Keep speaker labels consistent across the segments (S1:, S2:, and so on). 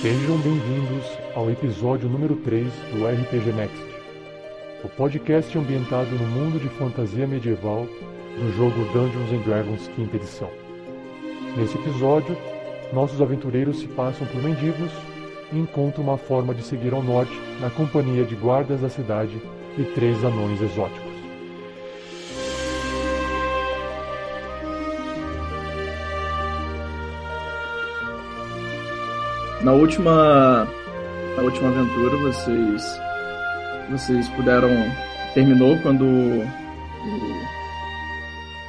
S1: Sejam bem-vindos ao episódio número 3 do RPG Next, o podcast ambientado no mundo de fantasia medieval do jogo Dungeons Dragons quinta edição. Nesse episódio, nossos aventureiros se passam por mendigos e encontram uma forma de seguir ao norte na companhia de guardas da cidade e três anões exóticos.
S2: Na última, na última aventura, vocês, vocês puderam terminou quando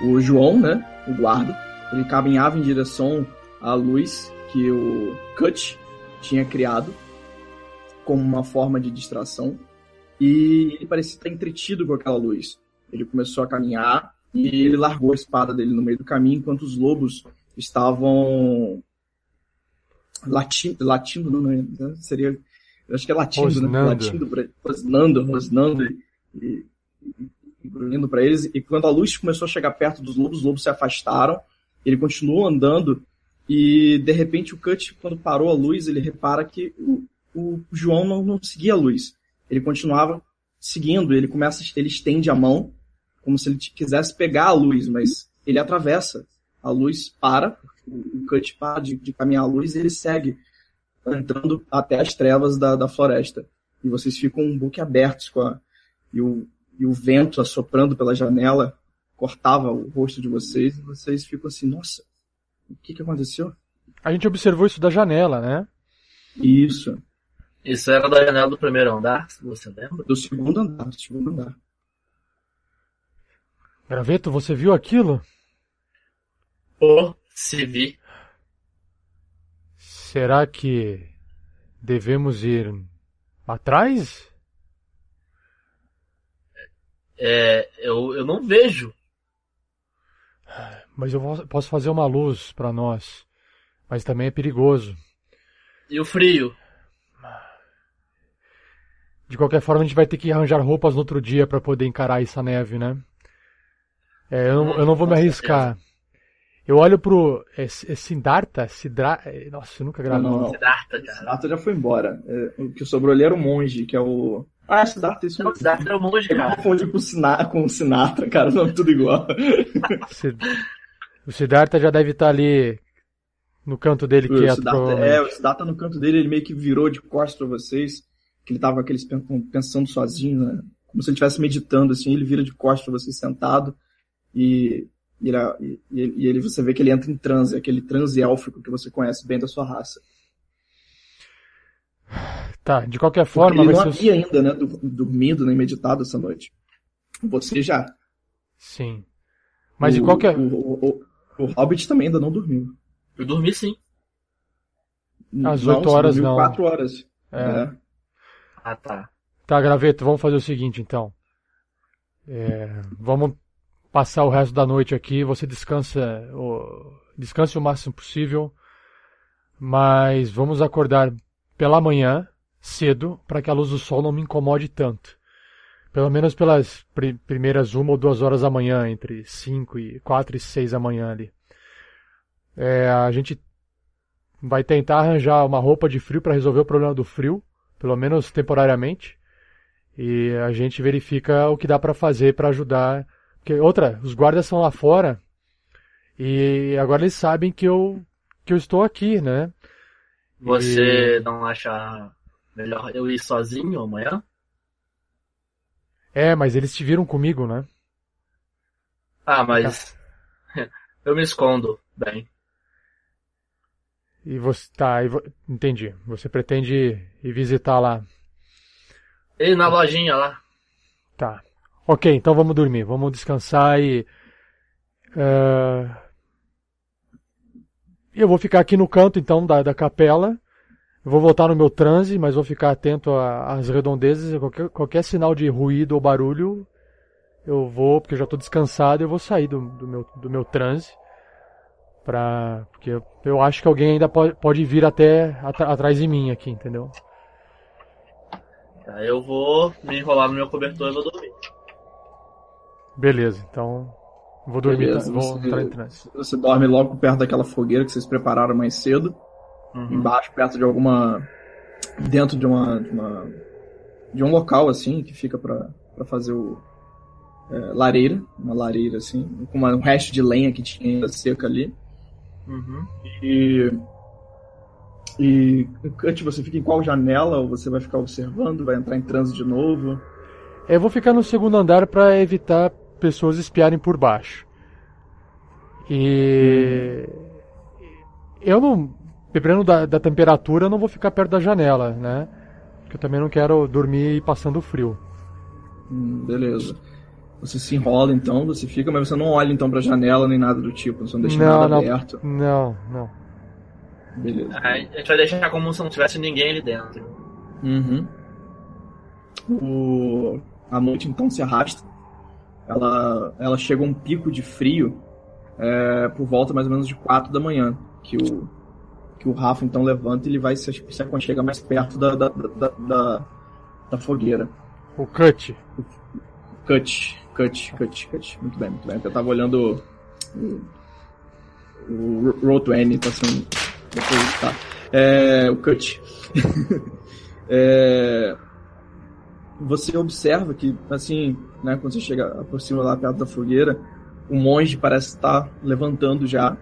S2: o, o João, né, o guarda, ele caminhava em direção à luz que o Cut tinha criado como uma forma de distração e ele parecia estar entretido com aquela luz. Ele começou a caminhar e ele largou a espada dele no meio do caminho enquanto os lobos estavam latindo, latindo não, não, seria, eu acho que é latindo, né? rosnando. né? Latindo, rosnando, rosnando e, e, e para eles. E quando a luz começou a chegar perto dos lobos, os lobos se afastaram. Ele continuou andando e de repente o Cut, quando parou a luz, ele repara que o, o João não, não seguia a luz. Ele continuava seguindo. Ele começa, ele estende a mão como se ele quisesse pegar a luz, mas ele atravessa. A luz para, o Cut para de, de caminhar a luz e ele segue entrando até as trevas da, da floresta. E vocês ficam um buque abertos com a, e, o, e o vento assoprando pela janela cortava o rosto de vocês e vocês ficam assim, nossa, o que, que aconteceu?
S1: A gente observou isso da janela, né?
S2: Isso.
S3: Isso era da janela do primeiro andar, você lembra?
S2: Do segundo andar, do segundo andar.
S1: Graveto, você viu aquilo?
S3: Oh, se vi.
S1: Será que devemos ir atrás?
S3: É, eu, eu não vejo.
S1: Mas eu posso fazer uma luz para nós. Mas também é perigoso.
S3: E o frio?
S1: De qualquer forma, a gente vai ter que arranjar roupas no outro dia para poder encarar essa neve, né? É, eu, não, eu não vou me arriscar. Eu olho pro. É, é Siddhartha? Sidra... É, nossa, eu nunca gravei.
S2: Não, não, não. Siddhartha, cara. Siddhartha já foi embora. É, o que sobrou ali era o monge, que é o. Ah, Siddhartha, isso
S3: não. Siddhartha é o monge, cara. Eu
S2: confundi com o, Sina... com o Sinatra, cara. Não, tudo igual.
S1: o Siddhartha já deve estar ali no canto dele
S2: o
S1: quieto.
S2: Siddhartha, é, o Siddhartha no canto dele, ele meio que virou de costas pra vocês. Que ele tava aqueles pensando sozinho, né? Como se ele estivesse meditando, assim, ele vira de costas pra vocês sentado. E e ele, e ele, você vê que ele entra em transe, aquele transe élfico que você conhece bem da sua raça.
S1: Tá, de qualquer forma.
S2: Porque ele não havia ainda, né? Dormindo nem meditado essa noite. Você já.
S1: Sim. Mas o, de qualquer.
S2: O, o, o, o Hobbit também ainda não dormiu.
S3: Eu dormi sim.
S1: Às oito horas não.
S2: quatro horas.
S1: É. é.
S3: Ah, tá.
S1: Tá, Graveto, vamos fazer o seguinte então. É, vamos passar o resto da noite aqui. Você descansa, o, descanse o máximo possível, mas vamos acordar pela manhã cedo para que a luz do sol não me incomode tanto. Pelo menos pelas pr primeiras uma ou duas horas da manhã, entre cinco e quatro e seis da manhã ali. É, a gente vai tentar arranjar uma roupa de frio para resolver o problema do frio, pelo menos temporariamente. E a gente verifica o que dá para fazer para ajudar porque outra, os guardas estão lá fora e agora eles sabem que eu que eu estou aqui, né?
S3: Você e... não acha melhor eu ir sozinho amanhã?
S1: É, mas eles te viram comigo, né?
S3: Ah, mas tá. eu me escondo bem.
S1: E você tá, entendi. Você pretende ir visitar lá?
S3: E na lojinha lá.
S1: Tá. Ok, então vamos dormir, vamos descansar e. Uh, eu vou ficar aqui no canto então da, da capela. Eu vou voltar no meu transe, mas vou ficar atento às redondezas. Qualquer, qualquer sinal de ruído ou barulho, eu vou, porque eu já estou descansado, eu vou sair do, do, meu, do meu transe. Pra, porque eu, acho que alguém ainda pode, pode vir até atrás de mim aqui, entendeu?
S3: Eu vou me enrolar no meu cobertor e vou dormir.
S1: Beleza, então vou dormir, Beleza, vou você, entrar em trânsito.
S2: Você dorme logo perto daquela fogueira que vocês prepararam mais cedo. uhum. embaixo, perto de alguma. dentro de uma. de, uma, de um local assim que fica para fazer o. É, lareira, uma lareira assim, com uma, um resto de lenha que tinha seca ali.
S3: Uhum.
S2: E. E, Cut, você fica em qual janela? Ou você vai ficar observando? Vai entrar em transe de novo?
S1: Eu vou ficar no segundo andar para evitar pessoas espiarem por baixo. E. Eu não. Dependendo da, da temperatura, eu não vou ficar perto da janela, né? Porque eu também não quero dormir passando frio.
S2: Hum, beleza. Você se enrola então, você fica, mas você não olha então pra janela nem nada do tipo, você não deixa
S1: não,
S2: nada
S1: não,
S2: aberto.
S1: Não, não.
S2: Beleza.
S3: A gente vai deixar como se não tivesse ninguém ali dentro.
S2: Uhum. O... A noite então se arrasta. Ela, ela chega a um pico de frio é, por volta mais ou menos de 4 da manhã. Que o, que o Rafa então levanta e ele vai se, se aconchega mais perto da, da, da, da, da fogueira.
S1: O Cut.
S2: Cut, cut, cut, cut. Muito bem, muito bem. Eu tava olhando o, o Road to N passando depois, tá. É, o cut. é, você observa que, assim, né, quando você chega por cima lá perto da fogueira, o monge parece estar levantando já.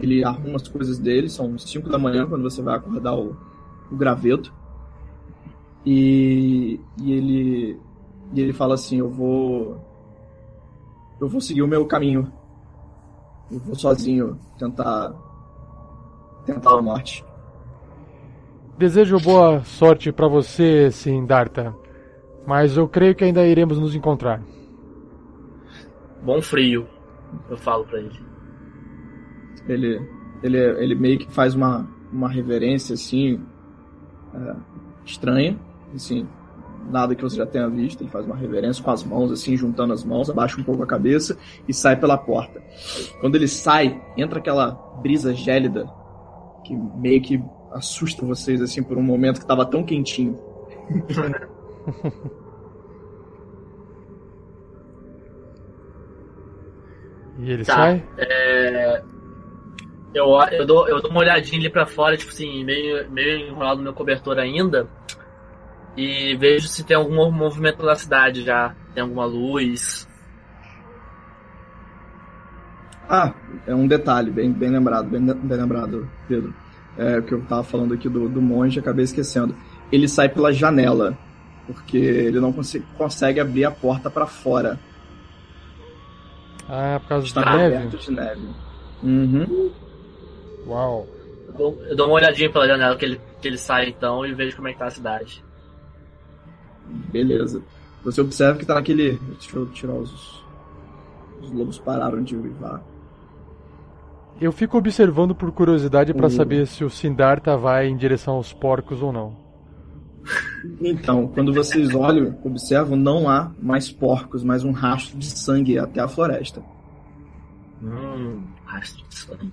S2: Ele arruma as coisas dele, são 5 da manhã quando você vai acordar o, o graveto. E, e ele e ele fala assim: "Eu vou eu vou seguir o meu caminho. Eu vou sozinho tentar tentar a morte."
S1: Desejo boa sorte para você, Sindarta. Mas eu creio que ainda iremos nos encontrar.
S3: Bom frio, eu falo para ele.
S2: Ele, ele, ele meio que faz uma, uma reverência assim é, estranha, assim, nada que você já tenha visto. Ele faz uma reverência com as mãos, assim, juntando as mãos, abaixa um pouco a cabeça e sai pela porta. Quando ele sai, entra aquela brisa gélida que meio que assusta vocês, assim, por um momento que estava tão quentinho.
S1: e ele
S3: tá.
S1: sai?
S3: É... Eu, eu, dou, eu dou uma olhadinha ali pra fora, tipo assim, meio, meio enrolado no meu cobertor ainda. E vejo se tem algum movimento na cidade já. Tem alguma luz.
S2: Ah, é um detalhe, bem, bem lembrado, bem, bem lembrado, Pedro é, que eu tava falando aqui do, do monge, acabei esquecendo. Ele sai pela janela, porque ele não consegue, consegue abrir a porta para fora.
S1: Ah, por causa
S2: Está
S1: da neve?
S2: coberto de neve. Uhum.
S1: Uau.
S3: Eu dou, eu dou uma olhadinha pela janela que ele, que ele sai então e vejo como é que tá a cidade.
S2: Beleza. Você observa que tá naquele. Deixa eu tirar os. Os lobos pararam de uivar.
S1: Eu fico observando por curiosidade para
S2: Uhum.
S1: saber se o Sindarta vai em direção aos porcos ou não.
S2: Então, quando vocês olham, observam, não há mais porcos, mas um rastro de sangue até a floresta.
S3: Hum, rastro de sangue.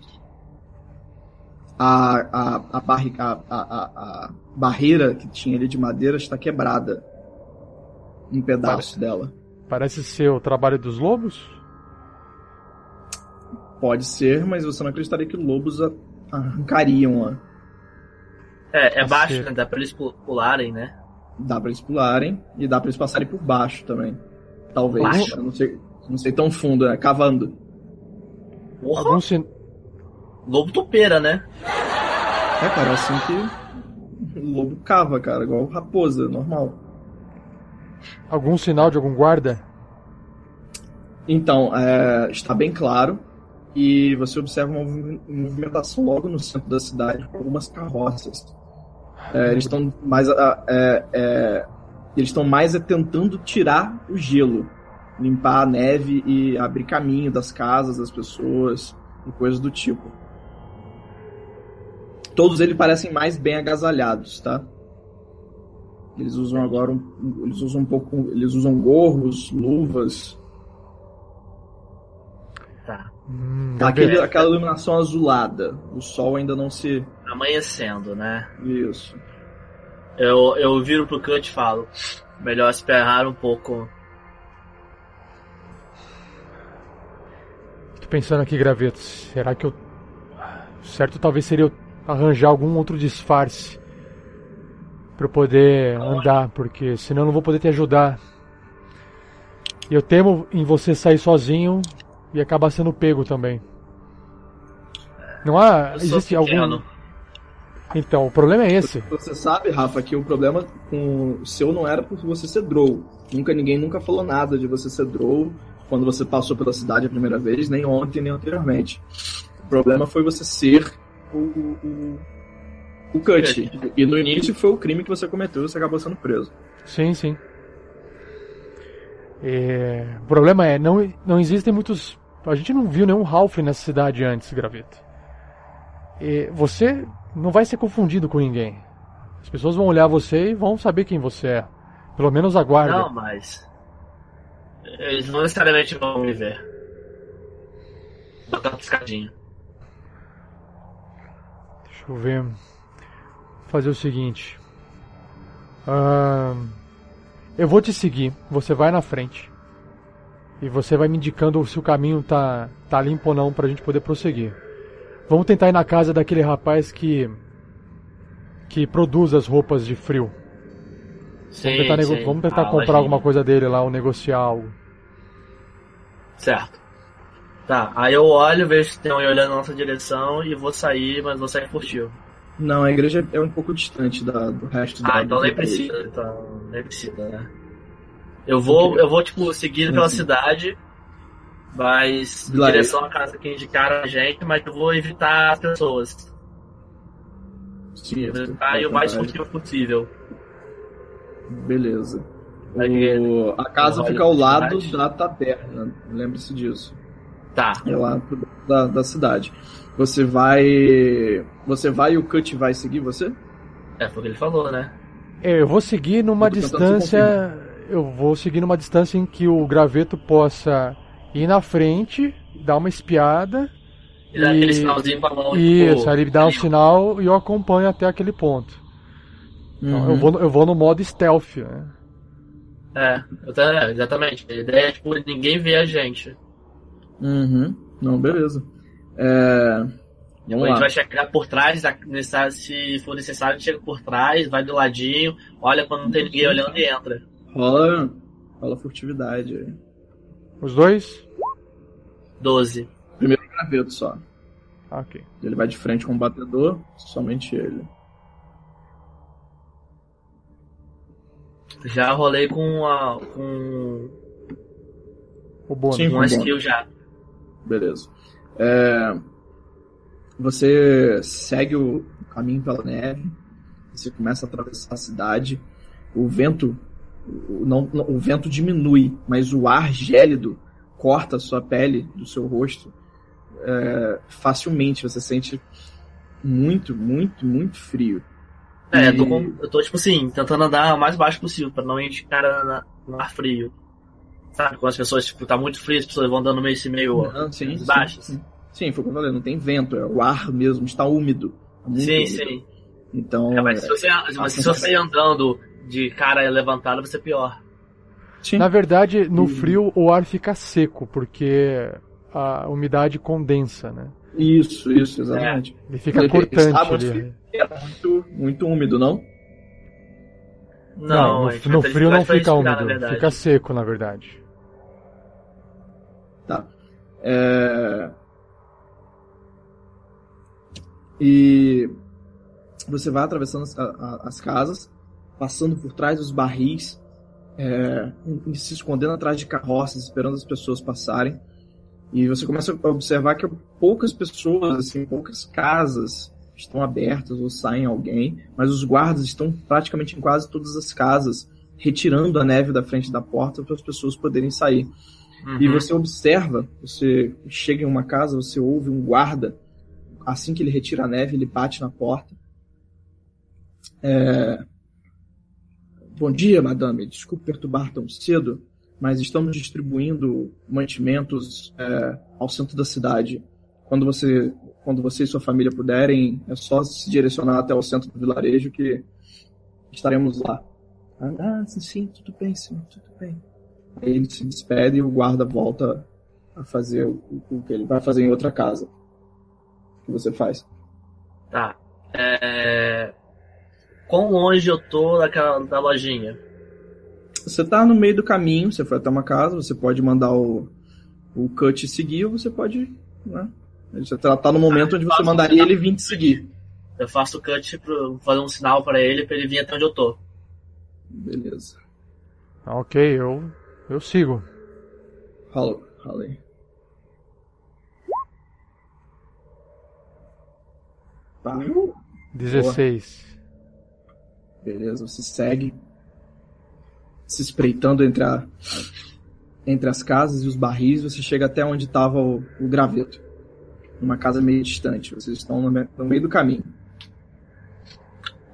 S2: A, a, a, barri, a, a, a, a barreira que tinha ali de madeira está quebrada. Um pedaço dela.
S1: Parece ser o trabalho dos lobos?
S2: Pode ser, mas você não acreditaria que lobos a- arrancariam-a.
S3: É, é baixo, né? Dá pra eles pu- pularem, né?
S2: Dá pra eles pularem e dá pra eles passarem por baixo também. Talvez.
S3: Baixo?
S2: Eu não sei, não sei tão fundo, né? Cavando.
S3: Porra,
S1: Algum, sin...
S3: lobo topeira, né?
S2: É, cara, assim que o lobo cava, cara, igual raposa, normal.
S1: algum sinal de algum guarda?
S2: Então, é, está bem claro e você observa uma movi- movimentação logo no centro da cidade com algumas carroças. É, eles estão mais, é, é, eles estão mais é tentando tirar o gelo, limpar a neve e abrir caminho das casas das pessoas e coisas do tipo. Todos eles parecem mais bem agasalhados, tá? Eles usam agora um, eles usam um pouco, eles usam gorros, luvas,
S3: Tá.
S1: Hum,
S2: Tá aquele, aquela iluminação azulada. O sol ainda não se.
S3: Amanhecendo, né?
S2: Isso.
S3: Eu, eu viro pro Cut e falo: melhor esperar um pouco.
S1: Tô pensando aqui, graveto. Será que eu. Certo, talvez seria eu arranjar algum outro disfarce para poder andar, porque senão eu não vou poder te ajudar. E eu temo em você sair sozinho e acabar sendo pego também. Não há.
S3: Eu
S1: Existe algum.
S3: pequeno.
S1: Então, o problema é esse.
S2: Você sabe, Rafa, que o problema com o seu não era por você ser Drow. Nunca ninguém nunca falou nada de você ser Drow quando você passou pela cidade a primeira vez, nem ontem, nem anteriormente. O problema foi você ser o, o, o, o Cut. E no início foi o crime que você cometeu e você acabou sendo preso.
S1: Sim, sim. É, O problema é, não, não existem muitos. A gente não viu nenhum Ralph nessa cidade antes, Graveto. E você não vai ser confundido com ninguém. As pessoas vão olhar você e vão saber quem você é. Pelo menos aguarde.
S3: Não, mas. Eles não necessariamente vão me ver. Vou dar uma piscadinha.
S1: Deixa eu ver. Vou fazer o seguinte. Ahn, eu vou te seguir. Você vai na frente. E você vai me indicando se o caminho tá, tá limpo ou não pra gente poder prosseguir. Vamos tentar ir na casa daquele rapaz que. que produz as roupas de frio.
S3: Sim,
S1: Vamos tentar,
S3: sim.
S1: vamos tentar
S3: Ah,
S1: comprar
S3: lojinha.
S1: alguma coisa dele lá ou negociar algo.
S3: Certo. Tá, aí eu olho, vejo se tem alguém olhando na nossa direção e vou sair, mas vou sair furtivo.
S2: Não, a igreja é um pouco distante da- do resto da
S3: Ah, então
S2: do
S3: nem precisa, então nem precisa, né? Eu vou, eu vou tipo, seguir pela
S2: Uhum.
S3: cidade, mas em direção à casa que indicaram a gente, mas eu vou evitar as pessoas.
S2: Sim,
S3: Vou evitar ir o mais furtivo possível.
S2: Beleza. O- a casa fica ao lado da taberna. Lembre-se disso.
S3: Tá,
S2: É lá da, da cidade. Você vai. Você vai e o Cut vai seguir você?
S3: é foi o que ele falou, né?
S1: É, Eu vou seguir numa distância. Eu vou seguir numa distância em que o graveto possa ir na frente, dar uma espiada.
S3: E dá
S1: E-
S3: aquele sinalzinho com a mão.
S1: Isso,
S3: tipo,
S1: aí ele dá um sinal e eu acompanho até aquele ponto. Então,
S2: Uhum.
S1: eu, vou, no- eu vou no modo stealth, né?
S3: É, é, exatamente. A ideia é, tipo, ninguém vê a gente.
S2: Uhum. Não, beleza. É,
S3: a
S2: Vamos
S3: gente
S2: lá.
S3: vai chegar por trás, se for necessário, a gente chega por trás, vai do ladinho, olha quando não tem ninguém olhando e entra.
S2: Rola, rola furtividade aí.
S1: Os dois?
S3: 12.
S2: Primeiro graveto só.
S1: Ah, Ok.
S2: Ele vai de frente com o batedor, somente ele.
S3: Já rolei com, a, com
S1: O bônus.
S2: Sim.
S3: um
S2: bom.
S3: skill já.
S2: Beleza. É, você segue o caminho pela neve, você começa a atravessar a cidade, o vento, não, não- o vento diminui, mas o ar gélido corta a sua pele do seu rosto é, facilmente. Você sente muito, muito, muito frio.
S3: É,
S2: E-
S3: eu tô, com- eu tô, tipo assim, tentando andar o mais baixo possível, pra não ir cara no ar frio. Sabe, quando as pessoas, tipo, tá muito frio, as pessoas vão dando meio esse meio
S2: Não, sim, sim,
S3: baixos.
S2: sim. Sim, foi o que eu falei, não tem vento, é o ar mesmo, está úmido. Tá
S3: Sim,
S2: úmido.
S3: sim.
S2: Então,
S3: É, mas se você, mas se você andando de cara levantada, vai ser pior.
S2: sim.
S1: Na verdade, no
S2: Uhum.
S1: frio o ar fica seco, porque a umidade condensa, né?
S2: Isso, isso, exatamente.
S1: Ele fica
S2: Ele
S1: cortante
S2: muito
S1: ali.
S2: frio. Era muito, muito úmido, não?
S1: Não,
S3: a
S1: no,
S3: gente
S1: no frio não fica úmido,
S3: verdade.
S1: fica seco, na verdade.
S2: Tá. É... E você vai atravessando as, a- as casas, passando por trás dos barris, é, e se escondendo atrás de carroças, esperando as pessoas passarem. E você começa a observar que poucas pessoas, assim, poucas casas estão abertas ou saem alguém, mas os guardas estão praticamente em quase todas as casas, retirando a neve da frente da porta para as pessoas poderem sair. E
S3: Uhum.
S2: você observa, você chega em uma casa, você ouve um guarda, assim que ele retira a neve, ele bate na porta. É, Bom dia, madame. Desculpe perturbar tão cedo, mas estamos distribuindo mantimentos é, ao centro da cidade. Quando você, quando você e sua família puderem, é só se direcionar até o centro do vilarejo que estaremos lá. Ah, sim, sim, tudo bem, sim, tudo bem. Aí ele se despede e o guarda volta a fazer o, o que ele vai fazer em outra casa. O que você faz?
S3: Tá. É... Quão longe eu tô daquela, da lojinha?
S2: Você tá no meio do caminho, você foi até uma casa, você pode mandar o, o cut seguir ou você pode. Né? Você tá, tá no momento
S3: Ah,
S2: onde você mandaria
S3: um
S2: ele vir te seguir.
S3: Eu faço o cut pra fazer um sinal pra ele pra ele vir até onde eu tô.
S2: Beleza.
S1: Ah, Ok, eu, eu sigo.
S2: Rola aí. Tá.
S1: 16.
S2: Beleza, você segue se espreitando entre, a, entre as casas e os barris, você chega até onde estava o, o graveto. Numa casa meio distante. Vocês estão no, no meio do caminho.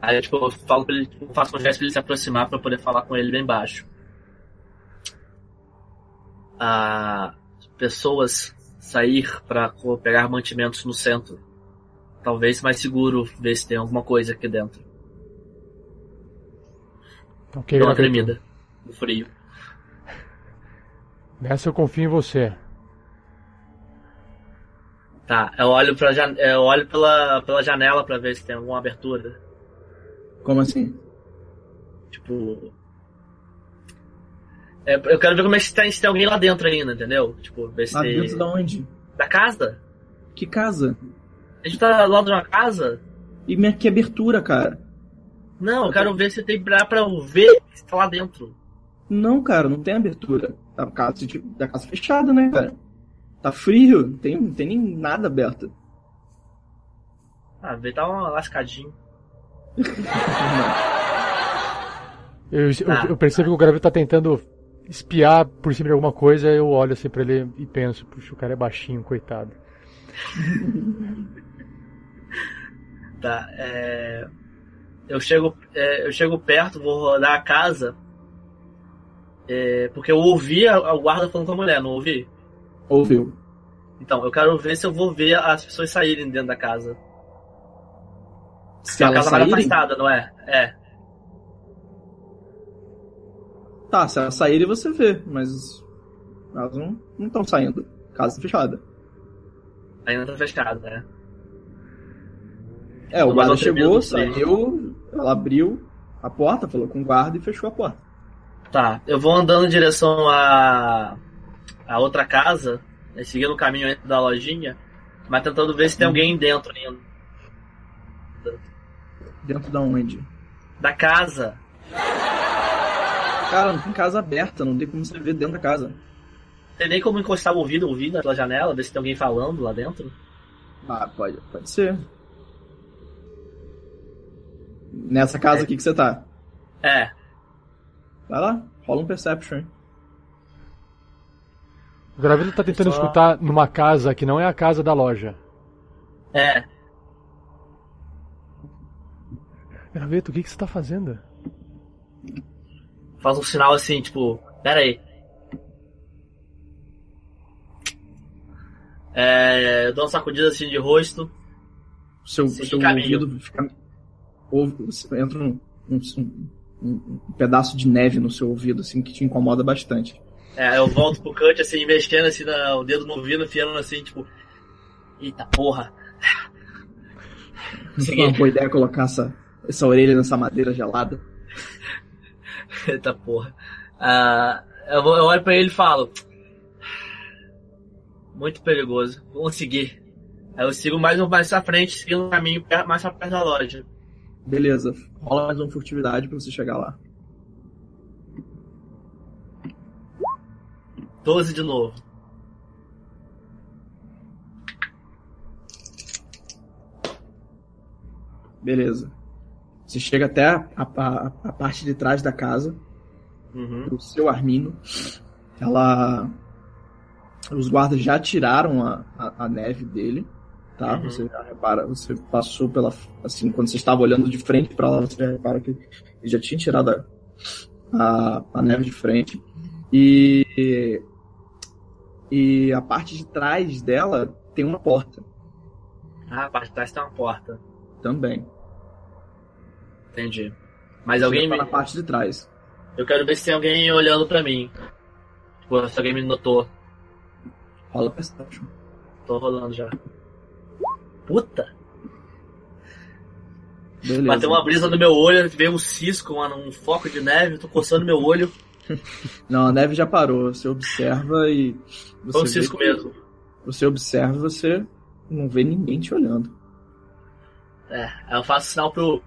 S3: Aí tipo, eu falo pra ele, tipo, faço um gesto pra ele se aproximar pra poder falar com ele bem baixo. Ah, pessoas sair co- pegar mantimentos no centro. Talvez mais seguro ver se tem alguma coisa aqui dentro.
S1: Ok,
S3: Dou uma tremida. No frio.
S1: Nessa eu confio em você.
S3: Tá, eu olho, pra eu olho pela, pela janela pra ver se tem alguma abertura.
S2: Como assim?
S3: Tipo. É, eu quero ver como é que se tem, se tem alguém lá dentro ainda, entendeu? Tipo, ver se
S2: Lá
S3: tem.
S2: dentro da onde?
S3: Da casa?
S2: Que casa?
S3: A gente tá lá de uma casa?
S2: E minha que abertura, cara?
S3: Não, eu quero ver se tem pra, ver se tá lá dentro.
S2: Não, cara, não tem abertura. A casa, tipo, da casa fechada, né, cara? Tá frio, não tem, não tem nem nada aberto.
S3: Ah, vê tá uma lascadinha.
S1: Eu, eu-
S3: Tá.
S1: eu percebo que o Graveto tá tentando espiar por cima de alguma coisa, eu olho assim pra ele e penso, puxa, o cara é baixinho, coitado.
S3: Tá, é. Eu chego, é, eu chego perto, vou rodar a casa. É, porque eu ouvi a, a guarda falando com a mulher, não ouvi?
S2: Ouviu?
S3: Então, eu quero ver se eu vou ver as pessoas saírem dentro da casa.
S2: Se
S3: é
S2: elas
S3: casa mais
S2: saírem,
S3: afastada, não é? É.
S2: tá, se elas saírem você vê, mas elas não estão saindo. Casa fechada.
S3: Ainda tá fechado, né?
S2: É, o guarda chegou, saiu, ela abriu a porta, falou com o guarda e fechou a porta.
S3: Tá, eu vou andando em direção a, a outra casa, né, seguindo o caminho da lojinha, mas tentando ver se tem alguém dentro ainda.
S2: Dentro da onde?
S3: Da casa.
S2: Cara, não tem casa aberta, não tem como você ver dentro da casa.
S3: Tem nem como encostar o ouvido, ouvido pela janela, ver se tem alguém falando lá dentro.
S2: Ah, pode, pode ser. Nessa casa aqui que você tá.
S3: É,
S2: Vai lá, rola um perception.
S1: O Graveto tá tentando
S3: Só-
S1: escutar numa casa que não é a casa da loja.
S3: é.
S1: Graveto, o que, que você tá fazendo?
S3: Faz um sinal assim, tipo, pera aí. É, eu dou uma sacudida assim de rosto.
S2: O seu,
S3: Sim,
S2: seu
S3: caminho.
S2: ouvido fica. Ouve, entra um, um, um- pedaço de neve no seu ouvido, assim, que te incomoda bastante.
S3: É, eu volto pro cut, assim, mexendo assim, na- o dedo no ouvido, enfiando assim, tipo. Eita porra.
S2: Não foi uma boa ideia colocar essa, essa orelha nessa madeira gelada.
S3: Eita porra. Ah, eu, vou, eu olho pra ele e falo. Muito perigoso. Vamos seguir. Aí eu sigo mais um mais pra frente, seguindo o caminho mais pra perto da loja.
S2: Beleza, rola mais uma furtividade pra você chegar lá.
S3: 12 de novo.
S2: Beleza. Você chega até a, a, a parte de trás da casa,
S3: Uhum.
S2: do seu Armino. Ela. Os guardas já tiraram a, a, a neve dele, tá?
S3: Uhum.
S2: Você já repara, você passou pela. Assim, quando você estava olhando de frente para lá, você já repara que ele já tinha tirado a, a, a neve de frente. E. E a parte de trás dela tem uma porta
S3: Ah, a parte de trás tem uma porta.
S2: também.
S3: Entendi. Mas
S2: Você
S3: alguém
S2: tá na parte de trás.
S3: Eu quero ver se tem alguém olhando pra mim. Tipo, se alguém me notou.
S2: Rola Perception.
S3: Tô rolando já. Puta!
S2: Beleza.
S3: Bateu uma brisa no meu olho, veio um cisco, mano, um foco de neve, tô coçando meu olho.
S2: Não, a neve já parou. Você observa e. Você
S3: Foi um cisco
S2: que-
S3: mesmo.
S2: Você observa e você não vê ninguém te olhando.
S3: É, aí eu faço sinal pro.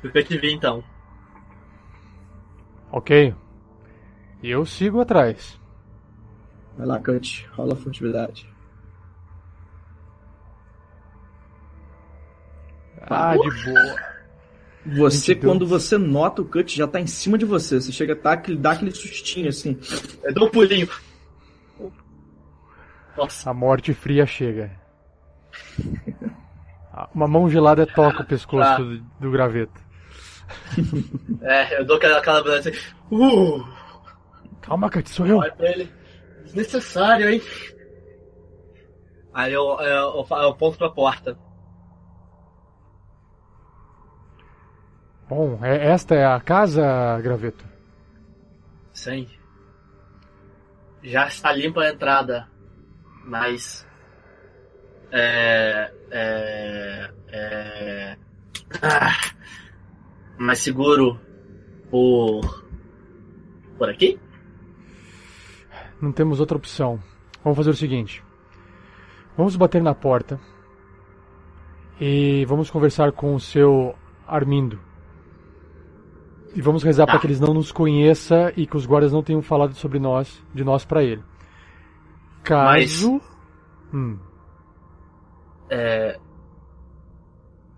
S3: pro que eu te vi então.
S1: Ok. E eu sigo atrás.
S2: Vai lá, Cut. Rola a furtividade.
S1: Ah, de boa.
S2: Você,
S1: 22.
S2: quando você nota o Cut, já tá em cima de você. Você chega aquele, dá aquele sustinho assim.
S3: Eu dou um pulinho. Nossa,
S1: A morte fria chega. Uma mão gelada toca o pescoço
S3: Ah.
S1: do, do graveto.
S3: é, eu dou aquela, brisa assim. Uh!
S1: Calma, Cut, sou eu.
S3: Olha pra ele. Desnecessário, hein? Aí eu, eu, eu, eu aponto pra porta.
S1: Bom, é- esta é a casa, graveto?
S3: Sim. Já está limpa a entrada, mas. É. É. É. Ah, mais seguro por. por aqui?
S1: Não temos outra opção. Vamos fazer o seguinte. Vamos bater na porta. E vamos conversar com o seu Armindo. E vamos rezar
S3: Tá.
S1: para que eles não nos conheça e que os guardas não tenham falado sobre nós, de nós para ele. Caso. Hum,
S3: É.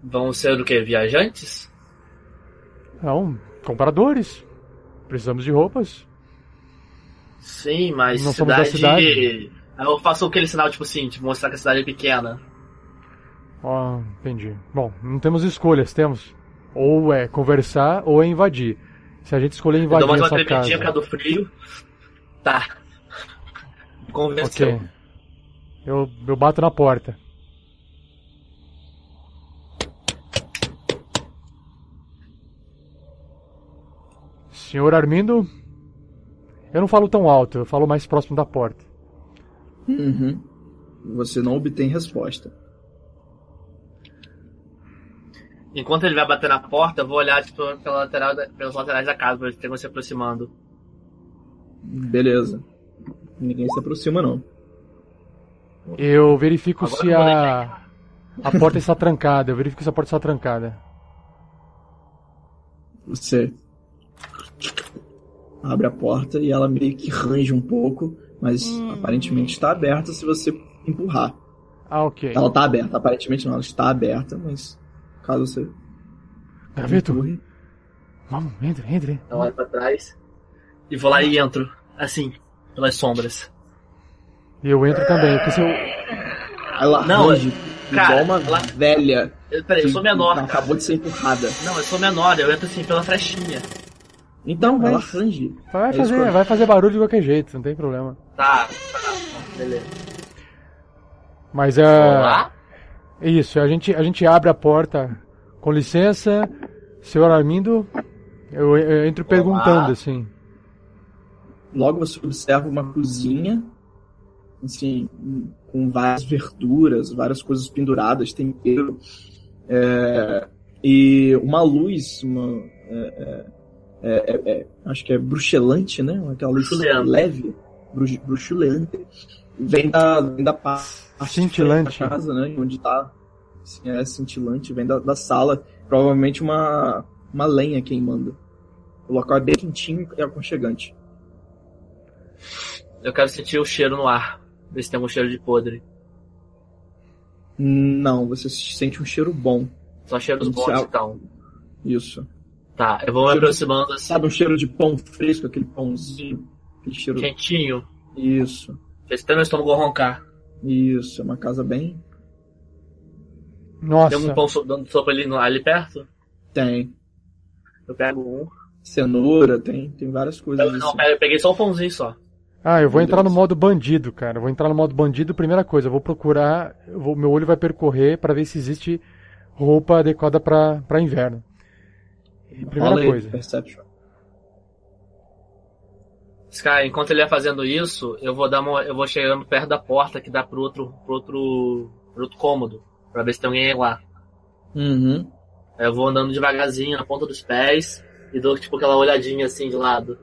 S3: Vão ser o quê? Viajantes?
S1: não, compradores. Precisamos de roupas.
S3: Sim, mas
S1: Não somos da
S3: cidade.
S1: cidade.
S3: Eu faço aquele sinal, tipo assim, de mostrar que a cidade é pequena.
S1: Ó, entendi. Bom, não temos escolhas, temos. Ou é conversar ou é invadir. Se a gente escolher
S3: Eu
S1: invadir
S3: dou mais uma
S1: essa
S3: tremidinha
S1: casa.
S3: por causa do frio. Tá. Convenceu.
S1: Ok. Eu, eu bato na porta. Senhor Armindo, eu não falo tão alto, eu falo mais próximo da porta.
S2: Uhum. Você não obtém resposta.
S3: Enquanto ele vai bater na porta, eu vou olhar tipo, pela lateral da- pelas laterais da casa pra ver se tem alguém se aproximando.
S2: Beleza. Ninguém se aproxima, não.
S1: Eu verifico
S3: Agora
S1: se
S3: eu
S1: a, a porta está trancada. Eu verifico se a porta está trancada.
S2: Você abre a porta e ela meio que range um pouco, mas aparentemente está aberta se você empurrar.
S1: Ah, ok.
S2: Ela está aberta, aparentemente não, ela está aberta, mas caso você
S1: Graveto,
S2: empurre,
S1: vamos, entre, entre.
S3: Eu olho pra trás e vou lá e entro, assim, pelas sombras.
S1: E eu entro também, porque se eu...
S2: ela
S3: Não,
S2: range
S3: cara,
S2: igual uma
S3: ela-
S2: velha.
S3: Eu, peraí, eu sou menor, cara.
S2: Acabou de ser empurrada.
S3: Não, eu sou menor, eu entro assim pela frechinha.
S2: Então, ela
S1: mas-
S2: range.
S1: Vai
S2: É
S1: fazer,
S2: que-
S1: vai fazer barulho de qualquer jeito, não tem problema.
S3: Tá, tá, beleza.
S1: Mas é.
S3: lá.
S1: Isso, a gente, a gente abre a porta. Com licença, senhor Armindo. Eu, eu entro perguntando assim.
S2: Logo você observa uma cozinha, assim, com várias verduras, várias coisas penduradas, tempero, é, e uma luz, uma, é, é, é, é, acho que é bruxelante, né? Aquela luz
S3: Bruxuleante.
S2: leve, bruxu- bruxulante, vem da, vem da pa- parte
S1: Cintilante.
S2: da casa, né? Onde tá, assim, é cintilante, vem da, da sala, provavelmente uma, uma lenha queimando. O local é bem quentinho e aconchegante.
S3: Eu quero sentir o cheiro no ar. Ver se tem algum cheiro de podre.
S2: Não, você sente um cheiro bom.
S3: Só cheiros bons,
S2: Céu.
S3: então.
S2: Isso.
S3: Tá, eu vou me
S2: Cheiro-
S3: aproximando assim,
S2: Sabe um cheiro de pão fresco, aquele pãozinho? Aquele cheiro.
S3: quentinho.
S2: Isso.
S3: Fez até meu estômago roncar.
S2: Isso. É uma casa bem.
S1: Nossa,
S3: Tem um pão so- dando sopa ali, no- ali perto?
S2: Tem.
S3: Eu pego um.
S2: Cenoura, tem, tem várias coisas
S3: Eu, não,
S2: assim.
S3: pera, eu peguei só um pãozinho só.
S1: ah, eu vou
S2: Meu
S1: entrar no
S2: Deus.
S1: modo bandido, cara. Eu vou entrar no modo bandido, primeira coisa. Eu vou procurar, eu vou- meu olho vai percorrer pra ver se existe roupa adequada pra pra inverno. Primeira
S2: Rola aí,
S1: coisa.
S2: Perception.
S3: Enquanto ele ia fazendo isso, eu vou dar uma, eu vou chegando perto da porta que dá pro outro, pro outro, pro outro cômodo, pra ver se tem alguém lá.
S2: Uhum.
S3: Aí eu vou andando devagarzinho na ponta dos pés e dou tipo aquela olhadinha assim de lado.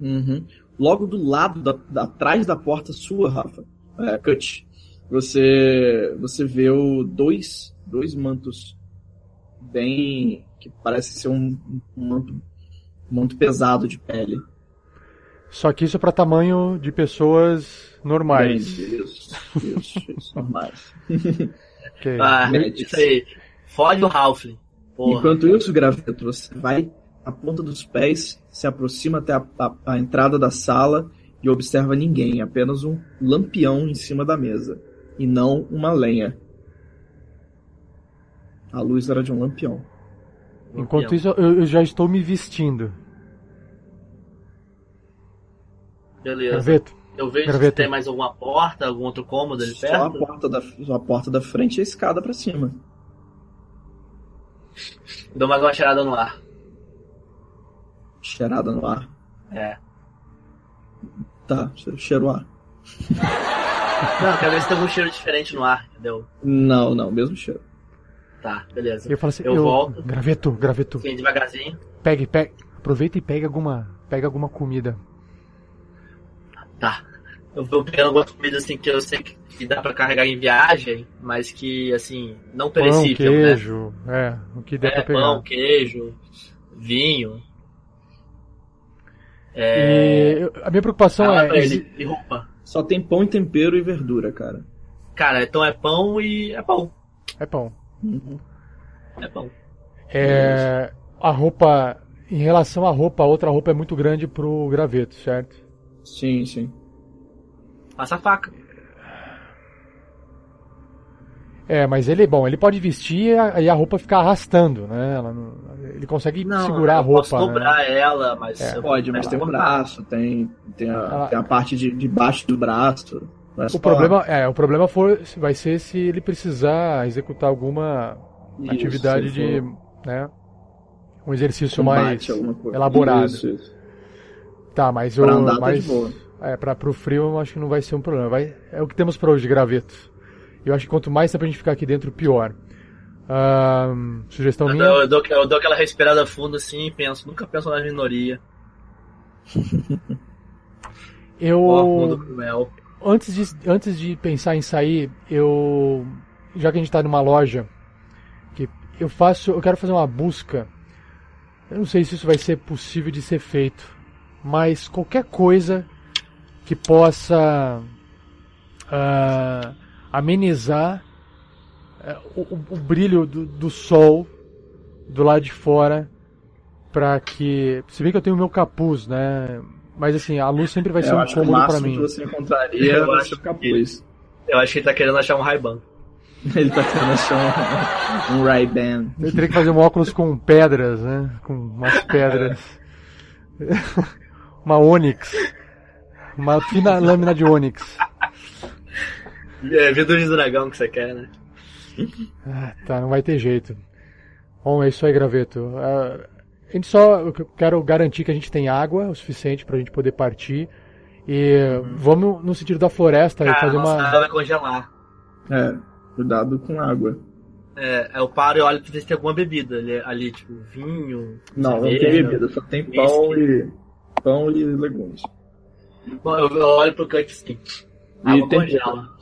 S2: Uhum. Logo do lado, da, da, atrás da porta sua, Rafa, é, Cut, você, você vê o dois, dois mantos bem. que parece ser um, um manto, um manto pesado de pele.
S1: Só que isso é para tamanho de pessoas normais.
S2: Isso, isso, isso, normais.
S1: Ok.
S3: Ah,
S2: Médicos.
S3: isso aí. Fode o Halfling. Porra.
S2: Enquanto isso, Graveto, você vai à ponta dos pés, se aproxima até a, a- a entrada da sala e observa ninguém, apenas um lampião em cima da mesa, e não uma lenha. A luz era de um lampião.
S1: Enquanto isso, eu, eu já estou me vestindo.
S3: Beleza.
S1: Graveto,
S3: Eu vejo se
S1: Graveto.
S3: tem mais alguma porta, algum outro cômodo ali
S2: Só a
S3: perto.
S2: porta da, só a porta da frente e a escada pra cima.
S3: Dou mais uma cheirada no ar.
S2: Cheirada no ar.
S3: É.
S2: Tá, cheiro o ar.
S3: Não, quero ver se tem algum cheiro diferente no ar, entendeu?
S2: Não, não, mesmo cheiro.
S3: Tá, beleza.
S1: eu falo assim,
S3: Eu volto.
S1: Graveto, Graveto,
S3: Sim, devagarzinho.
S1: pegue, pegue, aproveita e pegue alguma, pega alguma comida.
S3: Tá. Eu vou pegando algumas comidas assim que eu sei que, que dá pra carregar em viagem, mas que, assim, não
S1: Pão,
S3: perecível, né?
S1: queijo, é, o que der
S3: É,
S1: pra pegar.
S3: pão, queijo, vinho. É,
S1: E a minha preocupação
S3: fala
S1: é,
S3: ele, e roupa.
S2: Só tem pão e tempero e verdura, cara.
S3: Cara, então é pão e é pão.
S1: é pão.
S2: Uhum.
S3: É pão.
S1: É, a roupa, em relação à roupa, a outra roupa é muito grande pro graveto, certo?
S2: Sim, sim.
S3: Passa a faca.
S1: É, mas ele, bom, ele pode vestir e a, e a roupa ficar arrastando, né? Ela não- ele consegue segurar a roupa.
S3: Posso
S1: né?
S3: dobrar ela, mas.
S1: É.
S2: Pode, mas tem o braço, tem, tem, a,
S1: Ela-
S2: tem a parte de, de baixo do braço. Não é só-
S1: O problema, é, o problema for, vai ser se ele precisar executar alguma
S2: Isso,
S1: atividade de, né? Um exercício mais elaborado.
S2: Isso, isso.
S1: Tá, mas
S2: Pra
S1: o
S2: andar tá
S1: mas
S2: de boa.
S1: é para pro frio eu acho que não vai ser um problema. Vai, é o que temos pra hoje de graveto. Eu acho que quanto mais tempo a gente ficar aqui dentro, pior. Sugestão
S3: Eu
S1: minha.
S3: dou, eu, dou, eu dou aquela respirada funda assim e penso, nunca penso na minoria.
S1: Eu
S3: mundo cruel.
S1: antes de, antes de pensar em sair, eu já que a gente está numa loja, que eu faço, eu quero fazer uma busca. Eu não sei se isso vai ser possível de ser feito, mas qualquer coisa que possa ah, amenizar eh, o, o- brilho do, do sol do lado de fora, para que, se bem que eu tenho o meu capuz, né? Mas assim, a luz sempre vai
S2: É,
S1: ser
S2: eu
S1: um
S2: que o
S1: cômodo para mim.
S2: que você encontraria
S3: Eu
S2: vai
S3: acho
S2: ser o capuz.
S3: Eu acho que ele tá querendo achar um Ray-Ban.
S2: Ele tá querendo achar um, um Ray-Ban.
S1: Eu teria que fazer um óculos com pedras, né? Com umas pedras. Uma ônix. Uma fina lâmina de ônix.
S3: É, vidro de dragão que você quer, né?
S1: Ah, tá, não vai ter jeito. Bom, é isso aí, graveto. Ah, a gente só. Eu quero garantir que a gente tem água o suficiente pra gente poder partir. E vamos no sentido da floresta e
S3: Cara,
S1: fazer
S3: nossa
S1: uma.
S3: água vai congelar.
S2: É, cuidado com água.
S3: É, eu paro e olho pra ver se tem alguma bebida ali, ali tipo vinho.
S2: Não, não tem
S3: cerveja.
S2: bebida, só tem pão e pão e legumes.
S3: Bom, eu, olho pro Cut assim.
S2: E
S3: Água
S2: tem-
S3: congela.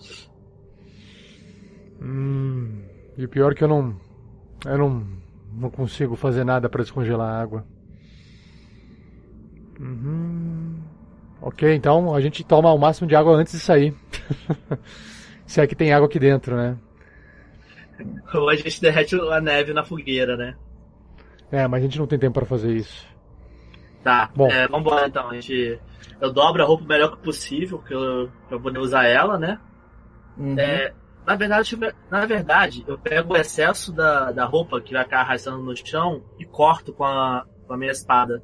S1: Hum, e o pior é que eu não. Eu não, não consigo fazer nada pra descongelar a água. Uhum. Ok, então a gente toma o máximo de água antes de sair. Se é que tem água aqui dentro, né?
S3: Ou a gente derrete a neve na fogueira, né?
S1: É, mas a gente não tem tempo pra fazer isso.
S3: Tá,
S1: Bom.
S3: é, vambora então. A gente, eu dobro a roupa o melhor que possível, que eu, pra eu poder usar ela, né?
S2: Uhum.
S3: É, na verdade, na verdade, eu pego o excesso da, da roupa que vai ficar arrastando no chão e corto com a, com a minha espada.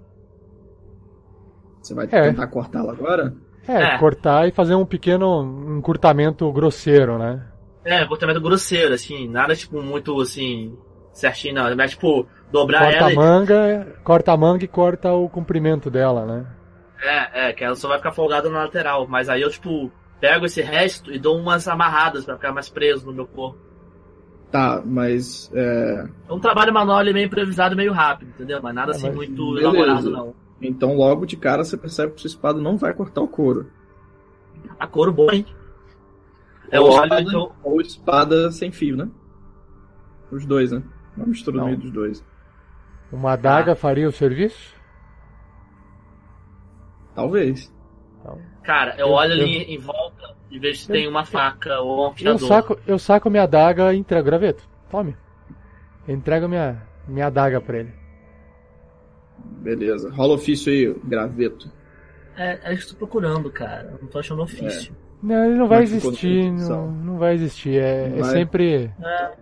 S2: Você vai
S1: É.
S2: tentar cortá-la agora?
S1: É,
S3: É.
S1: cortar e fazer um pequeno encurtamento grosseiro, né?
S3: É, cortamento grosseiro, assim, nada tipo muito assim, certinho, não. Mas tipo, dobrar
S1: Corta
S3: ela
S1: a
S3: e.
S1: manga, corta a manga e corta o comprimento dela, né?
S3: É, é, que ela só vai ficar folgada na lateral. Mas aí eu, tipo, pego esse resto e dou umas amarradas pra ficar mais preso no meu corpo.
S2: Tá, mas. É...
S3: É um trabalho manual ali meio improvisado, meio rápido, entendeu? Mas nada
S1: É,
S3: assim
S1: mas
S3: muito
S2: beleza.
S3: elaborado, não.
S2: Então logo de cara você percebe que sua espada não vai cortar o couro.
S3: A couro boa, hein?
S2: Ou
S3: olho,
S2: espada,
S3: então.
S2: ou espada sem fio, né? Os dois, né? Uma mistura
S1: Não.
S2: dos dois.
S1: Uma adaga
S3: Ah.
S1: faria o serviço?
S2: Talvez.
S1: Então,
S3: Cara, eu
S1: Eu-
S3: olho
S1: eu-
S3: ali em volta e vejo se
S1: Eu-
S3: tem uma faca ou um
S1: eu,
S3: afiador.
S1: saco, eu saco minha adaga e entrego. Graveto, tome. Eu entrego minha, minha adaga pra ele.
S2: Beleza. Rola ofício aí, graveto.
S3: É, é isso que eu tô procurando, cara. Eu não tô achando ofício.
S1: Não, ele não vai
S2: Mas
S1: existir. Não, não vai existir. É, é sempre
S3: É,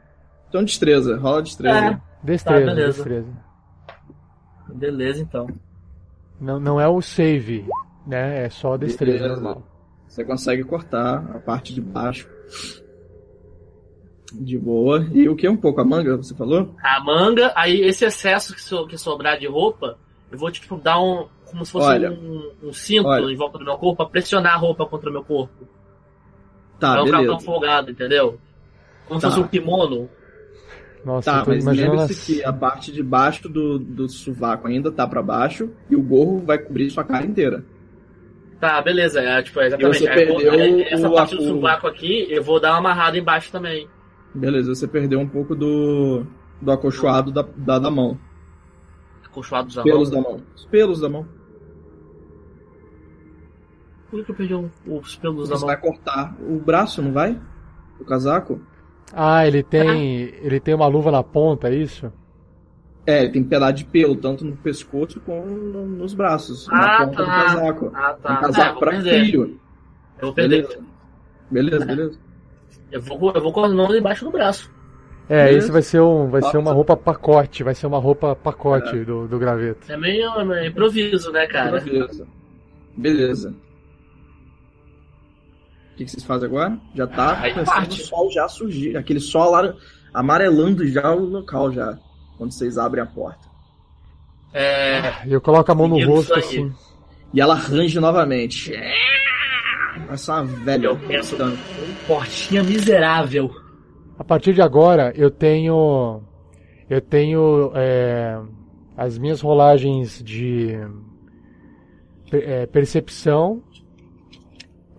S2: Então destreza. Rola destreza.
S3: É.
S1: destreza,
S3: Tá, beleza.
S1: destreza.
S3: beleza, então.
S1: Não, não é o save, né? É só destreza
S2: Beleza.
S1: normal.
S2: Você consegue cortar a parte de baixo. De boa. E o que? Um pouco a manga, você falou?
S3: A manga, aí esse excesso que, so- que sobrar de roupa, eu vou, tipo, dar um. Como se fosse
S2: Olha.
S3: um, um cinto
S2: Olha.
S3: em volta do meu corpo pra pressionar a roupa contra o meu corpo.
S2: Tá,
S3: pra não ficar tão
S2: beleza.
S3: folgado, entendeu? Como se
S2: Tá.
S3: fosse um kimono.
S1: Nossa,
S2: Tá, mas lembre-se que a parte de baixo do, do sovaco ainda tá pra baixo e o gorro vai cobrir sua cara inteira.
S3: Tá, beleza. É, tipo, é exatamente.
S2: você
S3: Aí vou-
S2: perdeu
S3: aí essa
S2: o
S3: parte do sovaco aqui, eu vou dar uma amarrada embaixo também.
S2: Beleza, você perdeu um pouco do, do acolchoado da, da, da mão.
S3: Colchoado da
S2: Os pelos
S3: mão.
S2: da mão. Os pelos da mão.
S3: Por que eu perdi o- os pelos da
S2: Você
S3: mão?
S2: vai cortar o braço, não vai? O casaco?
S1: Ah, ele tem. Ele tem uma luva na ponta, é isso?
S2: É, ele tem pedaço de pelo, tanto no pescoço como no- nos braços.
S3: Ah,
S2: na ponta do
S3: tá.
S2: casaco.
S3: Ah, tá.
S2: Um
S3: É,
S2: casaco
S3: vou
S2: pra
S3: perder.
S2: frio.
S3: Eu vou perder.
S2: Beleza. Beleza, beleza.
S3: Eu vou, eu vou com as mãos embaixo do braço.
S1: É,
S2: Beleza.
S1: esse vai ser um. Vai ser uma
S2: Nossa.
S1: roupa pacote, vai ser uma roupa pacote do, do graveto.
S3: É meio, é meio improviso, né, cara?
S2: Beleza. Beleza. O que, que vocês fazem agora? Já tá começando
S3: parte.
S2: o sol já surgir. Aquele sol lá amarelando já o local já. Quando vocês abrem a porta.
S3: É.
S1: E eu coloco a mão no rosto assim.
S2: E ela range novamente. Essa é uma velha.
S3: Eu penso, portinha miserável.
S1: A partir de agora, eu tenho. Eu tenho. é, as minhas rolagens de. é, percepção.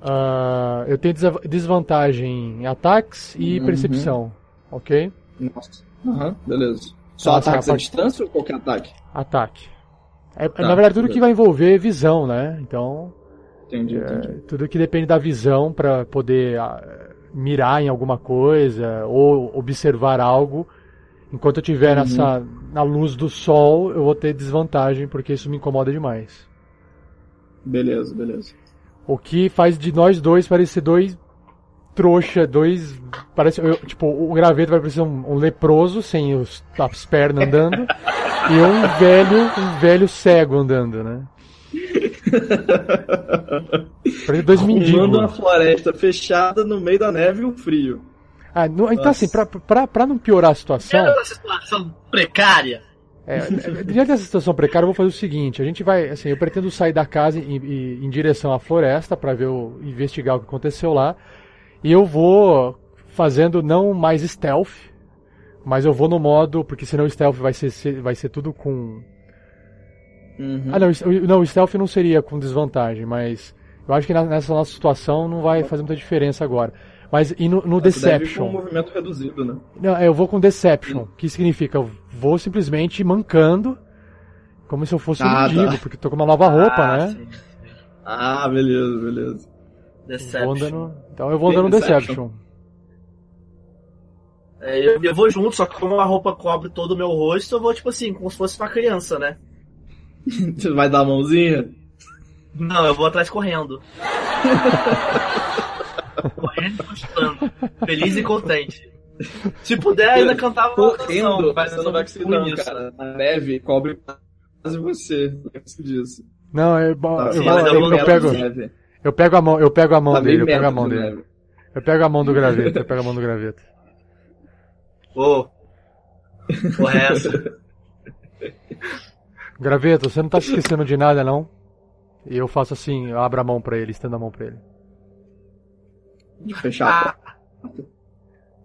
S1: Ah, eu tenho desvantagem em ataques e
S2: Uhum.
S1: percepção. Ok?
S2: Nossa. Aham, beleza. Só ataques
S1: a
S2: à
S1: parte-
S2: distância ou qualquer ataque?
S1: Ataque. É,
S2: Tá,
S1: na verdade, tudo que
S2: beleza.
S1: vai envolver visão, né? Então.
S2: Entendi, entendi.
S1: É, tudo que depende da visão para poder ah, mirar em alguma coisa ou observar algo. Enquanto eu estiver
S2: Uhum.
S1: nessa na luz do sol, eu vou ter desvantagem porque isso me incomoda demais.
S2: Beleza, beleza.
S1: O que faz de nós dois parecer dois trouxa, dois parece eu- tipo o graveto vai parecer um, um leproso sem os, as pernas andando e um velho um velho cego andando, né? Parece dois
S2: Arrumando
S1: mendigos.
S2: uma floresta fechada no meio da neve e o frio.
S1: Ah, não- então assim, pra, pra, pra não piorar a situação,
S3: Vendo essa situação precária.
S1: É, é, diante dessa situação precária, eu vou fazer o seguinte, a gente vai, assim, eu pretendo sair da casa em, em- em direção à floresta para ver o, investigar o que aconteceu lá, e eu vou fazendo não mais stealth, mas eu vou no modo, porque senão stealth vai ser, vai ser tudo com...
S2: Uhum.
S1: Ah não, não, stealth não seria com desvantagem, mas eu acho que nessa nossa situação não vai fazer muita diferença agora. Mas e no, no Deception?
S2: com um movimento reduzido, né?
S1: Não, eu vou com Deception, que significa eu vou simplesmente mancando, como se eu fosse um
S2: Ah,
S1: mendigo,
S2: tá.
S1: porque tô com uma nova roupa,
S3: Ah,
S1: né?
S3: sim.
S2: Ah, beleza, beleza.
S3: Deception.
S1: andando, então eu vou andando no
S2: Deception.
S1: Deception.
S3: É, eu, eu vou junto, só que como a roupa cobre todo o meu rosto, eu vou, tipo assim, como se fosse uma criança, né?
S2: Você vai dar a mãozinha?
S3: Não, eu vou atrás correndo. correndo e gostando. Feliz e contente. Se puder, ainda cantava uma
S2: Correndo,
S3: canção,
S2: mas você não vai conseguir não,
S3: isso.
S2: cara. A neve cobre quase você. Lembra-se disso.
S1: Não, eu, bom, eu,
S3: sim, eu
S1: eu- eu pego,
S2: neve.
S1: eu pego a mão, eu pego a mão
S2: Tá
S1: dele, eu pego a mão
S2: de
S1: dele.
S2: neve.
S1: Eu pego a mão do graveto, eu pego a mão do graveto.
S3: Ô. Porra, é essa?
S1: Graveto, você não tá se esquecendo de nada, não? E eu faço assim, eu abro a mão pra ele, estendo a mão pra ele.
S2: Fechar a
S3: Ah.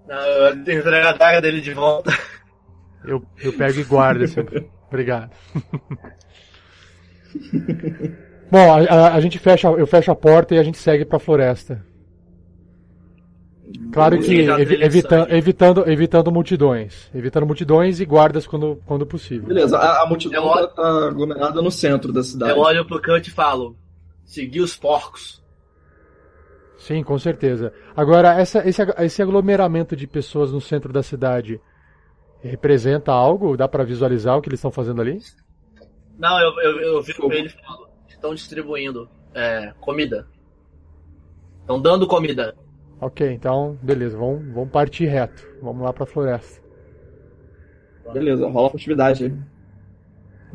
S3: Não, eu tenho que entregar a daga dele de volta.
S1: Eu, eu pego e guardo. Assim. Obrigado. Bom, a, a, a, gente fecha, eu fecho a porta e a gente segue pra floresta. Claro que evi, evita, evitando, evitando multidões. Evitando multidões e guardas quando, quando possível.
S2: Beleza, a, a multidão olho, tá aglomerada no centro da cidade.
S3: Eu olho pro Kant e falo: seguir os porcos.
S1: Sim, com certeza. Agora, essa, esse, esse aglomeramento de pessoas no centro da cidade representa algo? Dá para visualizar o que eles estão fazendo ali?
S3: Não, eu, eu, eu vi com ele falo: estão distribuindo é, comida. Estão dando comida.
S1: Ok, então, beleza, vamos, vamos partir reto. Vamos lá pra floresta.
S2: Beleza, rola a furtividade aí.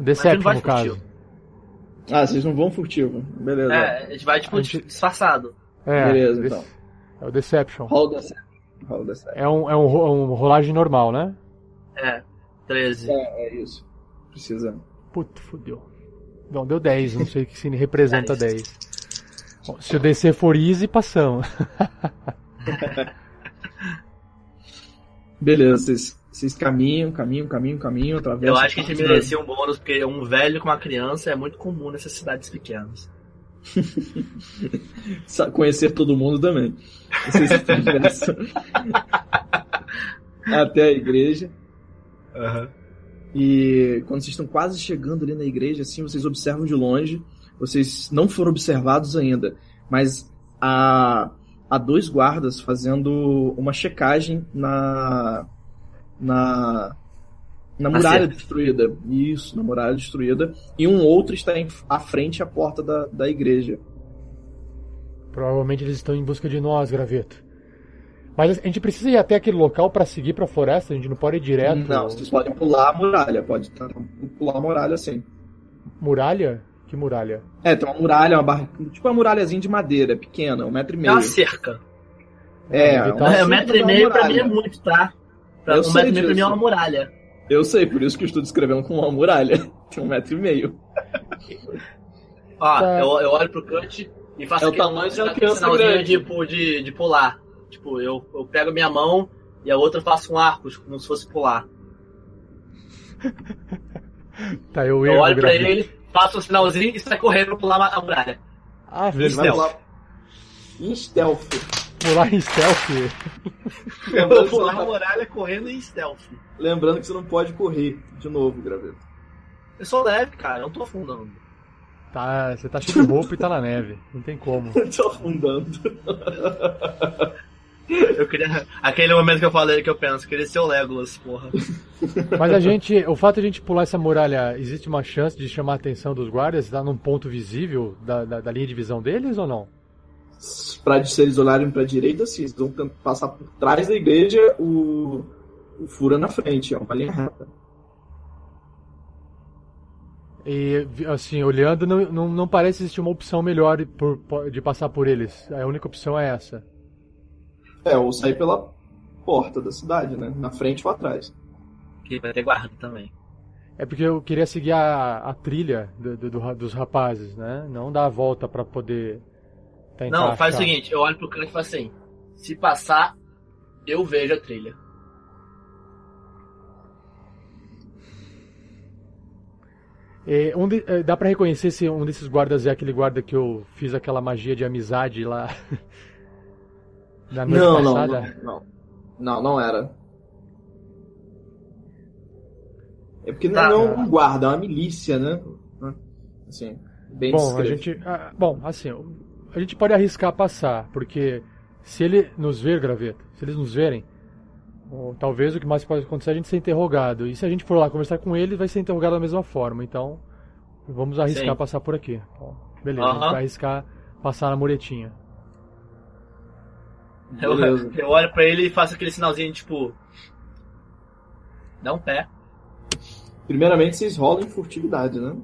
S1: Deception, no caso.
S2: Ah, vocês não vão furtivo. Beleza.
S3: É, a gente vai, tipo, gente... disfarçado.
S1: É, Beleza, então. É o Deception.
S2: Rola o Deception. Rola o Deception.
S1: É um, é um, um rolagem normal, né?
S3: É, 13.
S2: É, é isso. Precisa.
S1: Puta, fodeu. Não, deu 10, não sei o que se representa 10. 10. Bom, se o DC for easy, passamos.
S2: Beleza, vocês, vocês caminham, caminham, caminham, caminham, atravessam.
S3: Eu acho que a gente merecia um bônus, porque um velho com uma criança é muito comum nessas cidades pequenas.
S2: Conhecer todo mundo também. Até a igreja.
S3: Uhum.
S2: E quando vocês estão quase chegando ali na igreja, assim, vocês observam de longe vocês não foram observados ainda, mas há, há dois guardas fazendo uma checagem na na na muralha destruída. Isso, na muralha destruída. E um outro está em, à frente à porta da, da igreja.
S1: Provavelmente eles estão em busca de nós, Graveto. Mas a gente precisa ir até aquele local para seguir para a floresta? A gente não pode ir direto?
S2: Não, vocês podem pular a muralha. Pode pular a muralha sim.
S1: Muralha? Que muralha?
S2: É, tem uma muralha, uma barra, tipo uma muralhazinha de madeira, pequena, um metro e meio. É
S3: uma cerca.
S2: É,
S3: é, então, é um metro e meio pra mim é muito, tá? Pra, um metro e meio pra mim é uma muralha.
S2: Eu sei, por isso que eu estou descrevendo com uma muralha. Tem um metro e meio.
S3: Ó, tá. eu, eu olho pro Cut e faço
S2: é aquele, tamanho de uma criança
S3: grande. De, de, de pular. Tipo, eu, eu pego minha mão e a outra eu faço um arco, como se fosse pular.
S1: tá, eu,
S3: eu olho pra ele, faço um sinalzinho e sai correndo pular a muralha.
S1: Ah, velho, vai
S2: pular. Em stealth.
S1: Pular em stealth?
S3: Eu vou pular a muralha correndo em stealth.
S2: Lembrando que você não pode correr de novo, Graveto.
S3: Eu sou leve, cara, eu não tô afundando.
S1: Tá, você tá cheio de roupa e tá na neve. Não tem como.
S2: Eu tô afundando.
S3: Eu queria. Aquele momento que eu falei que eu penso, queria ser o Legolas, porra.
S1: Mas a gente. O fato de a gente pular essa muralha, existe uma chance de chamar a atenção dos guardas? Estar num ponto visível da, da, da, linha de visão deles ou não?
S2: Pra se eles olharem pra direita, sim. Eles vão passar por trás da igreja, o, o furo é na frente, é uma linha reta.
S1: E, assim, olhando, não, não, não parece existir uma opção melhor por, de passar por eles. A única opção é essa.
S2: É, ou sair pela porta da cidade, né? Na frente ou atrás.
S3: Que vai ter guarda também.
S1: É porque eu queria seguir a, a trilha do, do, dos rapazes, né? Não dar a volta para poder
S3: tentar Não, faz achar. o seguinte, eu olho pro canto e falo assim, se passar, eu vejo a trilha.
S1: É, um de, é, dá para reconhecer se um desses guardas é aquele guarda que eu fiz aquela magia de amizade lá
S2: Da noite não, passada? Não, não, não. Não, era. É porque tá, não é um guarda, é uma milícia, né? Assim, bem
S1: Bom, a gente. Ah, bom, assim, a gente pode arriscar passar, porque se ele nos ver, graveto, se eles nos verem, ou, talvez o que mais pode acontecer é a gente ser interrogado. E se a gente for lá conversar com ele, vai ser interrogado da mesma forma. Então, vamos arriscar Sim. passar por aqui. Beleza, a gente vai arriscar passar na muretinha.
S3: Eu, eu, olho pra ele e faço aquele sinalzinho tipo. Dá um pé.
S2: Primeiramente vocês rolam em furtividade, né?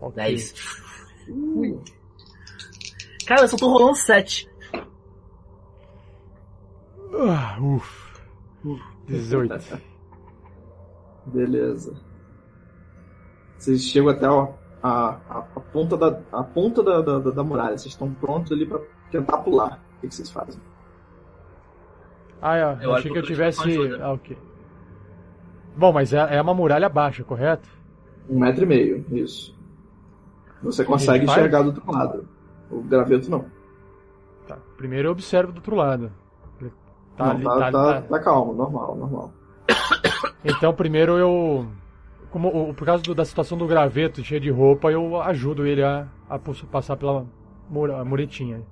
S3: Okay. 10. Cara, eu só tô rolando 7.
S1: Uh, uf. 18.
S2: Beleza. Vocês chegam até ó, a, a, a ponta, da, a ponta da, da, da, muralha. Vocês estão prontos ali para tentar pular. O que, que vocês fazem?
S1: Ah, é,
S3: Eu
S1: achei
S3: acho
S1: que eu tivesse. Ah, ok. Bom, mas é, é uma muralha baixa, correto?
S2: Um metro e meio, isso. Você consegue enxergar do outro lado. O graveto não.
S1: Tá. Primeiro eu observo do outro lado. Ele Tá
S2: não,
S1: ali,
S2: tá,
S1: tá
S2: tá-
S1: tá-
S2: tá calmo, normal, normal.
S1: Então primeiro eu. Como, por causa do- da situação do graveto cheio de roupa, eu ajudo ele a, a passar pela muretinha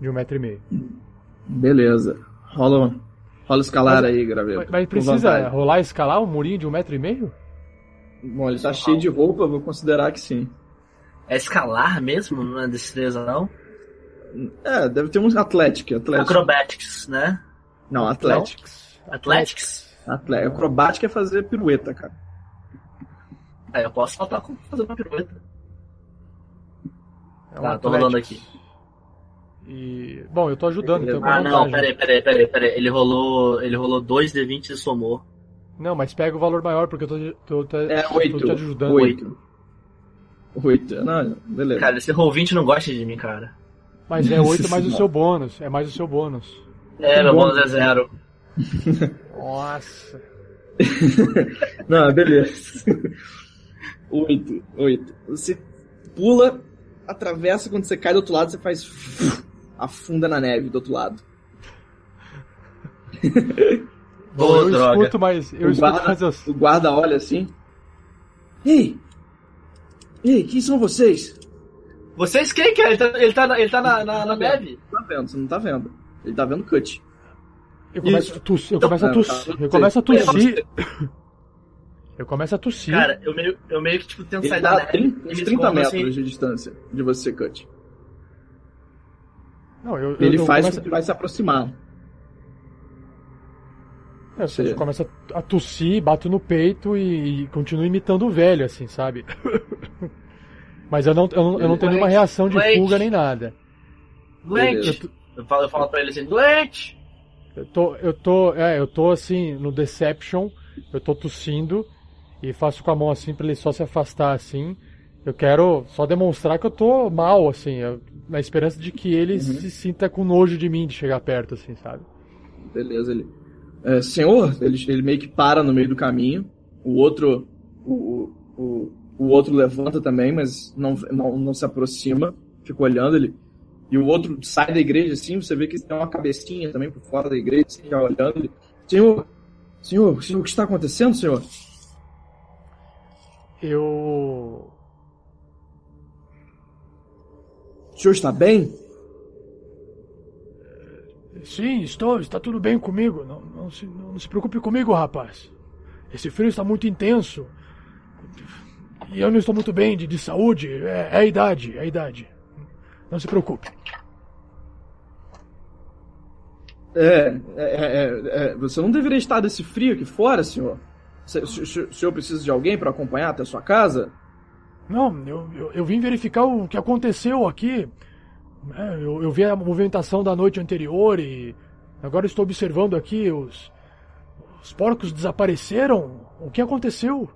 S1: de um metro e meio.
S2: Beleza. Rola, rola escalar
S1: Mas-
S2: aí, graveto.
S1: Mas, precisa rolar e escalar um murinho de um metro e meio?
S2: Bom, ele tá cheio de roupa, eu vou considerar que sim.
S3: É escalar mesmo? Não é destreza, não?
S2: É, deve ter uns Athletic. Athletic.
S3: Acrobatics, né?
S2: Não, Athletic.
S3: Athletics?
S2: Athletic. Acrobática é fazer pirueta, cara.
S3: Aí eu posso faltar com fazer uma pirueta.
S1: É um
S3: Tá, tô rolando
S1: Athletics. E. Bom, eu tô ajudando, então
S3: Ah, não,
S1: vantagem.
S3: peraí, peraí, peraí, peraí. Ele rolou. Ele rolou 2D20 e somou.
S1: Não, mas pega o valor maior porque eu tô, tô, tô,
S2: É
S1: tô te ajudando.
S2: Oito. Oito. Não, beleza.
S3: Cara, esse roll20 não gosta de mim, cara.
S1: Mas é 8 mais o seu bônus. É mais o seu bônus.
S3: É, meu bônus é zero.
S1: Nossa.
S2: Não, beleza. Oito. Oito. Você pula, atravessa, quando você cai do outro lado, você faz. Afunda na neve do outro lado.
S1: Bom,
S3: Ô,
S1: eu
S3: droga.
S1: escuto, mas eu
S2: o,
S1: escuto,
S2: guarda,
S1: mas eu...
S2: o guarda olha assim. Ei! Ei, quem são vocês?
S3: Vocês quem, cara? Ele tá, ele tá, na, ele tá na, na, na neve.
S2: Não tá vendo, você não tá vendo. Ele tá vendo cut.
S1: eu começo a tossir. Eu começo a tossir.
S2: tá,
S1: Eu começo a tossir. Eu começo a tossir.
S3: Cara, eu meio, eu meio que tipo, tento
S2: Ele
S3: sair
S2: tá
S3: da
S2: a
S3: neve.
S2: 30,
S3: e
S2: uns
S3: me
S2: 30
S3: escondo,
S2: metros
S3: assim.
S2: de distância de você, cut.
S1: Não, eu, eu-
S2: Ele
S1: eu
S2: faz
S1: começo,
S2: que vai se aproximar.
S1: Eu,
S2: Você-
S1: eu começo a, tossir, bato no peito e, e continuo imitando o velho, assim, sabe? Mas eu não, eu não, eu não tenho nenhuma reação de
S3: Doente.
S1: fuga nem nada.
S3: Doente. Eu falo, eu falo pra ele assim, doente.
S1: Eu tô, eu tô, é, eu tô assim, no Deception, eu tô tossindo e faço com a mão assim pra ele só se afastar assim. Eu quero só demonstrar que eu tô mal, assim, eu- na esperança de que ele se sinta com nojo de mim de chegar perto, assim, sabe?
S2: Beleza, ele. É, senhor, ele, ele meio que para no meio do caminho. O outro. O, o, o, outro levanta também, mas não, não, não se aproxima. Fica olhando ele. E o outro sai da igreja assim, você vê que tem uma cabecinha também por fora da igreja, assim, já olhando ele. Senhor, senhor, senhor, o que está acontecendo, senhor?
S1: Eu.
S2: O senhor está bem?
S1: Sim, estou, está tudo bem comigo. Não, não, se, não se preocupe comigo, rapaz. Esse frio está muito intenso. E eu não estou muito bem de, de saúde. É, é a idade, é a idade. Não se preocupe.
S2: É, é, é, é, você não deveria estar desse frio aqui fora, senhor? Se- se- se- O senhor precisa de alguém para acompanhar até a sua casa?
S1: Não, eu, eu, eu vim verificar o que aconteceu aqui. É, eu, eu vi a movimentação da noite anterior e agora estou observando aqui os. Os porcos desapareceram. O que aconteceu?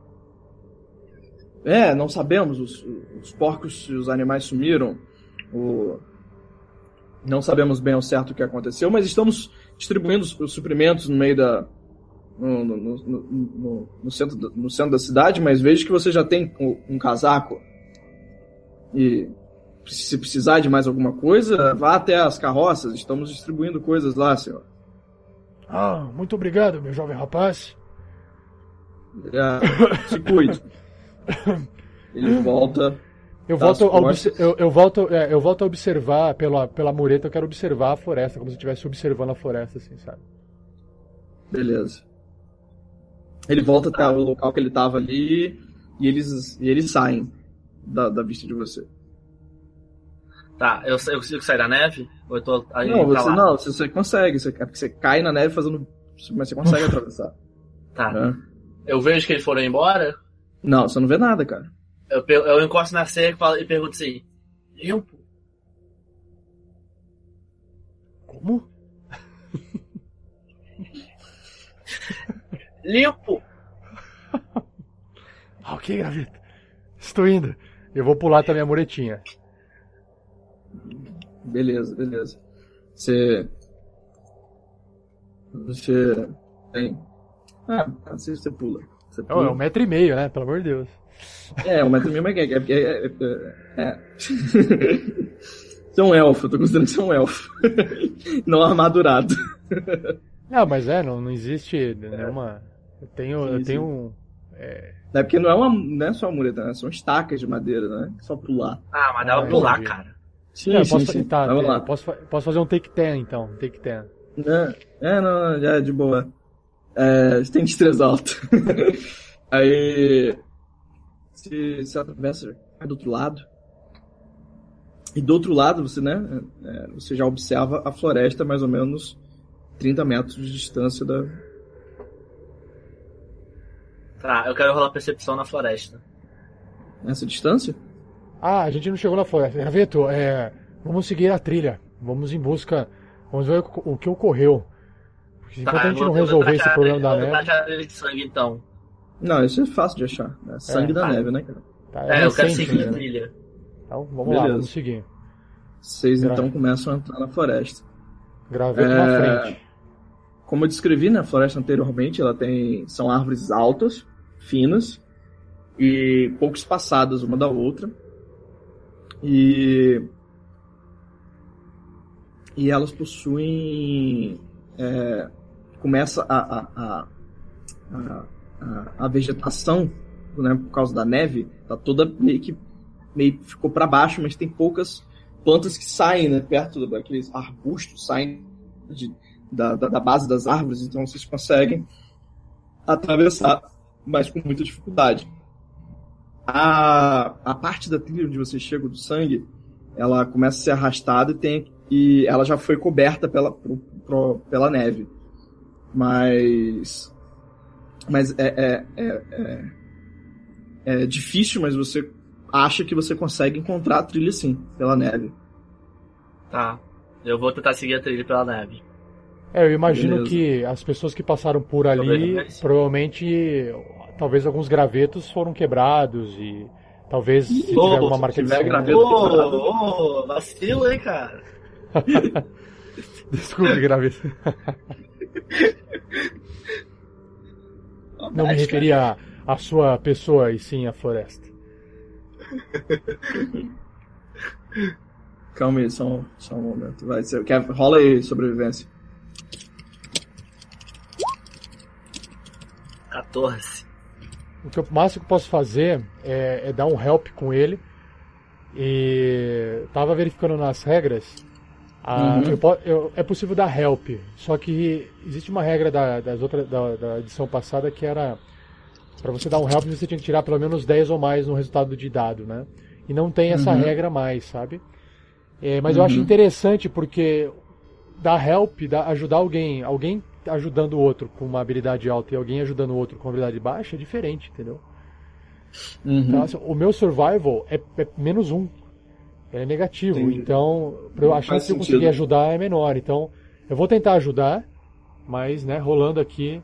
S2: É, não sabemos. Os, os porcos e os animais sumiram. O- Não sabemos bem ao certo o que aconteceu, mas estamos distribuindo os, os suprimentos no meio da. No, no- no- no- centro, no centro da cidade, mas vejo que você já tem um casaco. E se precisar de mais alguma coisa, vá até as carroças. Estamos distribuindo coisas lá, senhor.
S1: Ah, muito obrigado, meu jovem rapaz.
S2: É, se cuide. Ele volta.
S1: Eu volto, eu, eu, volto, é, eu volto a observar pela, pela mureta, eu quero observar a floresta, como se eu estivesse observando a floresta, assim, sabe?
S2: Beleza. Ele volta até o local que ele tava ali e eles, e eles saem da, da vista de você.
S3: Tá, eu, eu consigo sair da neve? Ou eu tô aí
S2: não, você
S3: lá?
S2: não, você, você consegue. Você, é porque você cai na neve fazendo. Mas você consegue atravessar.
S3: Tá.
S2: né?
S3: Eu vejo que eles foram embora,
S2: Não, você não vê nada, cara.
S3: eu, eu encosto na cerca e falo- e pergunto assim, limpo?
S1: Como?
S3: Limpo!
S1: Ah, ok, graveta. Estou indo. Eu vou pular também a muretinha.
S2: Beleza, beleza. Você. Você tem. Ah, assim você pula. Você
S1: É
S2: pula.
S1: um metro e meio, né? Pelo amor de Deus.
S2: É, um metro e meio, mas é. é, é, é, é. Você é um elfo, eu tô considerando que você é um elfo. Não armadurado.
S1: Não, mas é, não, não existe nenhuma. Eu tenho.
S2: Sim,
S1: eu tenho um.
S2: É porque não é, uma, não é só uma mureta, né? São estacas de madeira, né? Só pular.
S3: Ah, mas dá
S1: Ah,
S3: pra pular,
S1: entendi.
S3: cara.
S2: Sim, sim,
S1: posso,
S2: sim.
S1: tá,
S2: Vamos
S1: eu
S2: lá.
S1: posso, posso fazer um take 10 então. Take 10.
S2: É, é, não, não, já é de boa. É, tem destreza alta. Aí. Se você atravessa, vai do outro lado. E do outro lado, você, né? é, você já observa a floresta mais ou menos 30 metros de distância da.
S3: Tá, eu quero rolar percepção na floresta.
S2: Essa distância?
S1: Ah, a gente não chegou na floresta. Graveto, é, vamos seguir a trilha. Vamos em busca. Vamos ver o, que ocorreu. Porque enquanto a gente
S3: eu
S1: não
S3: vou- eu vou
S1: resolver esse problema da
S3: eu vou
S1: neve.
S3: tacar ele de sangue, então.
S2: Não, isso é fácil de achar. Né? Sangue
S1: É.
S2: da
S3: Ah.
S2: neve, né, cara?
S1: Tá,
S3: É, eu quero
S1: recente
S3: seguir a
S1: ainda, né?
S3: trilha.
S1: Então vamos
S2: Beleza.
S1: lá, vamos seguir.
S2: Vocês
S1: Gra-
S2: então começam a entrar na floresta.
S1: Graveto
S2: É,
S1: na frente.
S2: Como eu descrevi na floresta anteriormente, ela tem são árvores altas, finas e pouco espaçadas uma da outra. E e elas possuem é, começa a a, a, a, a- vegetação né, por causa da neve tá toda meio que meio ficou para baixo, mas tem poucas plantas que saem né, perto daqueles arbustos saem de, da, da, da base das árvores, então vocês conseguem atravessar, mas com muita dificuldade. A, a parte da trilha onde você chega do sangue, ela começa a ser arrastada e, tem, e ela já foi coberta pela, pro- pro- pela neve. Mas. Mas é, é, é, é, é difícil, mas você acha que você consegue encontrar a trilha sim, pela neve.
S3: Tá. Eu vou tentar seguir a trilha pela neve.
S1: É, eu imagino
S2: Beleza.
S1: que as pessoas que passaram por ali, provavelmente, talvez alguns gravetos foram quebrados e talvez se tiver alguma marca de
S2: tiver
S1: sangue.
S2: graveto-
S3: Ô, ô, vacilo, hein, cara.
S1: Desculpe, graveto. Não me referi à à sua pessoa e sim à floresta.
S2: Calma aí, só um, só um momento. Vai, você quer, rola aí sobrevivência.
S3: 14.
S1: O que eu, o máximo que eu posso fazer é, é dar um help com ele. E tava verificando nas regras. a-
S2: Uhum.
S1: eu eu- é possível dar help. Só que existe uma regra da, das outras, da, da edição passada que era para você dar um help você tinha que tirar pelo menos 10 ou mais no resultado de dado, né? E não tem essa
S2: Uhum.
S1: regra mais, sabe? É, mas eu acho
S2: Uhum.
S1: interessante porque dar help, dar, ajudar alguém, alguém ajudando o outro com uma habilidade alta e alguém ajudando o outro com uma habilidade baixa é diferente, entendeu? Então, assim, o meu survival é, é menos um. É negativo.
S2: Entendi.
S1: Então, pra eu- a
S2: Faz
S1: chance de eu conseguir ajudar é menor. Então, eu vou tentar ajudar, mas, né, rolando aqui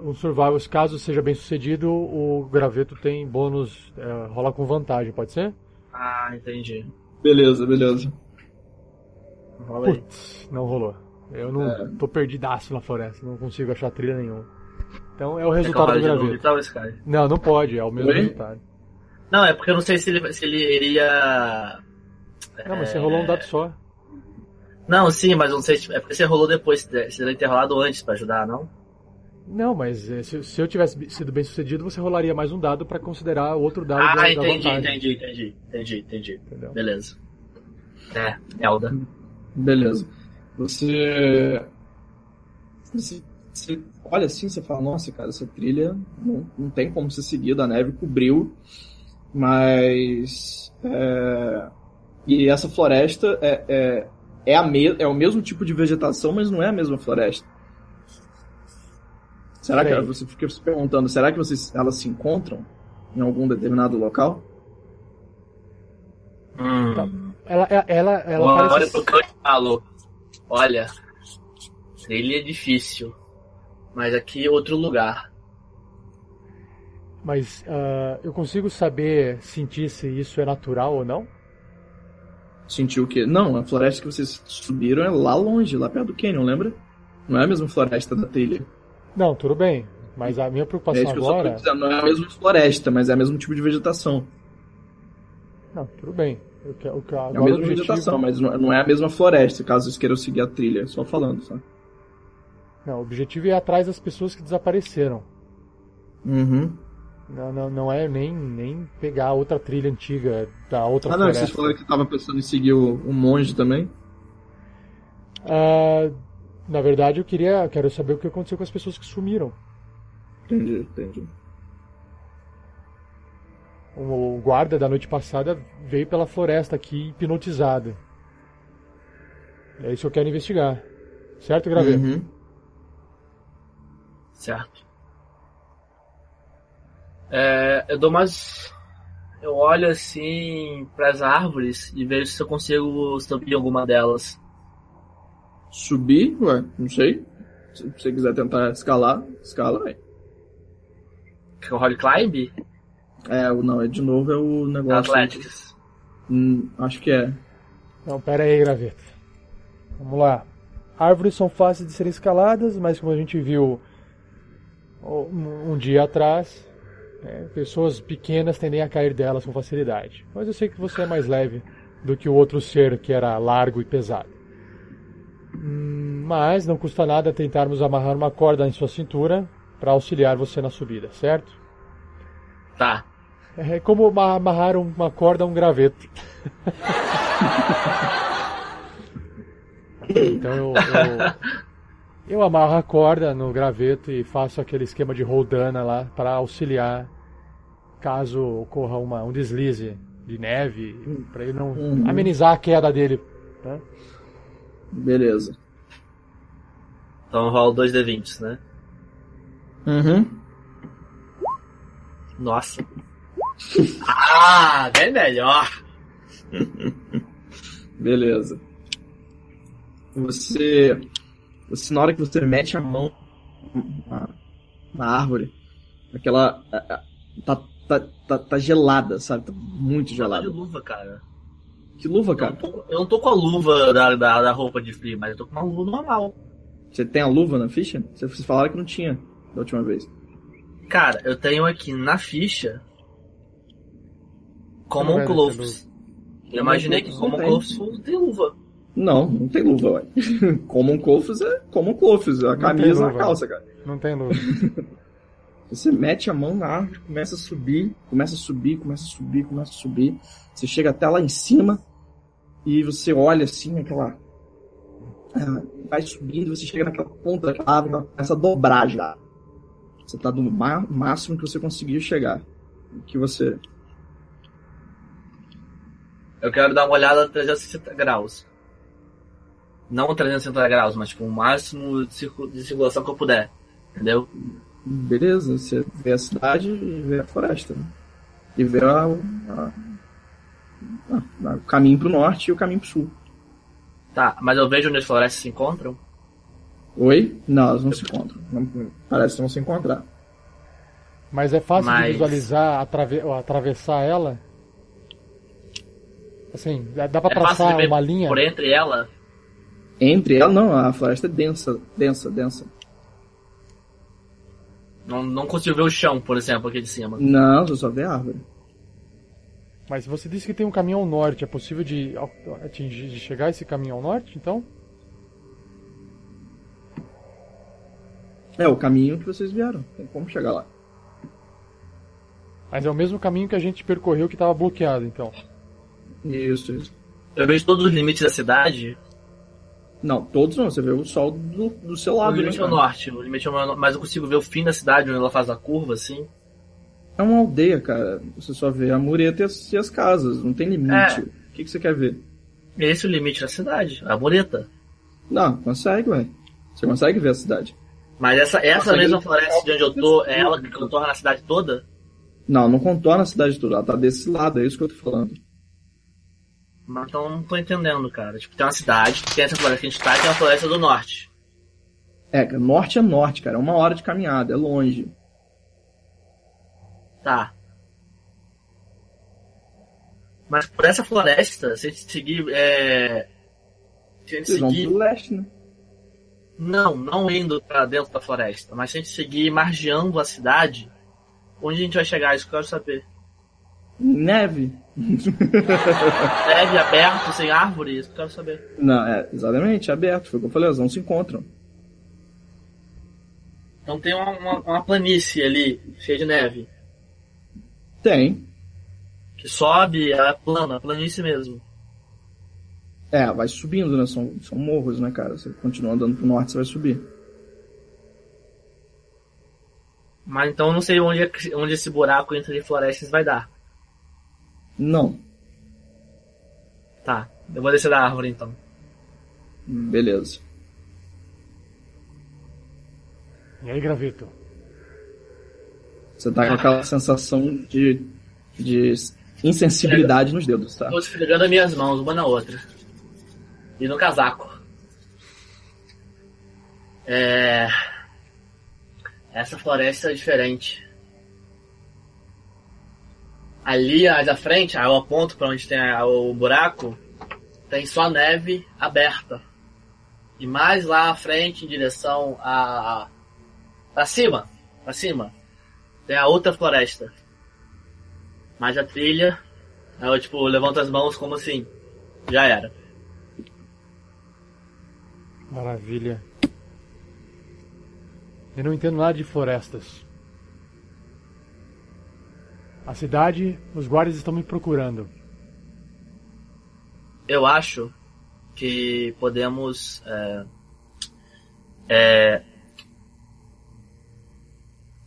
S1: um survival, caso seja bem sucedido, o graveto tem bônus, é, rola com vantagem, pode ser?
S3: Ah, entendi.
S2: Beleza, beleza.
S3: Rola.
S1: Putz, não rolou. Eu não
S2: É.
S1: tô perdidaço na floresta, não consigo achar trilha nenhuma. Então é o
S3: Quer que eu
S1: resultado
S3: novo,
S1: graveto.
S3: então, Sky?
S1: Não, não pode, é o mesmo
S2: Oi?
S1: resultado.
S3: Não, é porque eu não sei se ele, se ele iria.
S1: Não, mas você
S3: É.
S1: rolou um dado só.
S3: Não, sim, mas eu não sei se. É porque você rolou depois. Você deve ter rolado antes pra ajudar, não?
S1: Não, mas é, se, se eu tivesse sido bem sucedido, você rolaria mais um dado pra considerar o outro dado da,
S3: Ah,
S1: da
S3: entendi,
S1: vantagem.
S3: entendi, entendi, entendi, entendi.
S1: Entendeu?
S3: Beleza. É, Elda.
S2: Beleza. Você. Você, você olha assim, você fala, nossa, cara, essa trilha não, não tem como ser seguida, a neve cobriu, mas. é, E essa floresta é, é, é, a me... é o mesmo tipo de vegetação, mas não é a mesma floresta. Será que
S1: Sei.
S2: você fica se perguntando, será que vocês, elas se encontram em algum determinado local?
S3: Hum.
S1: Ela, ela, ela, ela
S3: Olha
S1: parece...
S3: e falou. Olha, ele é difícil. Mas aqui é outro lugar.
S1: Mas ah, eu consigo saber sentir se isso é natural ou não?
S2: Sentiu que. Não, a floresta que vocês subiram é lá longe, lá perto do Canyon, lembra? Não é a mesma floresta da trilha.
S1: Não, tudo bem. Mas a minha
S2: É
S1: preocupação
S2: isso que eu só tô
S1: agora.
S2: dizendo, não é a mesma floresta, mas é o mesmo tipo de vegetação.
S1: Não, tudo bem. Eu quero, eu quero,
S2: É a mesma
S1: objetivo...
S2: vegetação, mas não não é a mesma floresta, caso vocês queiram seguir a trilha. Só falando, só.
S1: Não, o objetivo é ir atrás das pessoas que desapareceram.
S2: Uhum.
S1: Não, não, não é nem, nem pegar outra trilha antiga da outra
S2: Ah, não,
S1: floresta.
S2: vocês falaram que tava pensando em seguir o, o monge também?
S1: Ah, na verdade, eu queria, quero saber o que aconteceu com as pessoas que sumiram.
S2: Entendi, entendi.
S1: O guarda da noite passada veio pela floresta aqui hipnotizado. É isso que eu quero investigar. Certo, Gravê?
S2: Uhum.
S3: Certo. É, eu dou mais. Eu olho assim para as árvores e vejo se eu consigo subir alguma delas.
S2: Subir, ué, não sei. Se você quiser tentar escalar, escala, ué.
S3: Que o Holy Climb?
S2: É, o- não, é de novo é o negócio.
S3: Athletics.
S2: Hum, acho que é.
S1: Não, pera aí, Graveta. Vamos lá. Árvores são fáceis de serem escaladas, mas como a gente viu um, um dia atrás, é, pessoas pequenas tendem a cair delas com facilidade. Mas eu sei que você é mais leve do que o outro ser que era largo e pesado. Hum, Mas não custa nada tentarmos amarrar uma corda em sua cintura para auxiliar você na subida, certo?
S3: Tá.
S1: É como ama- amarrar uma corda a um graveto. então eu, eu, eu amarro a corda no graveto e faço aquele esquema de roldana lá para auxiliar caso ocorra uma, um deslize de neve, para ele não
S2: Uhum.
S1: amenizar a queda dele. né?
S2: Beleza.
S3: Então rola 2d20, né?
S2: Uhum.
S3: Nossa. Ah, bem melhor.
S2: Beleza. Você, você, na hora que você mete a mão na, na árvore, aquela. Tá, tá, tá, tá gelada, sabe? Tá muito gelada.
S3: luva, cara.
S2: Que luva,
S3: Eu não,
S2: cara?
S3: tô, eu não tô com a luva da, da, da roupa de frio, mas eu tô com uma luva normal.
S2: Você tem a luva na ficha? Vocês falaram que não tinha da última vez.
S3: Cara, eu tenho aqui na ficha Common
S1: vai ter
S3: Clothes. Eu imaginei que
S2: Não
S3: Common
S2: tem.
S3: Clothes tem luva.
S2: Não, não tem luva, ué. Common Clothes é Common Clothes, a
S1: tem
S2: camisa na
S1: luva.
S2: calça, cara.
S1: Não tem luz.
S2: Você mete a mão na árvore, começa a subir, começa a subir, começa a subir, começa a subir. Você chega até lá em cima e você olha assim, aquela. Vai subindo, você chega naquela ponta daquela árvore, começa a dobrar já. Você tá do máximo que você conseguiu chegar. O que você.
S3: Eu quero dar uma olhada a 360 graus. Não 360 graus, mas tipo, o máximo de, circu- de circulação que eu puder. Entendeu?
S2: Beleza, você vê a cidade e vê a floresta. Né? E vê a- a- a- o caminho pro norte e o caminho pro sul.
S3: Tá, mas eu vejo onde as florestas se encontram.
S2: Oi? Não, elas não se encontram. Não- parece que não se encontrar.
S1: Mas é fácil de
S3: Mas-
S1: visualizar, atrave- ou atravessar ela? Assim, dá pra
S3: É
S1: traçar uma linha?
S3: por entre ela.
S2: Entre ela, não, a floresta é densa, densa, densa.
S3: Não, não consigo ver o chão, por exemplo, aqui de cima.
S2: Não, você só vê árvore.
S1: Mas você disse que tem um caminho ao norte. É possível de atingir, de chegar esse caminho ao norte, então?
S2: É o caminho que vocês vieram. Tem como chegar lá.
S1: Mas é o mesmo caminho que a gente percorreu que estava bloqueado, então.
S2: Isso, isso.
S3: Eu vejo todos os limites da cidade.
S2: Não, todos não. Você vê o sol do, do seu
S3: O
S2: lado.
S3: limite
S2: né,
S3: é o norte. O limite é o norte, mas eu consigo ver o fim da cidade onde ela faz a curva, assim.
S2: É uma aldeia, cara. Você só vê a mureta e as, e as casas. Não tem limite.
S3: É.
S2: O que, que você quer ver?
S3: Esse é o limite da cidade, a mureta.
S2: Não, consegue, ué. Você consegue ver a cidade.
S3: Mas essa, essa mesma floresta de onde eu tô, é ela que contorna a cidade toda?
S2: Não, não contorna a cidade toda. Ela tá desse lado, é isso que eu tô falando.
S3: Mas Então não tô entendendo, cara. Tipo, tem uma cidade, tem essa floresta que a gente tá, tem a floresta do norte.
S2: É, norte é norte, cara. É uma hora de caminhada, é longe.
S3: Tá. Mas por essa floresta, se a gente seguir. É... Se a gente
S2: Vocês vão
S3: seguir.
S2: pro leste, né?
S3: Não, não indo pra dentro da floresta, mas se a gente seguir margeando a cidade, onde a gente vai chegar? Isso que eu quero saber.
S2: Neve.
S3: Neve aberto, sem árvore, isso que eu quero saber.
S2: Não, é, exatamente, aberto. Foi o que eu falei, eles não se encontram.
S3: Então tem uma, uma, uma planície ali, cheia de neve,
S2: Tem.
S3: que sobe, ela é plana, planície mesmo.
S2: É, vai subindo, né? São, são morros, né, cara? Você continua andando pro norte, você vai subir.
S3: Mas então eu não sei onde, é onde esse buraco entre florestas vai dar.
S2: Não.
S3: Tá, eu vou descer da árvore então.
S2: Beleza.
S1: E aí, Graveto?
S2: Você tá com aquela sensação de, de insensibilidade nos dedos, tá?
S3: Tô esfregando as minhas mãos, uma na outra. E no casaco. É. Essa floresta é diferente. Ali, à frente, eu aponto pra onde tem o buraco, tem só neve aberta. E mais lá à frente, em direção a. pra cima, pra cima, tem a outra floresta. Mais a trilha, eu, tipo, levanto as mãos como assim. Já era.
S1: Maravilha. Eu não entendo nada de florestas. A cidade, os guardas estão me procurando.
S3: Eu acho que podemos. É, é,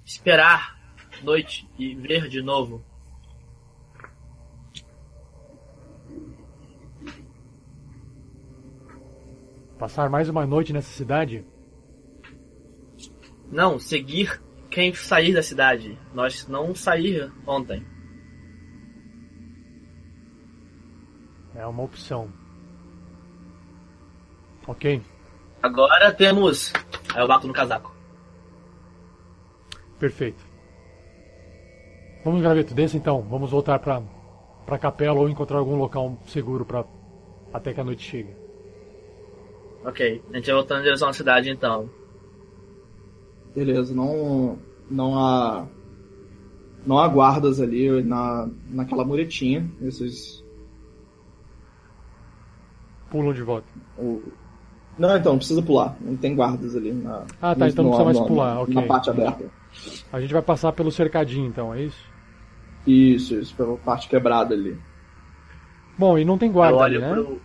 S3: esperar noite e ver de novo.
S1: Passar mais uma noite nessa cidade?
S3: Não, seguir quem sair da cidade. Nós não sair ontem.
S1: É uma opção. Ok,
S3: Agora temos. Aí eu bato no casaco.
S1: perfeito. Vamos, Graveto, desça então. Vamos voltar pra, pra capela ou encontrar algum local seguro pra, até que a noite chegue.
S3: Ok, a gente vai voltando em direção à cidade então.
S2: Beleza, não, não há. Não há guardas ali na, naquela muretinha. Esses.
S1: Pulam de volta.
S2: o- Não, então, não precisa pular. Não tem guardas ali na.
S1: Ah, tá, então não precisa mais pular, ok.
S2: Na parte aberta.
S1: A gente vai passar pelo cercadinho então, é isso?
S2: Isso, isso, pela parte quebrada ali.
S1: Bom, e não tem guarda ali, né?
S3: pro.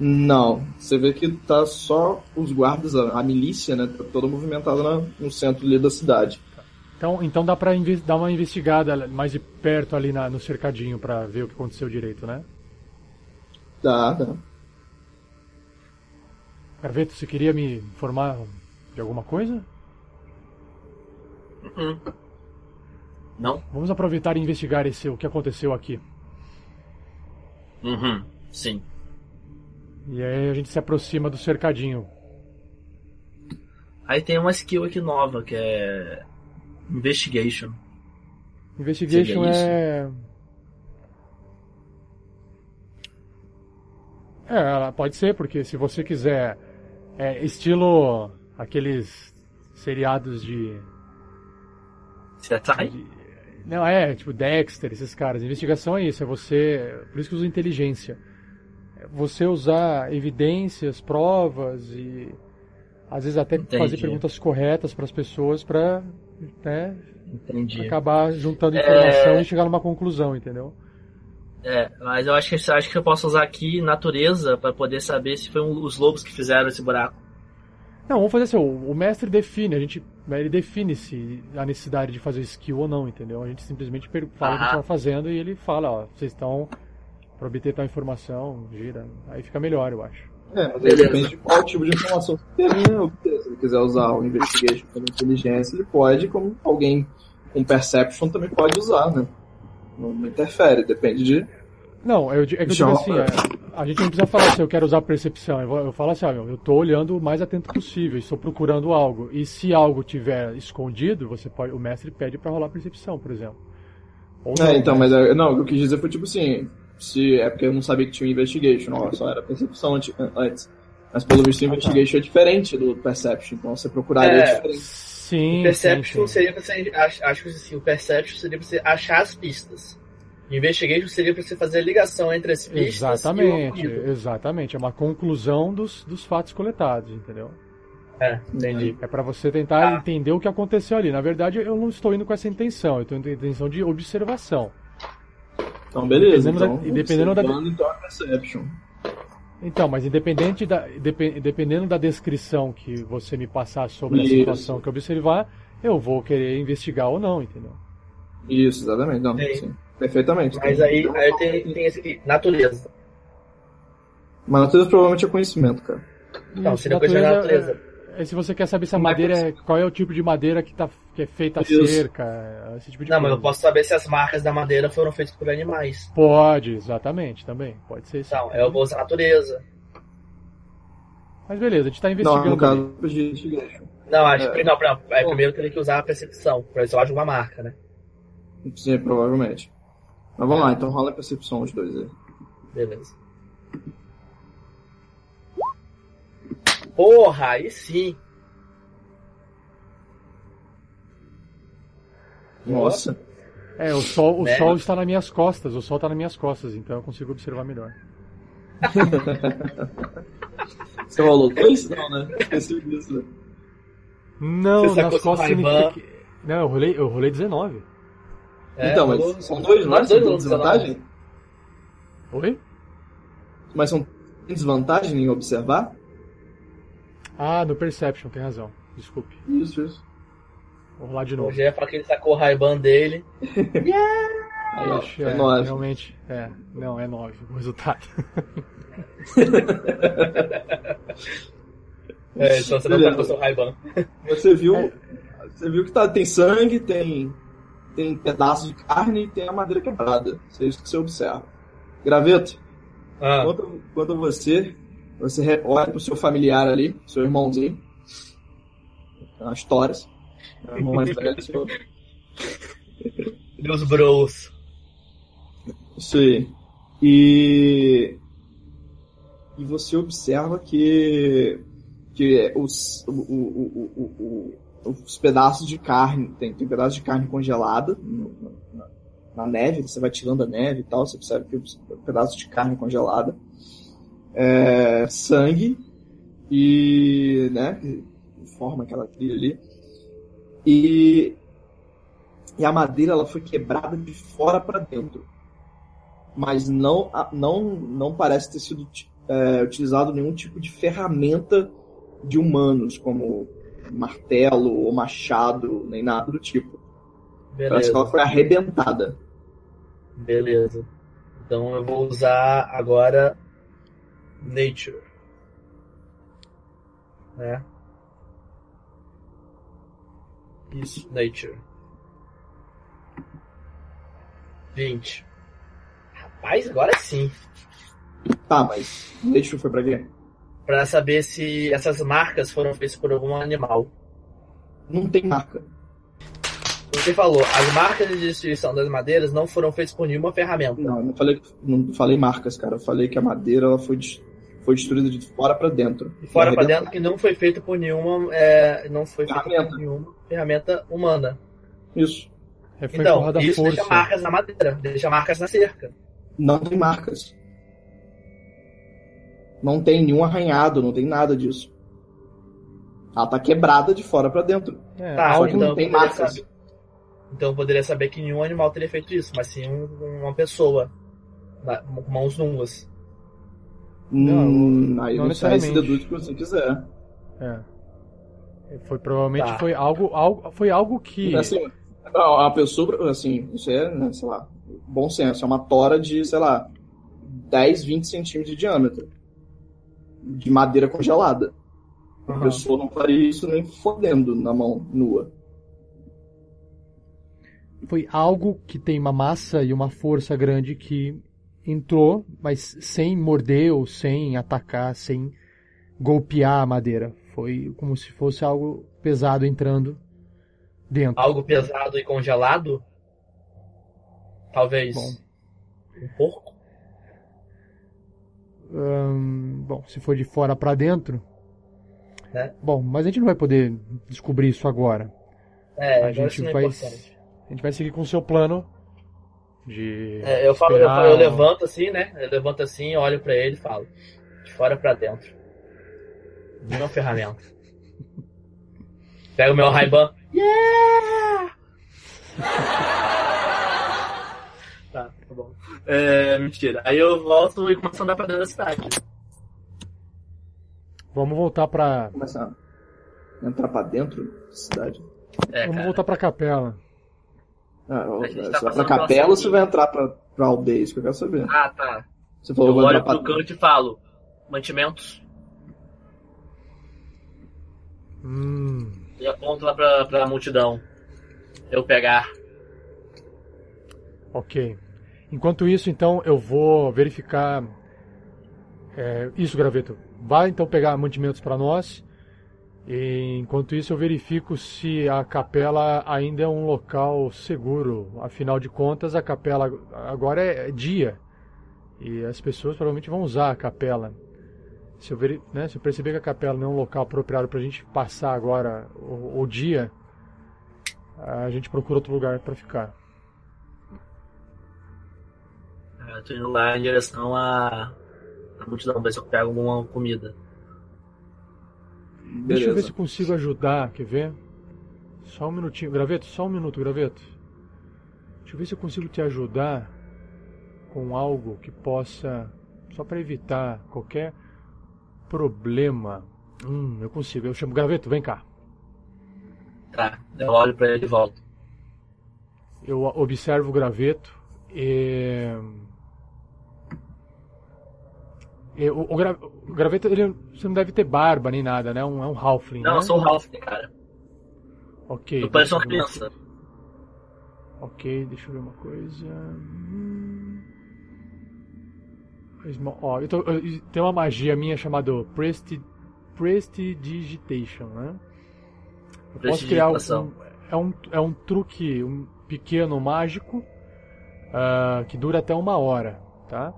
S2: Não, você vê que tá só os guardas, a, a milícia, né? Tá toda movimentada na- no centro ali da cidade.
S1: Então, então dá pra dar uma investigada mais de perto ali na- no cercadinho pra ver o que aconteceu direito, né?
S2: Tá, tá.
S1: Carveto, você queria me informar de alguma coisa?
S3: Uhum. Não?
S1: Vamos aproveitar e investigar esse, o que aconteceu aqui.
S3: Uhum. Sim.
S1: E aí a gente se aproxima do cercadinho.
S3: Aí tem uma skill aqui nova que é. Investigation.
S1: Investigation é. É, ela pode ser, porque se você quiser. É estilo aqueles seriados de.
S3: Aí?
S1: de- Não, é, tipo Dexter, esses caras. Investigação é isso, é você. Por isso que eu uso inteligência. É você usar evidências, provas e. Às vezes até
S3: Entendi.
S1: fazer perguntas corretas para as pessoas para né, acabar juntando
S3: É.
S1: informação e chegar numa conclusão, entendeu?
S3: É, mas eu acho que, acho que eu posso usar aqui natureza pra poder saber se foi um- os lobos que fizeram esse buraco.
S1: Não, vamos fazer assim, o, o mestre define, a gente, ele define se a necessidade de fazer skill ou não, entendeu? A gente simplesmente fala o que a gente
S3: Aham.
S1: tá fazendo e ele fala, ó, vocês estão para obter tal informação, gira, aí fica melhor, eu acho.
S2: É, mas aí depende de qual tipo de informação você quer obter. Se ele quiser usar o investigation como inteligência, ele pode, como alguém com perception também pode usar, né? Não, não interfere, depende de.
S1: Não, eu, é que eu digo assim, é, a gente não precisa falar se eu quero usar percepção, eu, eu falo assim, ó, meu, eu tô olhando o mais atento possível, estou procurando algo, e se algo tiver escondido, você pode, o mestre pede para rolar percepção, por exemplo. Ou não,
S2: É, então,
S1: né?
S2: mas é, não, o que eu quis dizer foi tipo assim, se é porque eu não sabia que tinha um investigation, ó, só era percepção antes. Mas pelo visto, o Investigation é diferente do Perception, então você procuraria
S3: É.
S2: diferente.
S1: Sim,
S3: O Perception
S1: sim, sim.
S3: seria pra você. Acho, acho que assim, o Perception seria pra você achar as pistas. O Investigation seria pra você fazer a ligação entre as pistas e o
S1: Exatamente, exatamente. É uma conclusão dos, dos fatos coletados, entendeu?
S3: É, entendi.
S1: É pra você tentar
S3: Ah.
S1: entender o que aconteceu ali. Na verdade, eu não estou indo com essa intenção, eu estou indo com a intenção de observação.
S2: Então, beleza.
S1: Dependendo da-
S2: então,
S1: e dependendo da-
S2: então, é Perception.
S1: Então, mas independente da, depe- dependendo da descrição que você me passar sobre a
S2: Isso.
S1: situação que eu observar, eu vou querer investigar ou não, entendeu?
S2: Isso, exatamente. Não,
S3: Sim.
S2: sim. Perfeitamente.
S3: Mas aí,
S2: então,
S3: aí tem, tem esse aqui, natureza.
S2: Mas natureza provavelmente é conhecimento, cara.
S3: Não, seria coisa da natureza.
S1: É, é se você quer saber se a
S2: é
S1: madeira é, qual é o tipo de madeira que, tá, que é feita a cerca, esse tipo de
S3: Não, mas
S1: coisa.
S3: eu posso saber se as marcas da madeira foram feitas por animais.
S1: Pode, exatamente, também. Pode ser isso.
S3: Então, eu vou usar natureza.
S1: Mas beleza, a gente tá
S2: Não,
S1: investigando.
S2: no caso.
S3: Não, acho
S2: É.
S3: que não, não, é, primeiro teria que usar a percepção, pra ver se eu acho uma marca, né?
S2: Sim, provavelmente. Mas vamos lá, então rola a percepção os dois aí.
S3: Beleza. Porra, aí sim.
S2: Nossa.
S1: É, o sol, o
S3: Né?
S1: sol está nas minhas costas, o sol está nas minhas costas, então eu consigo observar melhor.
S2: Você rolou dois? Não, né? Esqueci disso. né?
S1: Não, nas costas significa que... Não, eu rolei, eu rolei 19.
S3: É,
S2: então, mas
S3: rolou-
S2: são dois, não é?
S3: dois
S2: São
S3: rolou
S2: desvantagem?
S1: Oi?
S2: Mas são tem desvantagem em observar?
S1: Ah, no Perception, tem razão. Desculpe.
S2: Isso, isso.
S1: Vou rolar de novo.
S3: já ia falar que ele sacou o Ray-Ban dele.
S2: Aí, ó,
S1: Ixi,
S2: é
S1: é,
S2: nove.
S1: realmente, é, não, é 9 o resultado.
S3: É, então você não
S2: Beleza.
S3: sacou seu Ray-Ban.
S2: Você viu,
S1: É.
S2: você viu que tá, tem sangue, tem, tem pedaços de carne e tem a madeira quebrada. Isso é isso que você observa. Graveto,
S3: Ah,
S2: quanto, quanto a você, você olha pro seu familiar ali, seu irmãozinho, as histórias, o irmão mais velho, seu,
S3: meus bros.
S2: Isso aí. E. E você observa que. que os, o, o, o, os pedaços de carne. Tem, tem pedaços de carne congelada na, na neve, você vai tirando a neve e tal, você observa que os pedaços de carne congelada. É, sangue e. né? que forma aquela trilha ali. E. E a madeira ela foi quebrada de fora para dentro mas não, não, não parece ter sido é, utilizado nenhum tipo de ferramenta de humanos, como martelo ou machado, nem nada do tipo. Parece
S3: Beleza.
S2: que ela foi arrebentada.
S3: Beleza. Então eu vou usar agora Nature. Né? Isso, Nature. 20. Rapaz, agora sim.
S2: Tá, mas deixa eu foi pra quê?
S3: Pra saber se essas marcas foram feitas por algum animal.
S2: Não tem marca.
S3: Você falou, as marcas de destruição das madeiras não foram feitas por nenhuma ferramenta.
S2: Não, não falei, não falei marcas, cara. Eu falei que a madeira ela foi, foi destruída de fora pra dentro.
S3: De fora pra
S2: Arrebentada.
S3: dentro que não foi feito por nenhuma. é, não foi
S2: Ferramenta.
S3: por nenhuma ferramenta humana.
S2: Isso.
S1: É, foi
S3: Então, isso
S1: força.
S3: deixa marcas na madeira, deixa marcas na cerca.
S2: Não tem marcas. Não tem nenhum arranhado, não tem nada disso. Ela tá quebrada de fora pra dentro.
S1: É,
S3: Tá,
S2: Só que
S3: então
S2: não tem marcas.
S3: saber. Então eu poderia saber que nenhum animal teria feito isso, mas sim um- uma pessoa. na- Com mãos nuas.
S2: Hum,
S1: Não,
S2: aí
S1: não
S2: sai, se
S1: necessariamente.
S2: deduz o que você quiser.
S1: É. Foi provavelmente
S3: Tá.
S1: foi algo, algo foi algo que
S2: Assim, a a pessoa, assim, isso é, né, sei lá, bom senso, é uma tora de, sei lá, 10, 20 centímetros de diâmetro. De madeira congelada. A
S3: Aham.
S2: pessoa não faria isso nem fodendo na mão nua.
S1: Foi algo que tem uma massa e uma força grande que entrou, mas sem morder ou sem atacar, sem golpear a madeira. Foi como se fosse algo pesado entrando dentro.
S3: Algo pesado e congelado? Talvez.
S1: Bom.
S3: Um porco?
S1: hum, bom, se for de fora para dentro.
S3: É.
S1: Bom, mas a gente não vai poder descobrir isso agora.
S3: É,
S1: a gente
S3: é
S1: vai,
S3: importante.
S1: A gente vai seguir com o seu plano de.
S3: É, eu falo, eu, falo- eu levanto assim, né? Eu levanto assim, olho pra ele e falo. De fora pra dentro. Uma ferramenta. Pego o meu Ray-Ban. Yeah! tá, tá bom. É, mentira. Aí eu volto e começo a andar pra dentro da cidade.
S1: Vamos voltar para
S2: Começar a entrar pra dentro da cidade.
S3: É,
S1: Vamos
S3: cara.
S1: voltar para capela.
S2: Ah,
S3: gente
S2: você
S3: tá
S2: vai pra
S3: pela
S2: capela ou você vai entrar pra, pra aldeia? Isso que eu quero saber.
S3: Ah, tá.
S2: Você falou,
S3: Eu olho pro
S2: pra...
S3: canto e falo. Mantimentos.
S1: Hum,
S3: E aponto lá pra, pra multidão. Eu pegar.
S1: ok. Enquanto isso, então, eu vou verificar. é, isso, Graveto. Vai então pegar mantimentos para nós. Enquanto isso, eu verifico se a capela ainda é um local seguro. Afinal de contas, a capela agora é dia. E as pessoas provavelmente vão usar a capela. Se eu, veri, né, se eu perceber que a capela não é um local apropriado para a gente passar agora o, o dia, a gente procura outro lugar para ficar.
S3: Eu tô indo lá em direção à multidão, ver se eu pego alguma comida.
S1: Deixa eu ver
S2: Beleza.
S1: se consigo ajudar, quer ver? Só um minutinho. Graveto, só um minuto, Graveto. Deixa eu ver se eu consigo te ajudar com algo que possa. Só para evitar qualquer problema. Hum, eu consigo. Eu chamo Graveto, vem cá.
S3: Tá, eu olho pra ele e volto.
S1: Eu observo o graveto e. e o, o gra- o graveto, ele, você não deve ter barba nem nada, né? Um, é um halfling,
S3: Não,
S1: né?
S3: eu sou o Ralph, cara.
S1: Ok.
S3: Eu pareço uma criança.
S1: Ok, deixa eu ver uma coisa. Hum. Ó, eu tô- eu- tem uma magia minha chamada Presti, Prestidigitation, né? Eu posso criar um, é, um, é um truque, um pequeno mágico ah, que dura até uma hora, tá?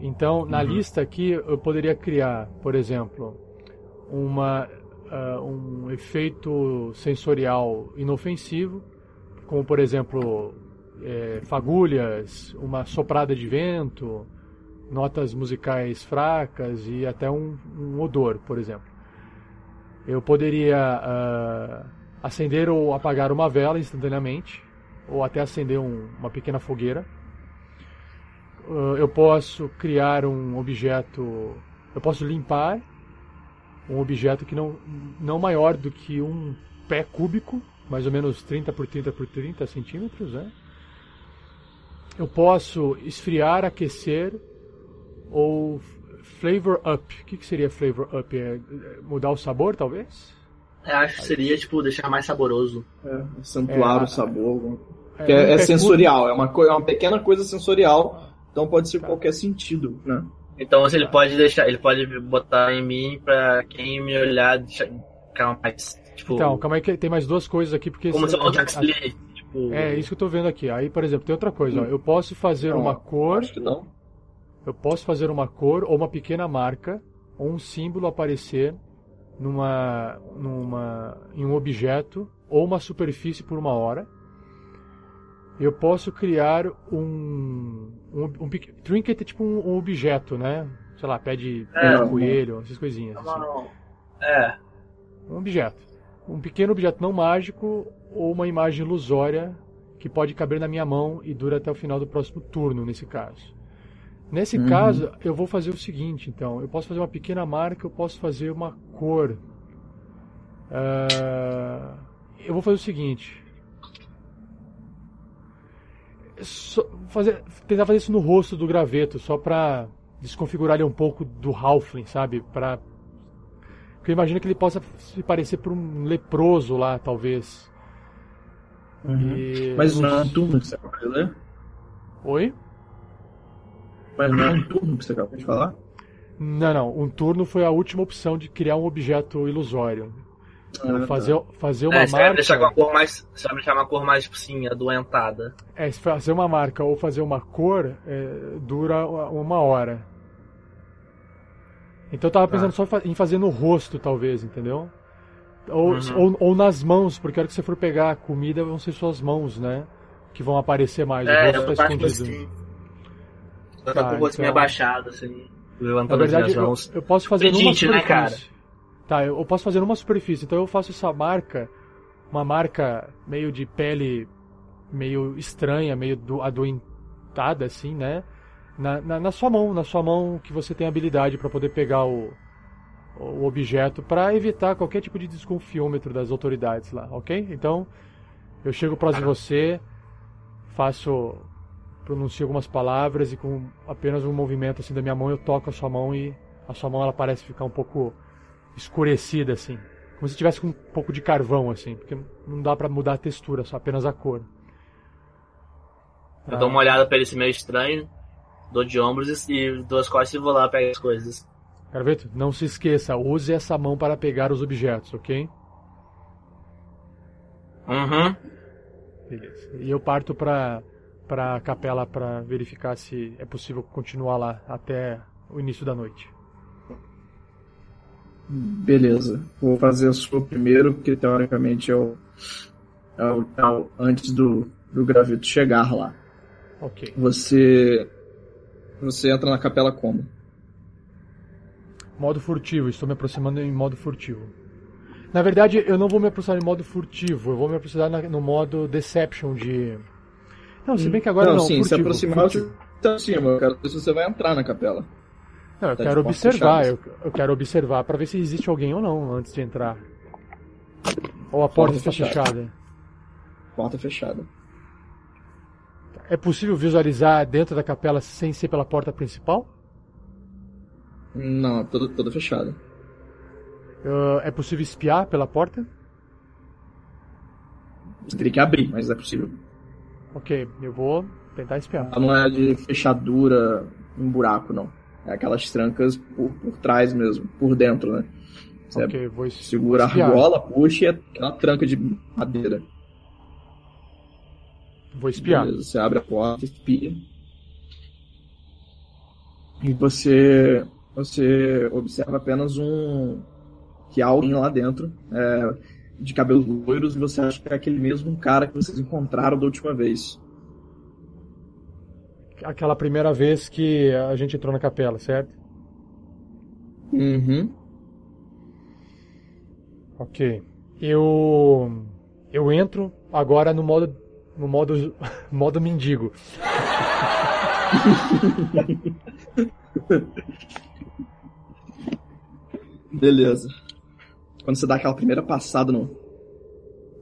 S1: Então, na lista aqui, eu poderia criar, por exemplo, uma, ah, um efeito sensorial inofensivo, como por exemplo é, fagulhas, uma soprada de vento, notas musicais fracas e até um, um odor, por exemplo. Eu poderia ah, acender ou apagar uma vela instantaneamente, ou até acender um- uma pequena fogueira. Ah, eu posso criar um objeto, eu posso limpar um objeto que não, não maior do que um pé cúbico, mais ou menos 30 por 30 por 30 centímetros, né? Eu posso esfriar, aquecer ou flavor up. O que, que seria flavor up? É é mudar o sabor, talvez?
S3: Eu acho que seria, tipo, deixar mais saboroso.
S2: É, acentuar
S1: É,
S2: o sabor.
S1: É,
S2: é, é sensorial, é uma, é uma pequena coisa sensorial, então pode ser
S1: Tá.
S2: qualquer sentido, né?
S3: Então se ele pode deixar, ele pode botar em mim pra quem me olhar deixar, ficar mais, tipo,
S1: Então, calma aí que tem mais duas coisas aqui, porque...
S3: como se Jax Lee, tipo,
S1: É, isso que eu tô vendo aqui. Aí, por exemplo, tem outra coisa. ó. Eu posso fazer
S2: Não,
S1: uma cor,
S2: Acho que não.
S1: eu posso fazer uma cor ou uma pequena marca ou um símbolo aparecer numa, numa, em um objeto ou uma superfície por uma hora. Eu posso criar um, um, um trinket é tipo um, um objeto, né? Sei lá, pé de, pé de
S2: É.
S1: coelho, essas coisinhas.
S3: é
S1: assim.
S3: é,
S1: Um objeto. Um pequeno objeto não mágico ou uma imagem ilusória que pode caber na minha mão e dura até o final do próximo turno, nesse caso. Nesse
S2: Uhum.
S1: caso, eu vou fazer o seguinte, então. Eu posso fazer uma pequena marca, eu posso fazer uma cor. Ah, eu vou fazer o seguinte. Só fazer, tentar fazer isso no rosto do graveto, só pra desconfigurar ele um pouco do Halfling, sabe? Pra porque eu imagino que ele possa se parecer por um leproso lá, talvez. E-
S2: Mas não é um turno que você acabou de ler?
S1: Oi?
S2: Mas não é um turno que você acabou de falar?
S1: Não, não. Um turno foi a última opção de criar um objeto ilusório.
S2: Ah, tá.
S1: fazer, fazer uma
S3: é, você vai
S1: marca.
S3: deixar uma cor mais, você vai deixar uma cor mais, tipo assim, adoentada.
S1: É, se fazer uma marca ou fazer uma cor é, dura uma hora. Então eu tava pensando só fa- em fazer no rosto, talvez, entendeu? Ou,
S3: Uhum.
S1: ou, ou nas mãos, porque a hora que você for pegar a comida vão ser suas mãos, né? Que vão aparecer mais.
S3: É,
S1: o
S3: eu
S1: rosto tá escondido.
S3: assim. Eu
S1: Tá,
S3: com o rosto meio
S1: então-
S3: abaixado, assim. Levantando as minhas
S1: eu,
S3: mãos.
S1: eu posso fazer numa
S3: Pedinte, né,
S1: superfície. Tá, eu, posso fazer numa superfície. Então eu faço essa marca, uma marca meio de pele meio estranha, meio do, adoentada, assim, né? Na, na, na sua mão, na sua mão que você tem habilidade para poder pegar o, o objeto para evitar qualquer tipo de desconfiômetro das autoridades lá, ok? Então eu chego próximo de você, faço pronuncio algumas palavras e com apenas um movimento assim da minha mão eu toco a sua mão e a sua mão ela parece ficar um pouco escurecida assim, como se tivesse com um pouco de carvão assim, porque não dá pra mudar a textura, só apenas a cor.
S3: Eu dou uma olhada pra ele meio estranho, dou de ombros e, e dou as costas e vou lá pegar as coisas.
S1: Carveto, não se esqueça, use essa mão para pegar os objetos, ok?
S3: Uhum.
S1: Beleza. E eu parto pra para capela para verificar se é possível continuar lá até o início da noite.
S2: Beleza. Vou fazer a sua primeiro, porque teoricamente é o, é o, é o- antes do, do gravito chegar lá.
S1: Ok.
S2: Você. Você entra na capela como?
S1: Modo furtivo, estou me aproximando em modo furtivo. Na verdade, eu não vou me aproximar em modo furtivo, eu vou me aproximar na- no modo deception de. Não, se bem que agora não,
S2: não, sim, se
S1: furtivo,
S2: aproximar, eu te
S1: furtivo.
S2: te aproxima. Eu quero ver se você vai entrar na capela.
S1: Não, eu
S2: tá
S1: quero observar, eu, eu quero observar para ver se existe alguém ou não antes de entrar. Ou a porta
S2: Porta
S1: está
S2: fechada.
S1: fechada.
S2: Porta fechada.
S1: É possível visualizar dentro da capela sem ser pela porta principal?
S2: Não, toda, toda fechada.
S1: Ah, é possível espiar pela porta?
S2: Você teria que abrir, mas é possível.
S1: Ok, eu vou tentar espiar.
S2: Ela não é de fechadura em buraco, não. É aquelas trancas por, por trás mesmo, por dentro, né? Você
S1: Ok, vou
S2: segura a argola, puxa e é aquela tranca de madeira.
S1: Vou espiar.
S2: Beleza, você abre a porta, espia. E você, você observa apenas um. que há alguém lá dentro, é, de cabelos loiros, e você acha que é aquele mesmo cara que vocês encontraram da última vez.
S1: Aquela primeira vez que a gente entrou na capela, certo?
S2: Uhum.
S1: Ok. Eu eu entro agora no modo no modo modo mendigo.
S2: Beleza. Quando você dá aquela primeira passada no.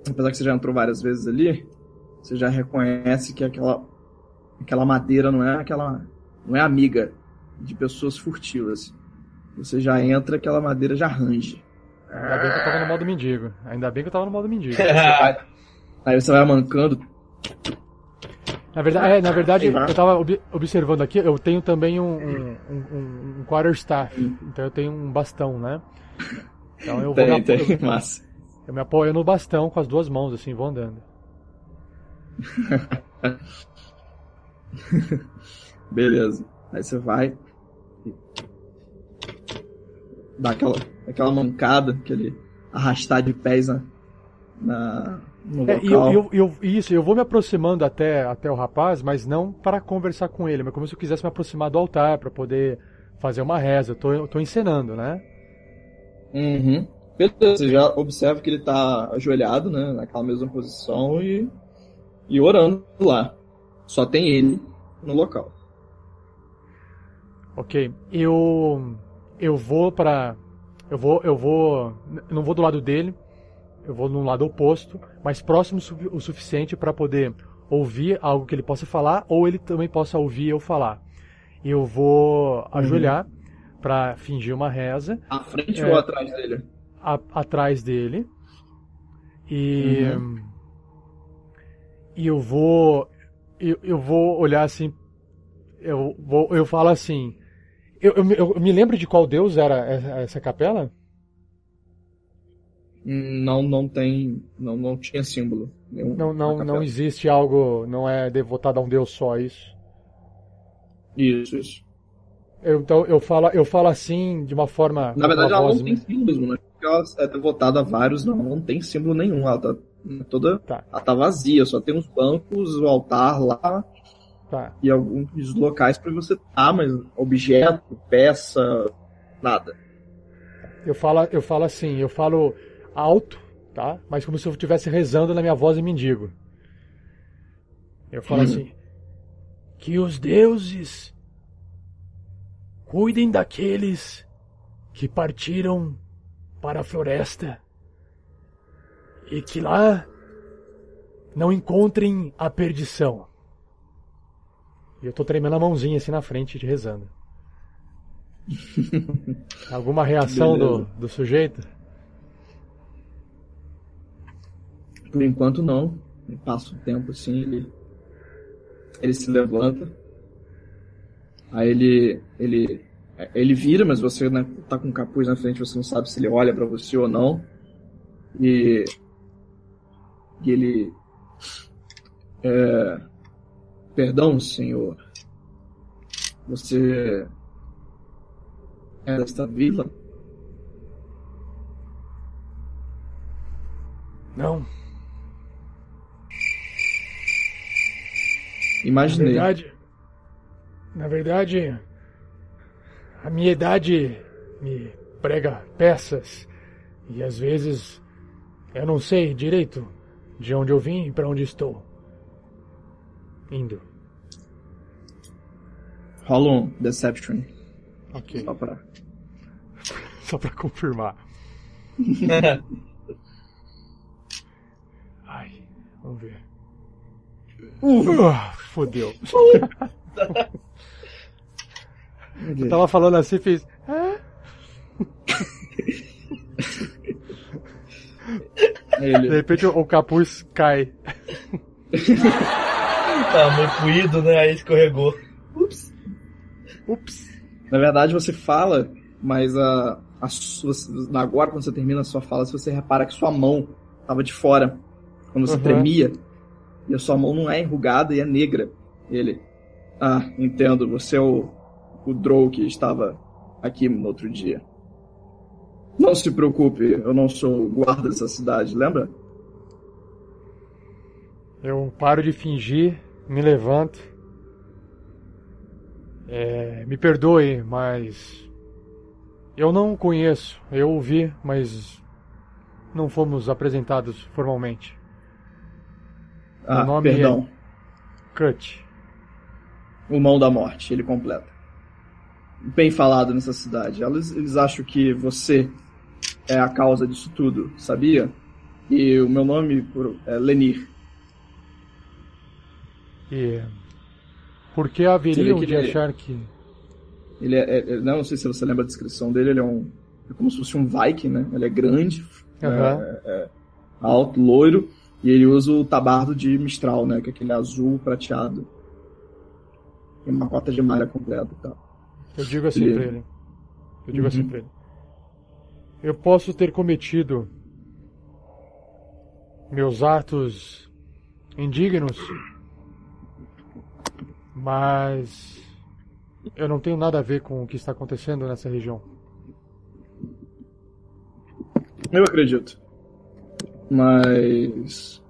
S2: Apesar que você já entrou várias vezes ali, você já reconhece que aquela. Aquela madeira não é aquela. não é amiga de pessoas furtivas. Você já entra, aquela madeira já range.
S1: Ainda bem que eu tava no modo mendigo. Ainda bem que eu tava no modo mendigo.
S2: Aí você vai mancando.
S1: Na verdade, é, na verdade eu tava ob- observando aqui, eu tenho também um, um, um, um quarterstaff. Então eu tenho um bastão, né? Então eu vou
S2: Tem, tem, massa.
S1: Eu me apoio no bastão com as duas mãos, assim, vou andando.
S2: Beleza. Aí você vai. Dá aquela, aquela mancada, aquele arrastar de pés na, na- no
S1: É, e eu,
S2: local.
S1: eu, eu- isso, eu vou me aproximando até, até o rapaz, mas não para conversar com ele, mas como se eu quisesse me aproximar do altar para poder fazer uma reza. Eu tô, eu tô encenando, né?
S2: Uhum. Beleza, você já observa que ele tá ajoelhado, né? Naquela mesma posição e, e orando lá. Só tem ele no local.
S1: Ok. Eu eu vou para eu vou eu vou eu não vou do lado dele. Eu vou no lado oposto, mas próximo o suficiente para poder ouvir algo que ele possa falar ou ele também possa ouvir eu falar. Eu vou ajoelhar para fingir uma reza
S2: À frente
S1: É.
S2: ou atrás dele?
S1: a- atrás dele e e eu vou eu, eu vou olhar assim eu vou eu falo assim eu, eu, me- eu me lembro de qual deus era essa, essa capela
S2: Não, não tem. Não, não tinha símbolo.
S1: não não não existe algo não é devotado a um deus só isso
S2: Isso, isso.
S1: Eu, então eu falo, eu falo assim de uma forma.
S2: Na verdade, ela não tem símbolos, né? Porque ela é devotada a vários, não, não tem símbolo nenhum. Ela tá toda.
S1: Tá.
S2: Ela tá vazia, só tem uns bancos, o altar lá
S1: Tá.
S2: e alguns locais pra você tá, mas objeto, peça, nada.
S1: Eu falo, eu falo assim, eu falo alto, tá? Mas como se eu estivesse rezando na minha voz de mendigo. Eu falo
S2: Uhum.
S1: assim: Que os deuses cuidem daqueles que partiram para a floresta e que lá não encontrem a perdição. E eu tô tremendo a mãozinha assim na frente, de rezando. Alguma reação do, do sujeito?
S2: Por enquanto não. Passa o tempo assim, ele, ele se levanta. Aí ele, ele, ele vira, mas você né, tá com o capuz na frente, você não sabe se ele olha pra você ou não. E, e ele, é, perdão, senhor. Você é desta vila?
S1: Não. Na
S2: Imaginei.
S1: verdade, na verdade, a minha idade me prega peças e às vezes eu não sei direito de onde eu vim e para onde estou indo.
S2: Rola um Deception.
S1: Ok.
S2: Só pra...
S1: Só para confirmar. Ai, vamos ver. Ah, fodeu. Eu tava falando assim, fiz. "Ah?"
S2: Ele-
S1: De repente o o capuz cai.
S3: Tá meio puído, né? Aí escorregou. Ups.
S1: Ups.
S2: Na verdade, você fala, mas a, a sua, agora, quando você termina a sua fala, você repara que sua mão estava de fora. Quando você
S1: Uhum.
S2: tremia. E a sua mão não é enrugada e é negra. Ele. Ah, entendo. Você é o, o Drow que estava aqui no outro dia. Não se preocupe, eu não sou guarda dessa cidade, lembra?
S1: Eu paro de fingir, me levanto. É, me perdoe, mas. Eu não o conheço. Eu ouvi, mas. Não fomos apresentados formalmente.
S2: Ah,
S1: nome
S2: perdão.
S1: Cut.
S2: O Mão da Morte, ele completa. Bem falado nessa cidade. Eles, eles acham que você é a causa disso tudo, sabia? E o meu nome é Lenir.
S1: E. Por que haveriam
S2: que
S1: de
S2: ele-
S1: achar que.
S2: Ele é, é- não sei se você lembra a descrição dele, ele é um. É como se fosse um Viking, né? Ele é grande,
S1: Aham.
S2: é- é alto, loiro, e ele usa o tabardo de Mistral, né? Que é aquele azul prateado. E uma cota de malha completa e tal.
S1: Eu digo assim
S2: Ele-
S1: pra ele. Eu digo assim
S2: Uhum.
S1: pra ele. Eu posso ter cometido meus atos indignos, mas eu não tenho nada a ver com o que está acontecendo nessa região.
S2: Eu acredito. Mas.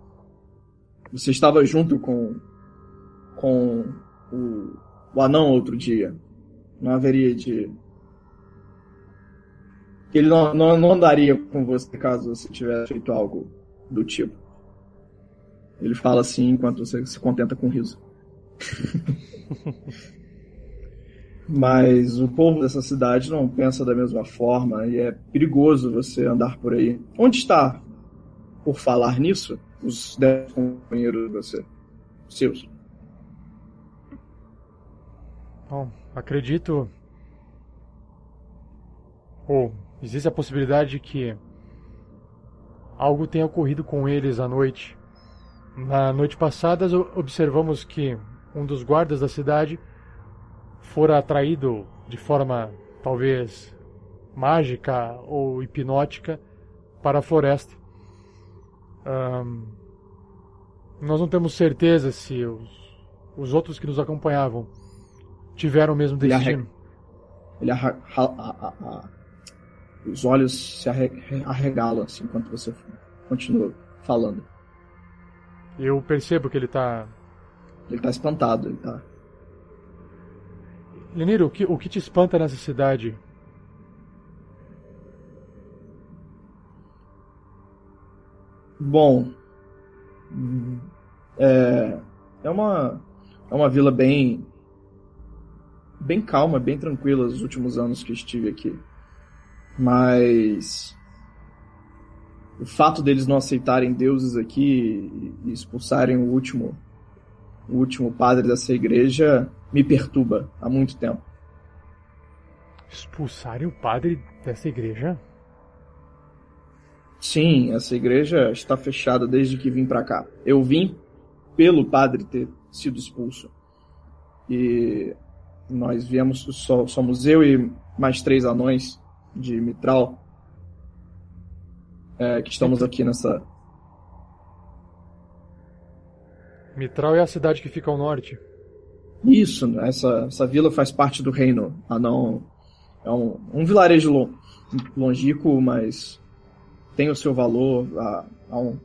S2: Você estava junto com. com o, o anão outro dia. Não haveria de. Ele não, não, não andaria com você caso você tivesse feito algo do tipo. Ele fala assim enquanto você se contenta com o riso. Mas o povo dessa cidade não pensa da mesma forma e é perigoso você andar por aí. Onde está, por falar nisso, os dez companheiros de você? Seus.
S1: Bom, acredito. Ou existe a possibilidade de que algo tenha ocorrido com eles à noite. Na noite passada, observamos que um dos guardas da cidade fora atraído de forma talvez mágica ou hipnótica para a floresta. Ahn, nós não temos certeza se os, os outros que nos acompanhavam tiveram o mesmo destino.
S2: ele arra, a, a, a, os olhos se arregalam assim, enquanto você continua falando.
S1: Eu percebo que ele tá.
S2: Ele tá espantado, ele tá.
S1: Leniro, o que, o que te espanta nessa cidade?
S2: Bom, é, é uma é uma vila bem bem calma, bem tranquila os últimos anos que estive aqui. Mas o fato deles não aceitarem deuses aqui e expulsarem o último o último padre dessa igreja me perturba há muito tempo.
S1: Expulsarem o padre dessa igreja?
S2: Sim, essa igreja está fechada desde que vim para cá. Eu vim pelo padre ter sido expulso. E nós viemos, só, somos eu e mais três anões de Mitral é, que estamos aqui nessa.
S1: Mitral é a cidade que fica ao norte.
S2: Isso, essa, essa vila faz parte do reino anão. É um, um vilarejo longínquo, mas tem o seu valor. Há, há, um,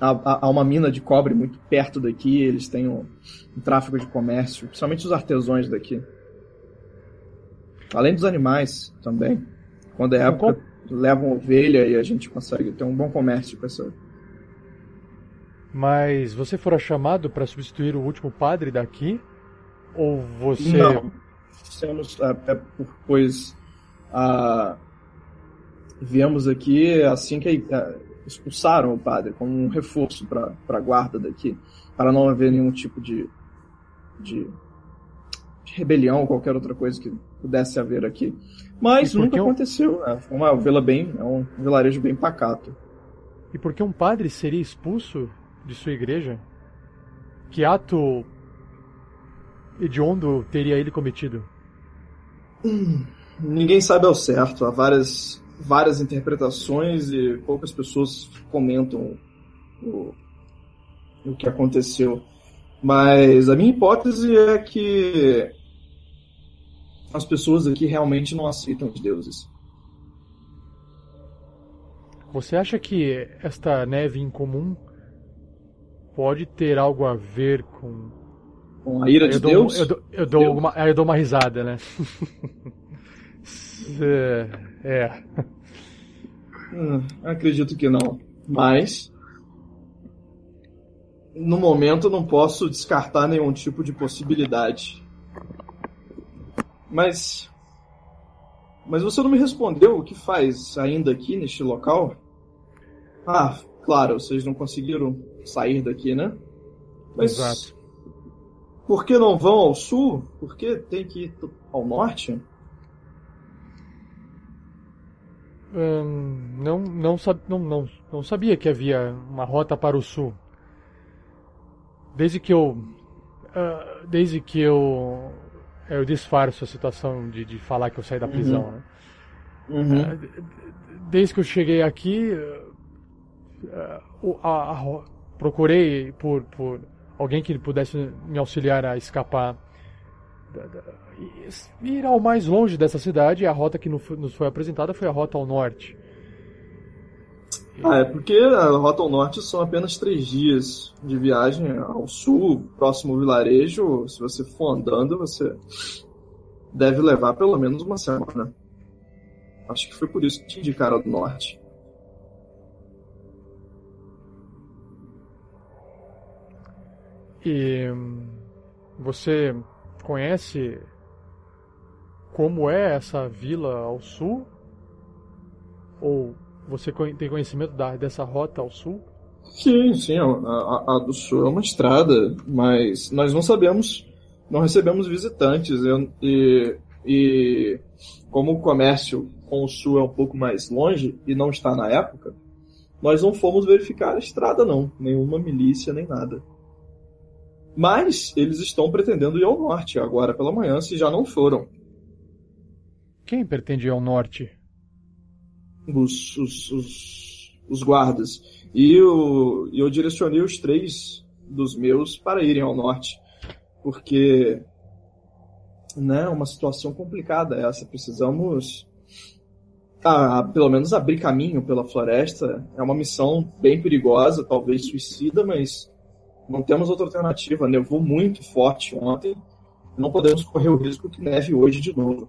S2: há, há, uma mina de cobre muito perto daqui, eles têm um, um tráfego de comércio, principalmente os artesãos daqui. Além dos animais também. Quando é época, levam ovelha e a gente consegue ter um bom comércio com essa.
S1: Mas você fora chamado para substituir o último padre daqui? Ou você.
S2: Não. Somos, é, é, pois. A, viemos aqui assim que é, expulsaram o padre, como um reforço para a guarda daqui, para não haver nenhum tipo de, de, de rebelião ou qualquer outra coisa que pudesse haver aqui. Mas nunca um... aconteceu. É, foi uma vila bem, é um vilarejo bem pacato.
S1: E por que um padre seria expulso de sua igreja? Que ato hediondo teria ele cometido?
S2: Hum, ninguém sabe ao certo. Há várias várias interpretações e poucas pessoas comentam o, o que aconteceu. Mas a minha hipótese é que as pessoas aqui realmente não aceitam os deuses.
S1: Você acha que esta neve incomum pode ter algo a ver com.
S2: Com a ira de
S1: dou,
S2: Deus?
S1: Eu dou, eu dou, Deus. Uma, eu dou uma risada, né? É. é.
S2: Hum, acredito que não. Mas. No momento não posso descartar nenhum tipo de possibilidade. Mas. Mas você não me respondeu o que faz ainda aqui neste local? Ah, claro, vocês não conseguiram sair daqui, né?
S1: Mas. Exato.
S2: Por que não vão ao sul? Por que tem que ir ao norte?
S1: Hum, não, não, não, não, não sabia que havia uma rota para o sul. Desde que eu. Uh, desde que eu. Eu disfarço a situação de, de falar que eu saí da prisão, uhum. né?
S2: Uhum. Uh,
S1: desde que eu cheguei aqui. Uh, a, a, procurei por, por alguém que pudesse me auxiliar a escapar da, da, ir ao mais longe dessa cidade. E a rota que nos foi apresentada foi a rota ao norte.
S2: Ah, é porque a rota ao norte são apenas três dias de viagem ao sul, próximo vilarejo. Se você for andando, você deve levar pelo menos uma semana. Acho que foi por isso que te indicaram do norte.
S1: E você conhece como é essa vila ao sul? Ou você tem conhecimento da, dessa rota ao sul?
S2: Sim, sim, a, a, a, do sul é uma estrada, mas nós não sabemos, não recebemos visitantes e, e como o comércio com o sul é um pouco mais longe e não está na época, nós não fomos verificar a estrada não, nenhuma milícia nem nada. Mas eles estão pretendendo ir ao norte agora pela manhã, se já não foram.
S1: Quem pretende ir ao norte?
S2: Os, os, os, os guardas. E eu, eu direcionei os três dos meus para irem ao norte. Porque né, uma situação complicada essa. Precisamos, ah, pelo menos, abrir caminho pela floresta. É uma missão bem perigosa, talvez suicida, mas não temos outra alternativa. Nevou muito forte ontem. Não podemos correr o risco que neve hoje de novo.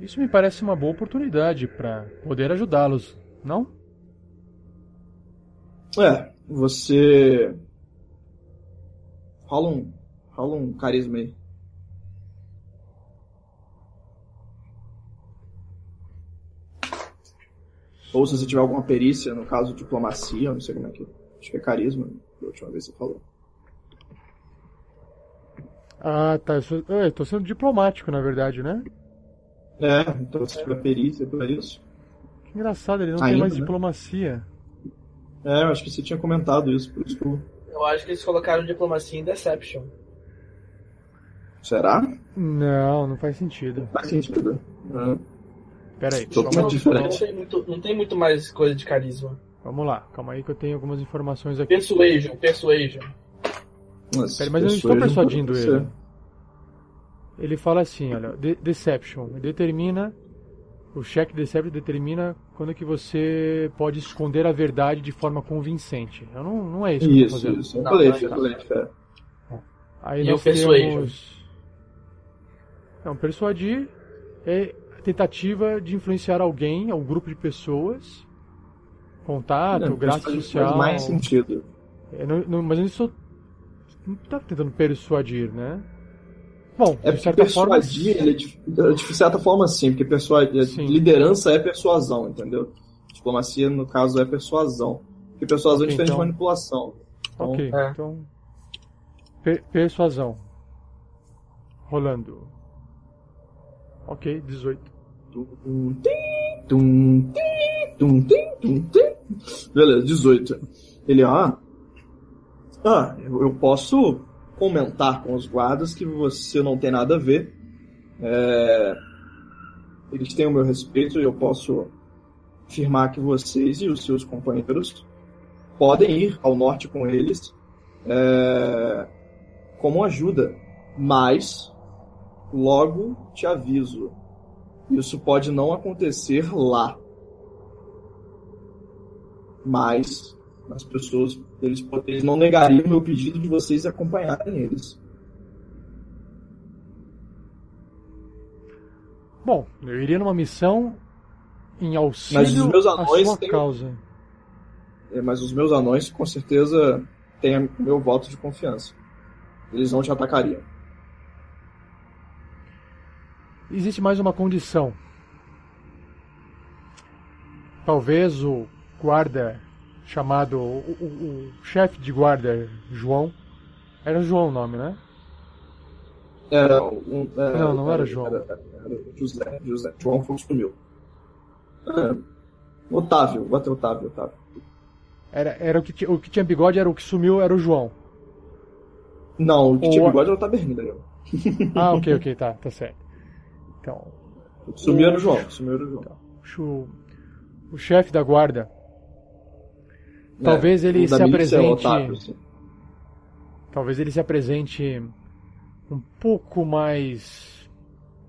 S1: Isso me parece uma boa oportunidade para poder ajudá-los, não?
S2: É, você. Rola um, rola um carisma aí. Ou se você tiver alguma perícia, no caso diplomacia, não sei como é que. Acho que é carisma, da última vez que você falou.
S1: Ah, tá. Eu, sou, eu tô sendo diplomático, na verdade, né?
S2: É, então se tiver perícia por isso.
S1: Que engraçado, ele não
S2: Ainda,
S1: tem mais
S2: né?
S1: diplomacia.
S2: É, eu acho que você tinha comentado isso, por isso que eu...
S3: Eu acho que eles colocaram diplomacia em Deception.
S2: Será?
S1: Não, não faz sentido.
S2: Faz sentido. É.
S1: Pera aí,
S2: Tô
S1: calma,
S2: com
S3: Não,
S2: diferente.
S3: não, tem muito, não tem muito mais coisa de carisma.
S1: vamos lá, calma aí que eu tenho algumas informações aqui.
S3: Persuasion, persuasion.
S2: Mas,
S1: Pera, mas eu não estou persuadindo ele. Ele fala assim, olha, de- Deception, determina, o cheque Deception determina quando que você pode esconder a verdade de forma convincente. Eu não, não é isso que eu tô
S2: Isso,
S1: fazendo.
S2: isso. É
S3: Não,
S2: colete,
S3: não
S2: é
S3: é
S2: colete, é.
S1: Aí
S3: E
S1: nós temos... Não, persuadir é a tentativa de influenciar alguém, um grupo de pessoas, contato,
S2: Não,
S1: graça social...
S2: Faz mais sentido.
S1: É, não- não- mas eu não estou... Não tá tentando persuadir, né? Bom,
S2: É
S1: de
S2: porque
S1: certa forma...
S2: persuadir, ele é de, de certa forma sim, porque persua-
S1: Sim.
S2: liderança é persuasão, entendeu? Diplomacia, no caso, é persuasão. Porque persuasão é
S1: Ok,
S2: diferente
S1: então-
S2: de manipulação. Então,
S1: Ok,
S3: É.
S1: então. per- persuasão. Rolando. Ok, 18.
S2: Tum, tim, tum, tim, tum, tim, tum, tim. Beleza, 18. Ele, ah. Ah, eu, eu posso comentar com os guardas que você não tem nada a ver. É, eles têm o meu respeito e eu posso afirmar que vocês e os seus companheiros podem ir ao norte com eles é, como ajuda. Mas, logo te aviso, isso pode não acontecer lá. Mas as pessoas, eles, eles não negariam o meu pedido de vocês acompanharem eles.
S1: Bom, eu iria numa missão em
S2: Mas
S1: auxílio
S2: os meus
S1: à
S2: anões
S1: sua
S2: têm-
S1: causa.
S2: É, Mas os meus anões, com certeza, têm o meu voto de confiança. Eles não te atacariam.
S1: Existe mais uma condição. Talvez o guarda chamado. O, o- o chefe de guarda, João. Era João o nome, né?
S2: Era um, é,
S1: Não, não era João.
S2: Era, era José, José. João foi o que sumiu. É, Otávio, bota Otávio, Otávio.
S1: Era, era o, que, o que tinha bigode, era o que sumiu, era o João.
S2: Não, o que tinha bigode era o Taberneiro.
S1: Ah, ok, ok, tá, tá certo. Então,
S2: O que sumiu era o João. o Sumiu era o João.
S1: o, o chefe da guarda. Talvez
S2: É,
S1: ele se
S2: é
S1: apresente-
S2: Otávio, sim.
S1: Talvez ele se apresente um pouco mais.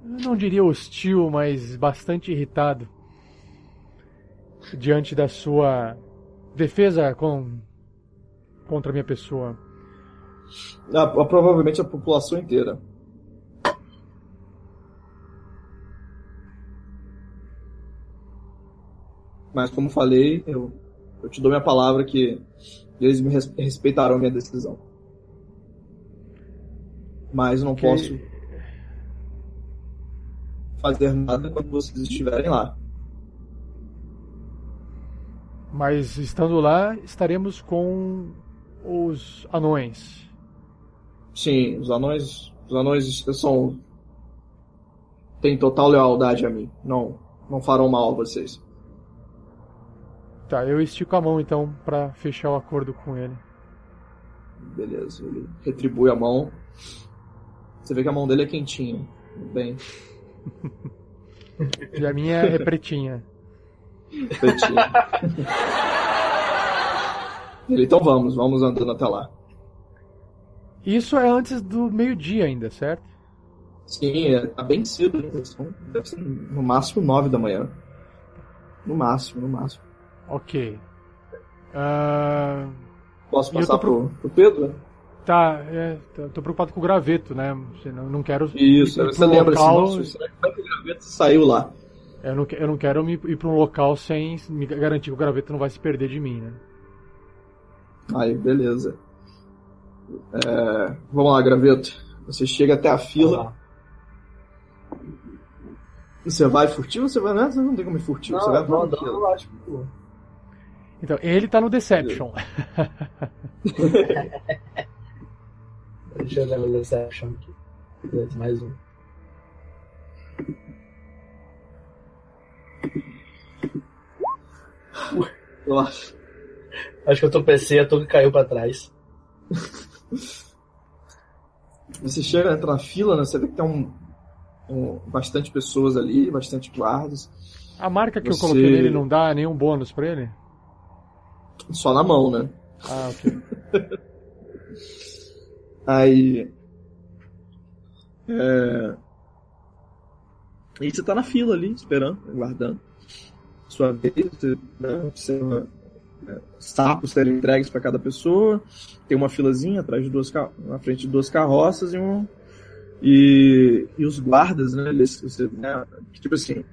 S1: não diria hostil, mas bastante irritado diante da sua defesa com, contra a minha pessoa.
S2: Ah, provavelmente a população inteira. Mas como falei, eu, eu te dou minha palavra que eles me res- respeitarão minha decisão. Mas não
S1: Ok.
S2: posso fazer nada quando vocês estiverem lá.
S1: Mas estando lá, estaremos com os anões.
S2: Sim, os anões, os anões são têm total lealdade a mim. Não, não farão mal a vocês.
S1: Tá, eu estico a mão então pra fechar o acordo com ele.
S2: Beleza, ele retribui a mão. Você vê que a mão dele é quentinha. Bem,
S1: E a minha é pretinha.
S2: quentinha. ele, então vamos, vamos andando até lá.
S1: Isso é antes do meio-dia ainda, certo?
S2: Sim, é, tá bem cedo Deve ser no máximo nove da manhã. No máximo, no máximo.
S1: Ok. Ah,
S2: Posso passar
S1: pro-
S2: pro, pro Pedro?
S1: tá, é, tô tô preocupado com o graveto, né? Não, não quero
S2: Isso, você
S1: um
S2: lembra
S1: local-
S2: assim, nossa, será que o graveto saiu lá?
S1: Eu não, eu não quero me, ir para um local sem me garantir que o graveto não vai se perder de mim, né?
S2: Aí, beleza. É, vamos lá, graveto. Você chega até a fila. Você vai furtivo ou você vai. Não, você não tem como ir furtivo,
S4: Não,
S2: você vai
S4: andando,
S2: fila.
S4: eu acho que.
S1: Então, ele tá no Deception.
S4: Deixa eu ver o Deception aqui. Beleza, mais um.
S2: Relaxa.
S4: Acho que eu tropecei, a torre caiu pra trás.
S2: Você chega, entra na fila, né? Você vê que tem um, um- bastante pessoas ali, bastante guardas.
S1: A marca que eu
S2: Você-
S1: coloquei nele não dá nenhum bônus pra ele?
S2: Só na mão, né?
S1: Ah, ok.
S2: Aí. É... E você tá na fila ali, esperando, aguardando. Sua vez, você né, observa é, sapos serem entregues para cada pessoa. Tem uma filazinha atrás de duas na frente de duas carroças e um. E, e os guardas, né? Eles, você, né tipo assim.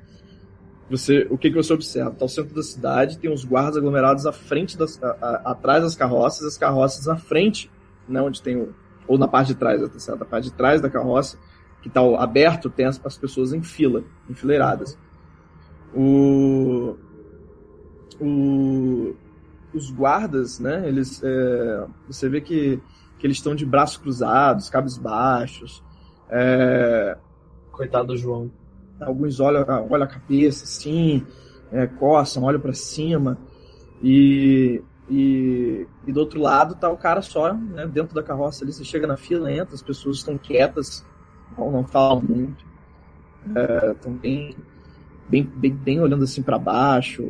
S2: Você, o que, que você observa? Tá o centro da cidade, tem os guardas aglomerados à frente das, a- a- atrás das carroças, as carroças à frente, né, onde tem o, ou na parte de trás, tá certo? A parte de trás da carroça, que está aberto, tem as, as pessoas em fila, enfileiradas. O, o, os guardas, né? Eles, é, você vê que, que eles estão de braços cruzados, cabisbaixos. É,
S4: Coitado do João.
S2: Alguns olham, olham a cabeça, assim, é, coçam, olham para cima. E, e, e do outro lado tá o cara só, né, dentro da carroça ali. Você chega na fila, entra, as pessoas estão quietas, não, não falam muito. Estão bem, bem, bem, bem olhando assim para baixo,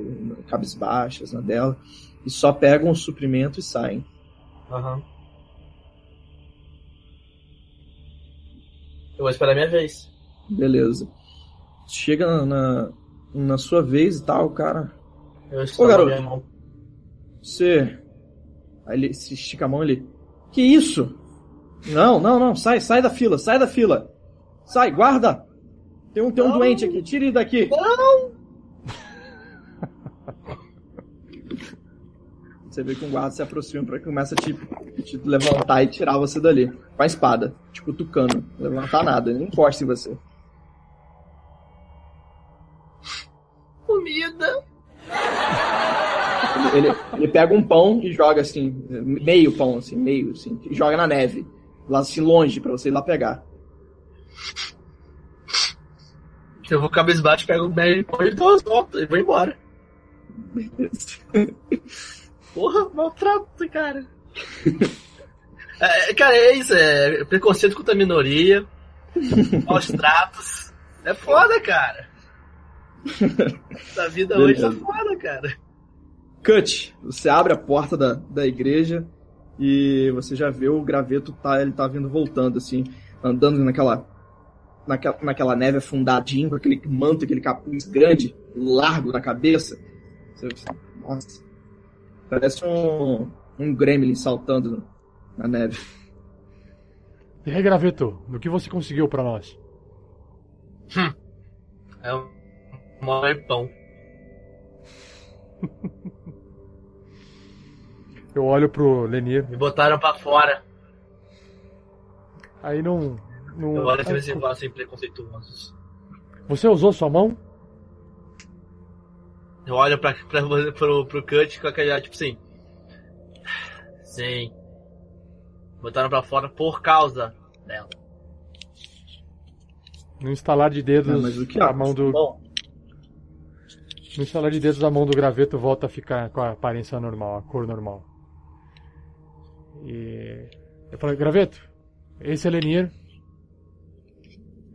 S2: cabisbaixas na dela. E só pegam o suprimento e saem.
S4: Aham. Eu vou esperar a minha vez.
S2: Beleza. Chega na, na, na sua vez e tal, cara.
S4: Eu estou
S2: garoto.
S4: minha mão.
S2: Você. Aí ele se estica a mão ele. Que isso? Não, não, não. Sai, sai da fila, sai da fila. Sai, guarda. Tem um, tem um
S4: Não.
S2: doente aqui, tire ele daqui.
S4: Não!
S2: Você vê que um guarda se aproxima pra que começa a te, te levantar e tirar você dali. Com a espada. Te cutucando. Não levantar nada, ele não encosta em você. Ele, ele, pega um pão e joga assim, meio pão, assim, meio, assim, e joga na neve. Lá assim, longe, pra você ir lá pegar.
S3: Eu vou cabisbaixo, pego o meio e dou as voltas e vou embora. Porra, maltrato, cara. É, cara, é isso, é preconceito contra a minoria, maus tratos. É foda, cara. Essa vida hoje tá
S2: Beleza.
S3: foda, cara.
S2: Cut, você abre a porta da, da igreja e você já vê o graveto, tá, ele tá vindo voltando, assim, andando naquela, naquela, naquela neve afundadinho, com aquele manto, aquele capuz grande, largo na cabeça. Você, nossa, parece um, um gremlin saltando na neve.
S1: E aí, Graveto, o que você conseguiu pra nós?
S3: É um maior pão.
S1: Eu olho pro Lenir,
S3: Me botaram pra fora.
S1: aí não. não
S3: Eu olho assim
S1: Ah,
S3: nesse negócio assim, preconceituosos.
S1: Você usou sua mão?
S3: Eu olho pra, pra, pro, pro Cut com aquele tipo assim. Sim. Botaram pra fora por causa dela.
S1: No instalar de dedos,
S2: Ah, mas o que
S1: a
S2: é?
S1: mão do.
S3: Bom,
S1: No instalar de dedos, a mão do graveto volta a ficar com a aparência normal, a cor normal. E. Eu falei, graveto, esse é Lenir.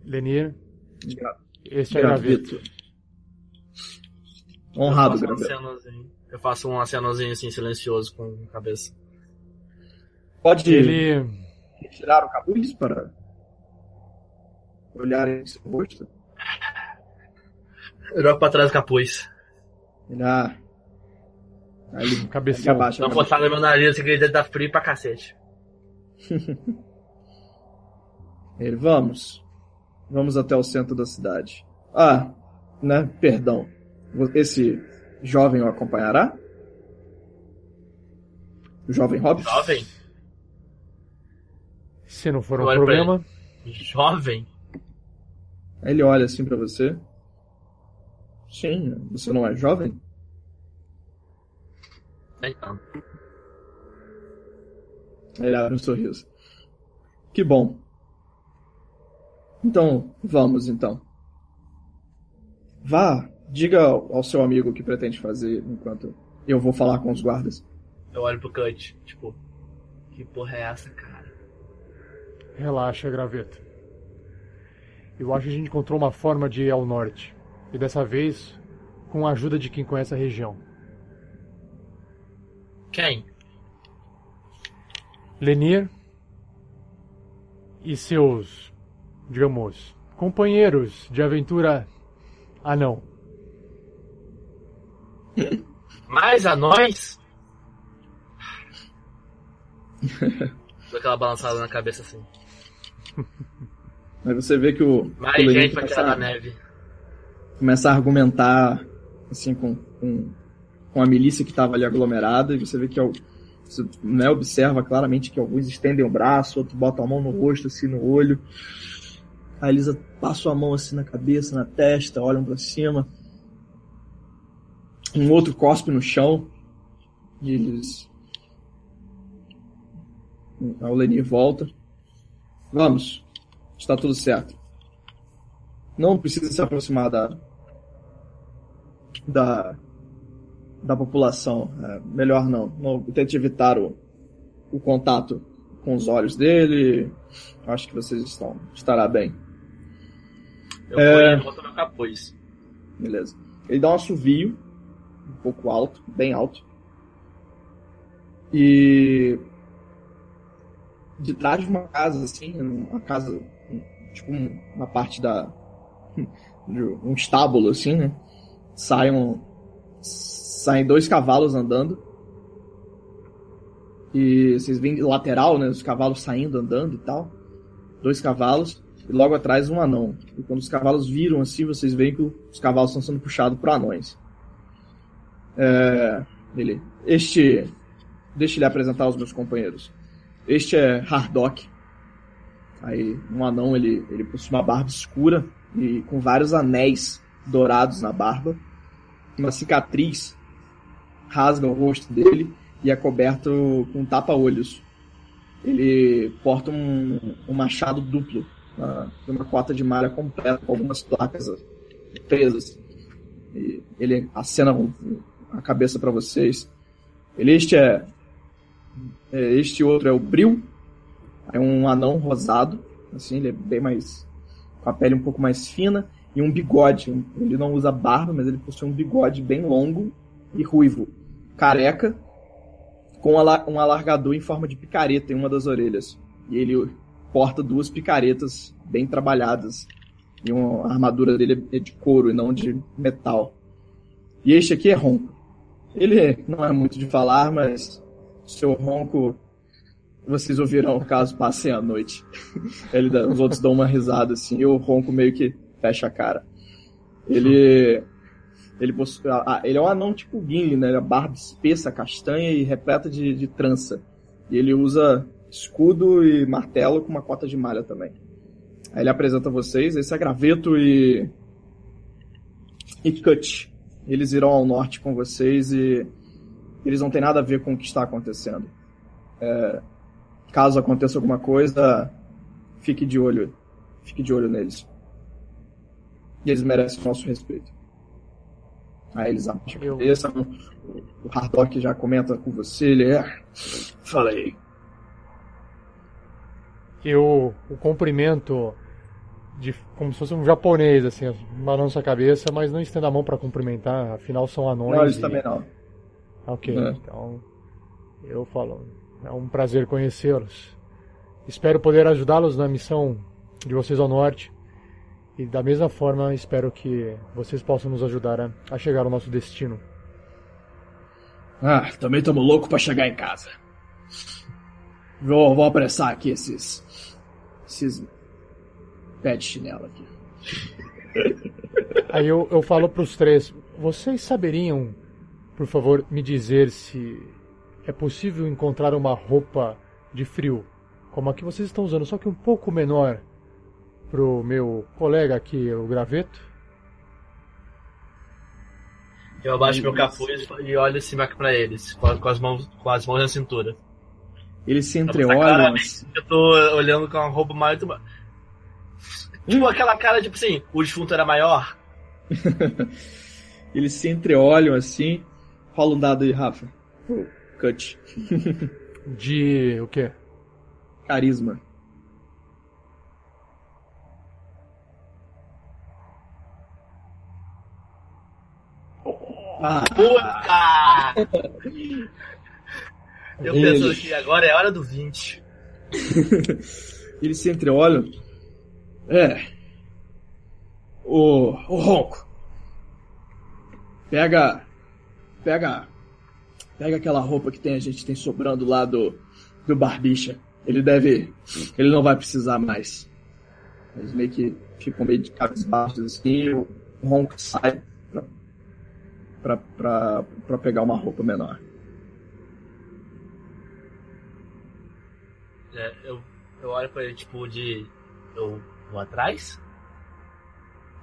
S1: Lenir,
S2: Gra-
S1: este é graveto.
S2: Graveto. Honrado,
S3: eu faço um
S2: graveto.
S3: acenozinho. Eu faço um acenozinho assim, silencioso com a cabeça.
S2: Pode ir.
S1: Ele.
S2: tirar o capuz para olhar em seu rosto?
S3: Eu jogo pra trás do capuz.
S2: Ele, ah, aí ele
S1: Cabeção.
S2: abaixa.
S3: Dá uma botada no meu nariz, que ele tá frio pra cacete.
S2: Ele, vamos. Vamos até o centro da cidade. Ah, né? Perdão. Esse jovem o acompanhará? O jovem Hobbit?
S3: Jovem?
S1: Se não for um problema,
S3: Jovem?
S2: Aí ele olha assim pra você. Sim, você não é jovem?
S3: Então.
S2: Ele abre um sorriso. Que bom. Então, vamos então. Vá, diga ao ao seu amigo o que pretende fazer enquanto eu vou falar com os guardas.
S3: Eu olho pro Cut, tipo, que porra é essa, cara?
S1: relaxa, graveto. Eu acho que a gente encontrou uma forma de ir ao norte. E dessa vez, com a ajuda de quem conhece a região.
S3: Quem?
S1: Lenir e seus, digamos, companheiros de aventura anão.
S3: Mais anões? Dou aquela balançada na cabeça assim.
S2: Aí você vê que o,
S3: Mais
S2: o
S3: gente
S2: começa,
S3: tirar da
S2: a-
S3: neve.
S2: começa a argumentar assim com, com, com a milícia que estava ali aglomerada, e você vê que al- você né, observa claramente que alguns estendem o braço, outros botam a mão no rosto, assim, no olho. A Elisa passa a mão assim na cabeça, na testa, olham pra cima. Um outro cospe no chão. E eles. A Lenir volta. Vamos. Está tudo certo. Não precisa se aproximar da. da. Da população. É, melhor não. não. Tente evitar o, o contato com os olhos dele. Acho que vocês estão. estará bem.
S3: Eu
S2: É.
S3: e volto meu capuz.
S2: Beleza. Ele dá um assovio, um pouco alto, bem alto. E de trás de uma casa, assim, uma casa, tipo um- uma parte da. de um estábulo, assim, né? Saem, saem dois cavalos andando. E vocês veem lateral, né? Os cavalos saindo, andando e tal. Dois cavalos. E logo atrás um anão. E quando os cavalos viram assim, vocês veem que os cavalos estão sendo puxados por anões. É, ele. Este. Deixa ele apresentar os meus companheiros. Este é Hardock. Aí, um anão, ele, ele possui uma barba escura e com vários anéis dourados na barba. Uma cicatriz rasga o rosto dele e é coberto com tapa-olhos. Ele porta um, um machado duplo, uma, uma cota de malha completa com algumas placas presas. E ele acena a cabeça para vocês. Ele este é, é, este outro é o Bril. É um anão rosado, assim, ele é bem mais com a pele um pouco mais fina e um bigode. Ele não usa barba, mas ele possui um bigode bem longo e ruivo, careca, com um alargador em forma de picareta em uma das orelhas. E ele porta duas picaretas bem trabalhadas. E uma, a armadura dele é de couro e não de metal. E este aqui é Ronco. Ele não é muito de falar, mas seu ronco vocês ouvirão caso passem a noite. Ele os outros dão uma risada assim, e o ronco meio que fecha a cara. Ele ele, possui, a- a- ele é um anão tipo Gimli, né? Ele é barba espessa, castanha e repleta de, de trança. E ele usa escudo e martelo com uma cota de malha também. Aí ele apresenta vocês, esse é Graveto e. e Cut. Eles irão ao norte com vocês e eles não têm nada a ver com o que está acontecendo. É, caso aconteça alguma coisa, fique de olho. Fique de olho neles. E eles merecem o nosso respeito. Aí eles abaixam a cabeça. O Hardock já comenta com você. Ele é. Falei.
S1: Eu o cumprimento de, como se fosse um japonês, assim, balanço a cabeça, mas não estendo a mão para cumprimentar, afinal são anões.
S2: Não, eles
S1: e-
S2: também não.
S1: Ok,
S2: É.
S1: então eu falo, é um prazer conhecê-los. espero poder ajudá-los na missão de vocês ao norte. E da mesma forma, espero que vocês possam nos ajudar a, a chegar ao nosso destino.
S2: Ah, também estamos loucos para chegar em casa. Vou, vou apressar aqui esses. esses. pé de chinelo aqui.
S1: Aí eu, eu falo pros três: vocês saberiam, por favor, me dizer se é possível encontrar uma roupa de frio, como a que vocês estão usando, só que um pouco menor, pro meu colega aqui, o graveto?
S3: Eu abaixo meu capuz e olho assim pra eles, com, com as mãos, com as mãos na cintura.
S2: Eles se
S3: Tá
S2: entreolham.
S3: claramente
S2: assim.
S3: Eu tô olhando com uma roupa mais. Tipo aquela cara, tipo assim, o defunto era maior.
S2: Eles se entreolham assim. Rola um dado aí, Rafa. Cut.
S1: De o quê?
S2: Carisma. Ah,
S3: Puta! Eu pensando que agora é hora do 20.
S2: Eles se entreolham. É. O, o Ronco. Pega. Pega. Pega aquela roupa que tem, a gente tem sobrando lá do, do Barbicha. Ele deve. Ele não vai precisar mais. Eles meio que ficam meio de cabisbaixos assim. e O Ronco sai pra pegar uma roupa menor.
S3: É, eu, eu olho pra ele, tipo, de. Eu vou atrás?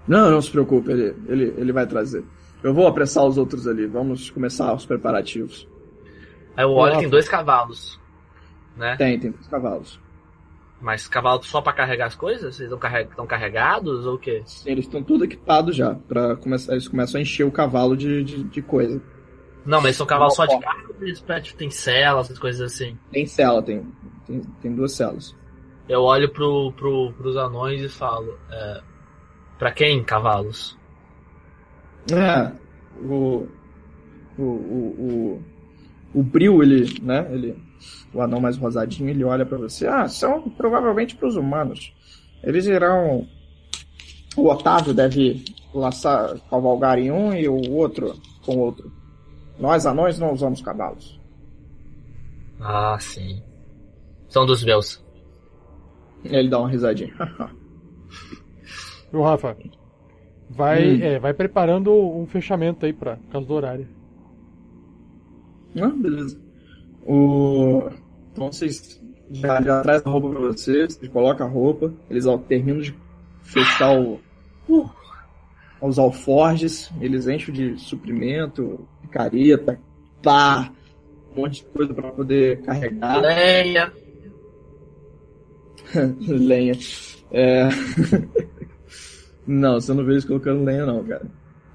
S2: Não, não se preocupe, ele, ele, ele vai trazer. Eu vou apressar os outros ali. Vamos começar os preparativos.
S3: Aí eu olho, tem dois cavalos. Né?
S2: Tem, tem dois cavalos.
S3: Mas cavalo só pra carregar as coisas? Vocês estão carreg carregados ou o quê?
S2: Eles estão tudo equipados já. Para começar, eles começam a encher o cavalo de, de, de coisa.
S3: Não, mas são cavalos só de ou eles tipo, tem celas, essas coisas assim?
S2: Tem cela, tem, tem, tem duas celas.
S3: Eu olho pro, pro, pros anões e falo, é, pra quem cavalos?
S2: É, o, o, o, o, o Bril, ele, né, ele, o anão mais rosadinho, ele olha pra você. Ah, são provavelmente pros humanos. Eles irão... O Otávio deve laçar, cavalgar em um e o outro com o outro. Nós, anões, não usamos cavalos.
S3: Ah, sim. São dos meus.
S2: Ele dá uma risadinha.
S1: O Rafa, vai,
S2: Hum.
S1: é, vai preparando um fechamento aí pra causa do horário.
S2: Ah, beleza. O... Então vocês já, já traz a roupa pra vocês, vocês colocam a roupa, eles terminam de fechar o... uh, os alforjes, eles enchem de suprimento, picareta, pá, um monte de coisa pra poder carregar.
S3: Leia.
S2: lenha. É... não, você não vê eles colocando lenha não, cara.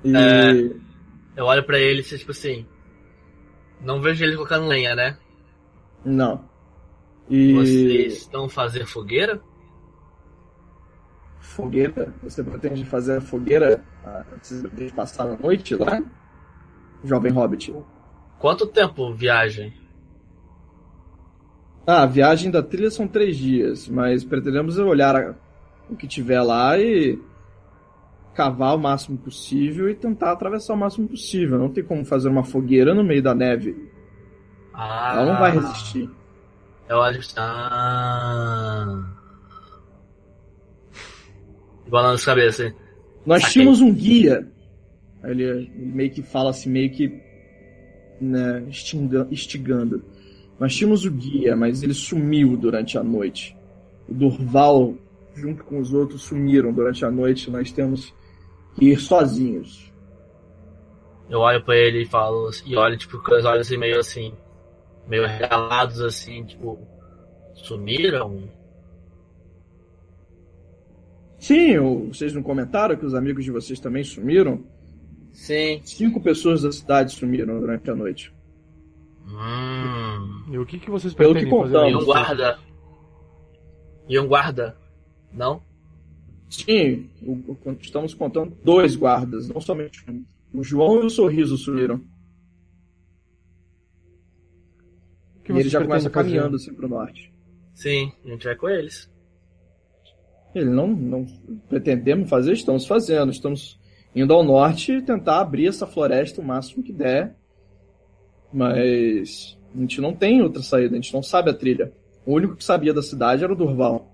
S2: E...
S3: É. Eu olho pra eles e tipo assim. Não vejo eles colocando lenha, né?
S2: Não. E...
S3: Vocês estão fazendo fogueira?
S2: Fogueira? Você pretende fazer a fogueira ah, antes de passar a noite lá? Jovem Hobbit.
S3: Quanto tempo viagem?
S2: Ah, a viagem da trilha são três dias, mas pretendemos olhar o que tiver lá e cavar o máximo possível e tentar atravessar o máximo possível. Não tem como fazer uma fogueira no meio da neve.
S3: Ah,
S2: Ela não vai resistir.
S3: Eu olho assim. Ah. Balanço as cabeça. assim.
S2: Nós
S3: Saquei.
S2: tínhamos um guia. Ele, ele meio que fala assim, meio que né, instigando. Nós tínhamos o guia, mas ele sumiu durante a noite. O Durval, junto com os outros, sumiram durante a noite. Nós temos que ir sozinhos.
S3: Eu olho pra ele e falo. E olho, tipo, com os olhos assim, meio assim. Meio regalados assim, tipo. Sumiram?
S2: Sim, vocês não comentaram que os amigos de vocês também sumiram?
S3: Sim.
S2: Cinco pessoas da cidade sumiram durante a noite.
S3: Hum.
S1: E o que, que vocês
S2: Pelo
S1: pretendem
S2: que
S1: fazer?
S3: E um guarda. E um guarda. Não?
S2: Sim, o- o- estamos contando dois guardas, não somente um. O João e o Sorriso
S1: que
S2: e ele já começa
S1: pretendem fazer?
S2: caminhando assim pro norte.
S3: Sim, a gente vai com eles.
S2: Ele não, não pretendemos fazer, estamos fazendo. Estamos indo ao norte e tentar abrir essa floresta o máximo que der. Mas a gente não tem outra saída, a gente não sabe a trilha. O único que sabia da cidade era o Durval.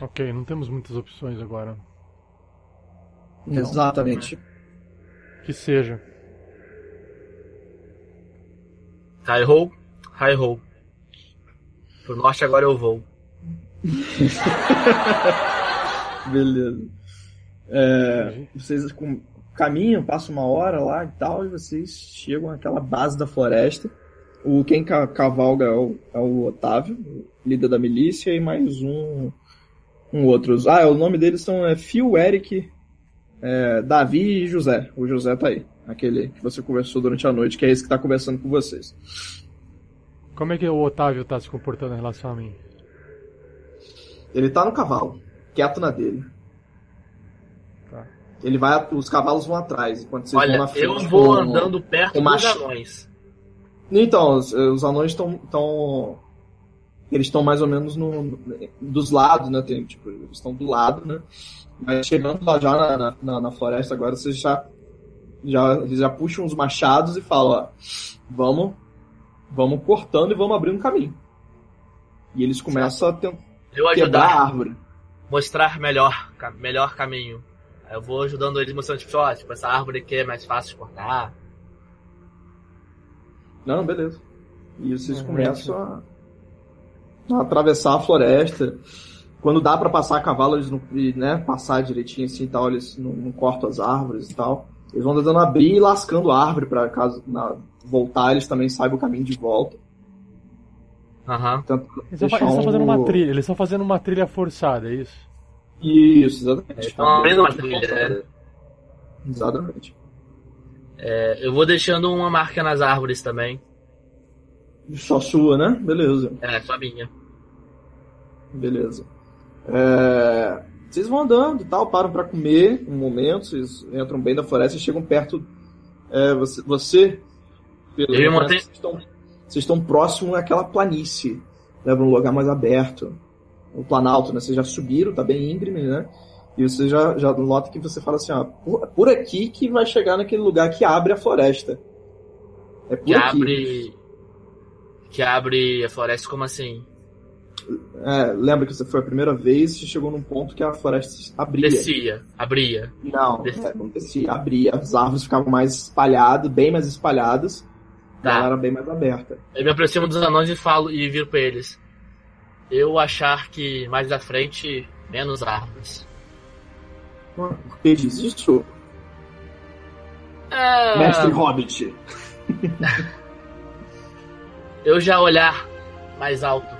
S1: Ok, não temos muitas opções agora.
S2: Exatamente.
S1: Que seja.
S3: Hi ho, hi ho. Pro norte agora eu vou.
S2: Beleza. É, vocês caminham, passam uma hora lá e tal, e vocês chegam àquela base da floresta. O quem ca- cavalga é o, é o Otávio, líder da milícia, e mais um, um outro. Ah, o nome deles são é, Phil, Eric, é, Davi e José. O José tá aí, aquele que você conversou durante a noite, que é esse que tá conversando com vocês.
S1: Como é que o Otávio tá se comportando em relação a mim?
S2: Ele tá no cavalo, quieto na dele.
S1: Tá.
S2: Ele vai, os cavalos vão atrás, enquanto vocês
S3: Olha,
S2: vão na frente.
S3: eu vou
S2: com-
S3: andando perto
S2: com
S3: dos anões.
S2: Então, os, os anões estão. Eles estão mais ou menos no, no- dos lados, né? Tem, tipo, eles estão do lado, né? Mas chegando lá já na, na- na, floresta agora, vocês já, já, eles já puxam os machados e falam, ó, vamos, vamos cortando e vamos abrir um caminho. E eles começam a tentar
S3: Eu
S2: quebrar a árvore.
S3: mostrar melhor, melhor caminho. Aí Eu vou ajudando eles mostrando, tipo, ó, tipo, essa árvore aqui é mais fácil de cortar.
S2: Não, beleza. E vocês
S1: Uhum.
S2: começam a atravessar a floresta. Quando dá pra passar a cavalo, eles não, e, né, passar direitinho assim e tal, eles não, não cortam as árvores e tal. Eles vão tentando abrir e lascando a árvore pra caso na, voltar, eles também saibam o caminho de volta.
S3: Aham.
S2: Tanto
S1: Eles estão
S2: deixar
S1: fazendo
S2: um-
S1: uma trilha, eles estão fazendo uma trilha forçada, é isso?
S2: Isso, exatamente.
S3: Estão abrindo uma trilha, né?
S2: Exatamente.
S3: É, eu vou deixando uma marca nas árvores também.
S2: Só sua, né? Beleza.
S3: É, só minha.
S2: Beleza. É, Vocês vão andando e tal, param pra comer um momento, vocês entram bem da floresta e chegam perto. é, você, você pelo
S3: Eu
S2: que vocês estão, vocês estão próximos àquela planície, né, um lugar mais aberto. O planalto, né? Vocês já subiram, tá bem íngreme, né? E você já, já nota que você fala assim, ó, por, por aqui que vai chegar naquele lugar que abre a floresta. É por
S3: Que
S2: aqui.
S3: abre. Que abre a floresta como assim?
S2: É, lembra que você foi a primeira vez e chegou num ponto que a floresta abria.
S3: Descia, abria.
S2: Não,
S3: Descia.
S2: é, não descia, abria. As árvores ficavam mais espalhadas, bem mais espalhadas.
S3: Tá.
S2: Ela era bem mais aberta.
S3: Eu me aproximo dos anões e falo e viro pra eles. Eu achar que mais à frente, menos árvores.
S2: Por que diz isso?
S3: É,
S2: Mestre Hobbit.
S3: eu já olhar mais alto.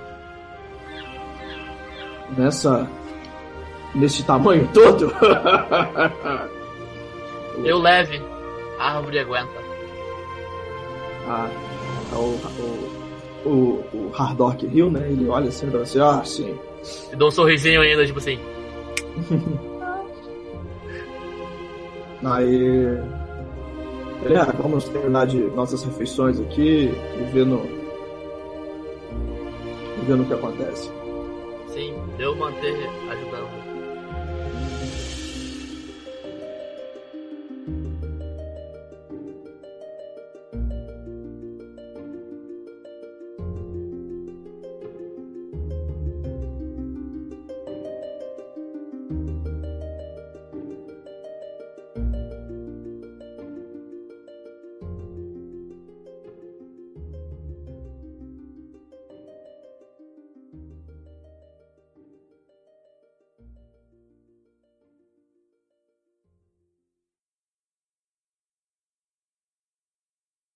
S2: Nessa. Nesse tamanho todo?
S3: Eu leve, a árvore aguenta.
S2: ah, o, o, o, o Hardock riu, né? Ele olha assim pra você, ah, sim.
S3: E dou um sorrisinho ainda, tipo assim.
S2: Aí. Ah, vamos terminar de nossas refeições aqui e vendo. Vendo o que acontece.
S3: Sim, eu manter ajudando.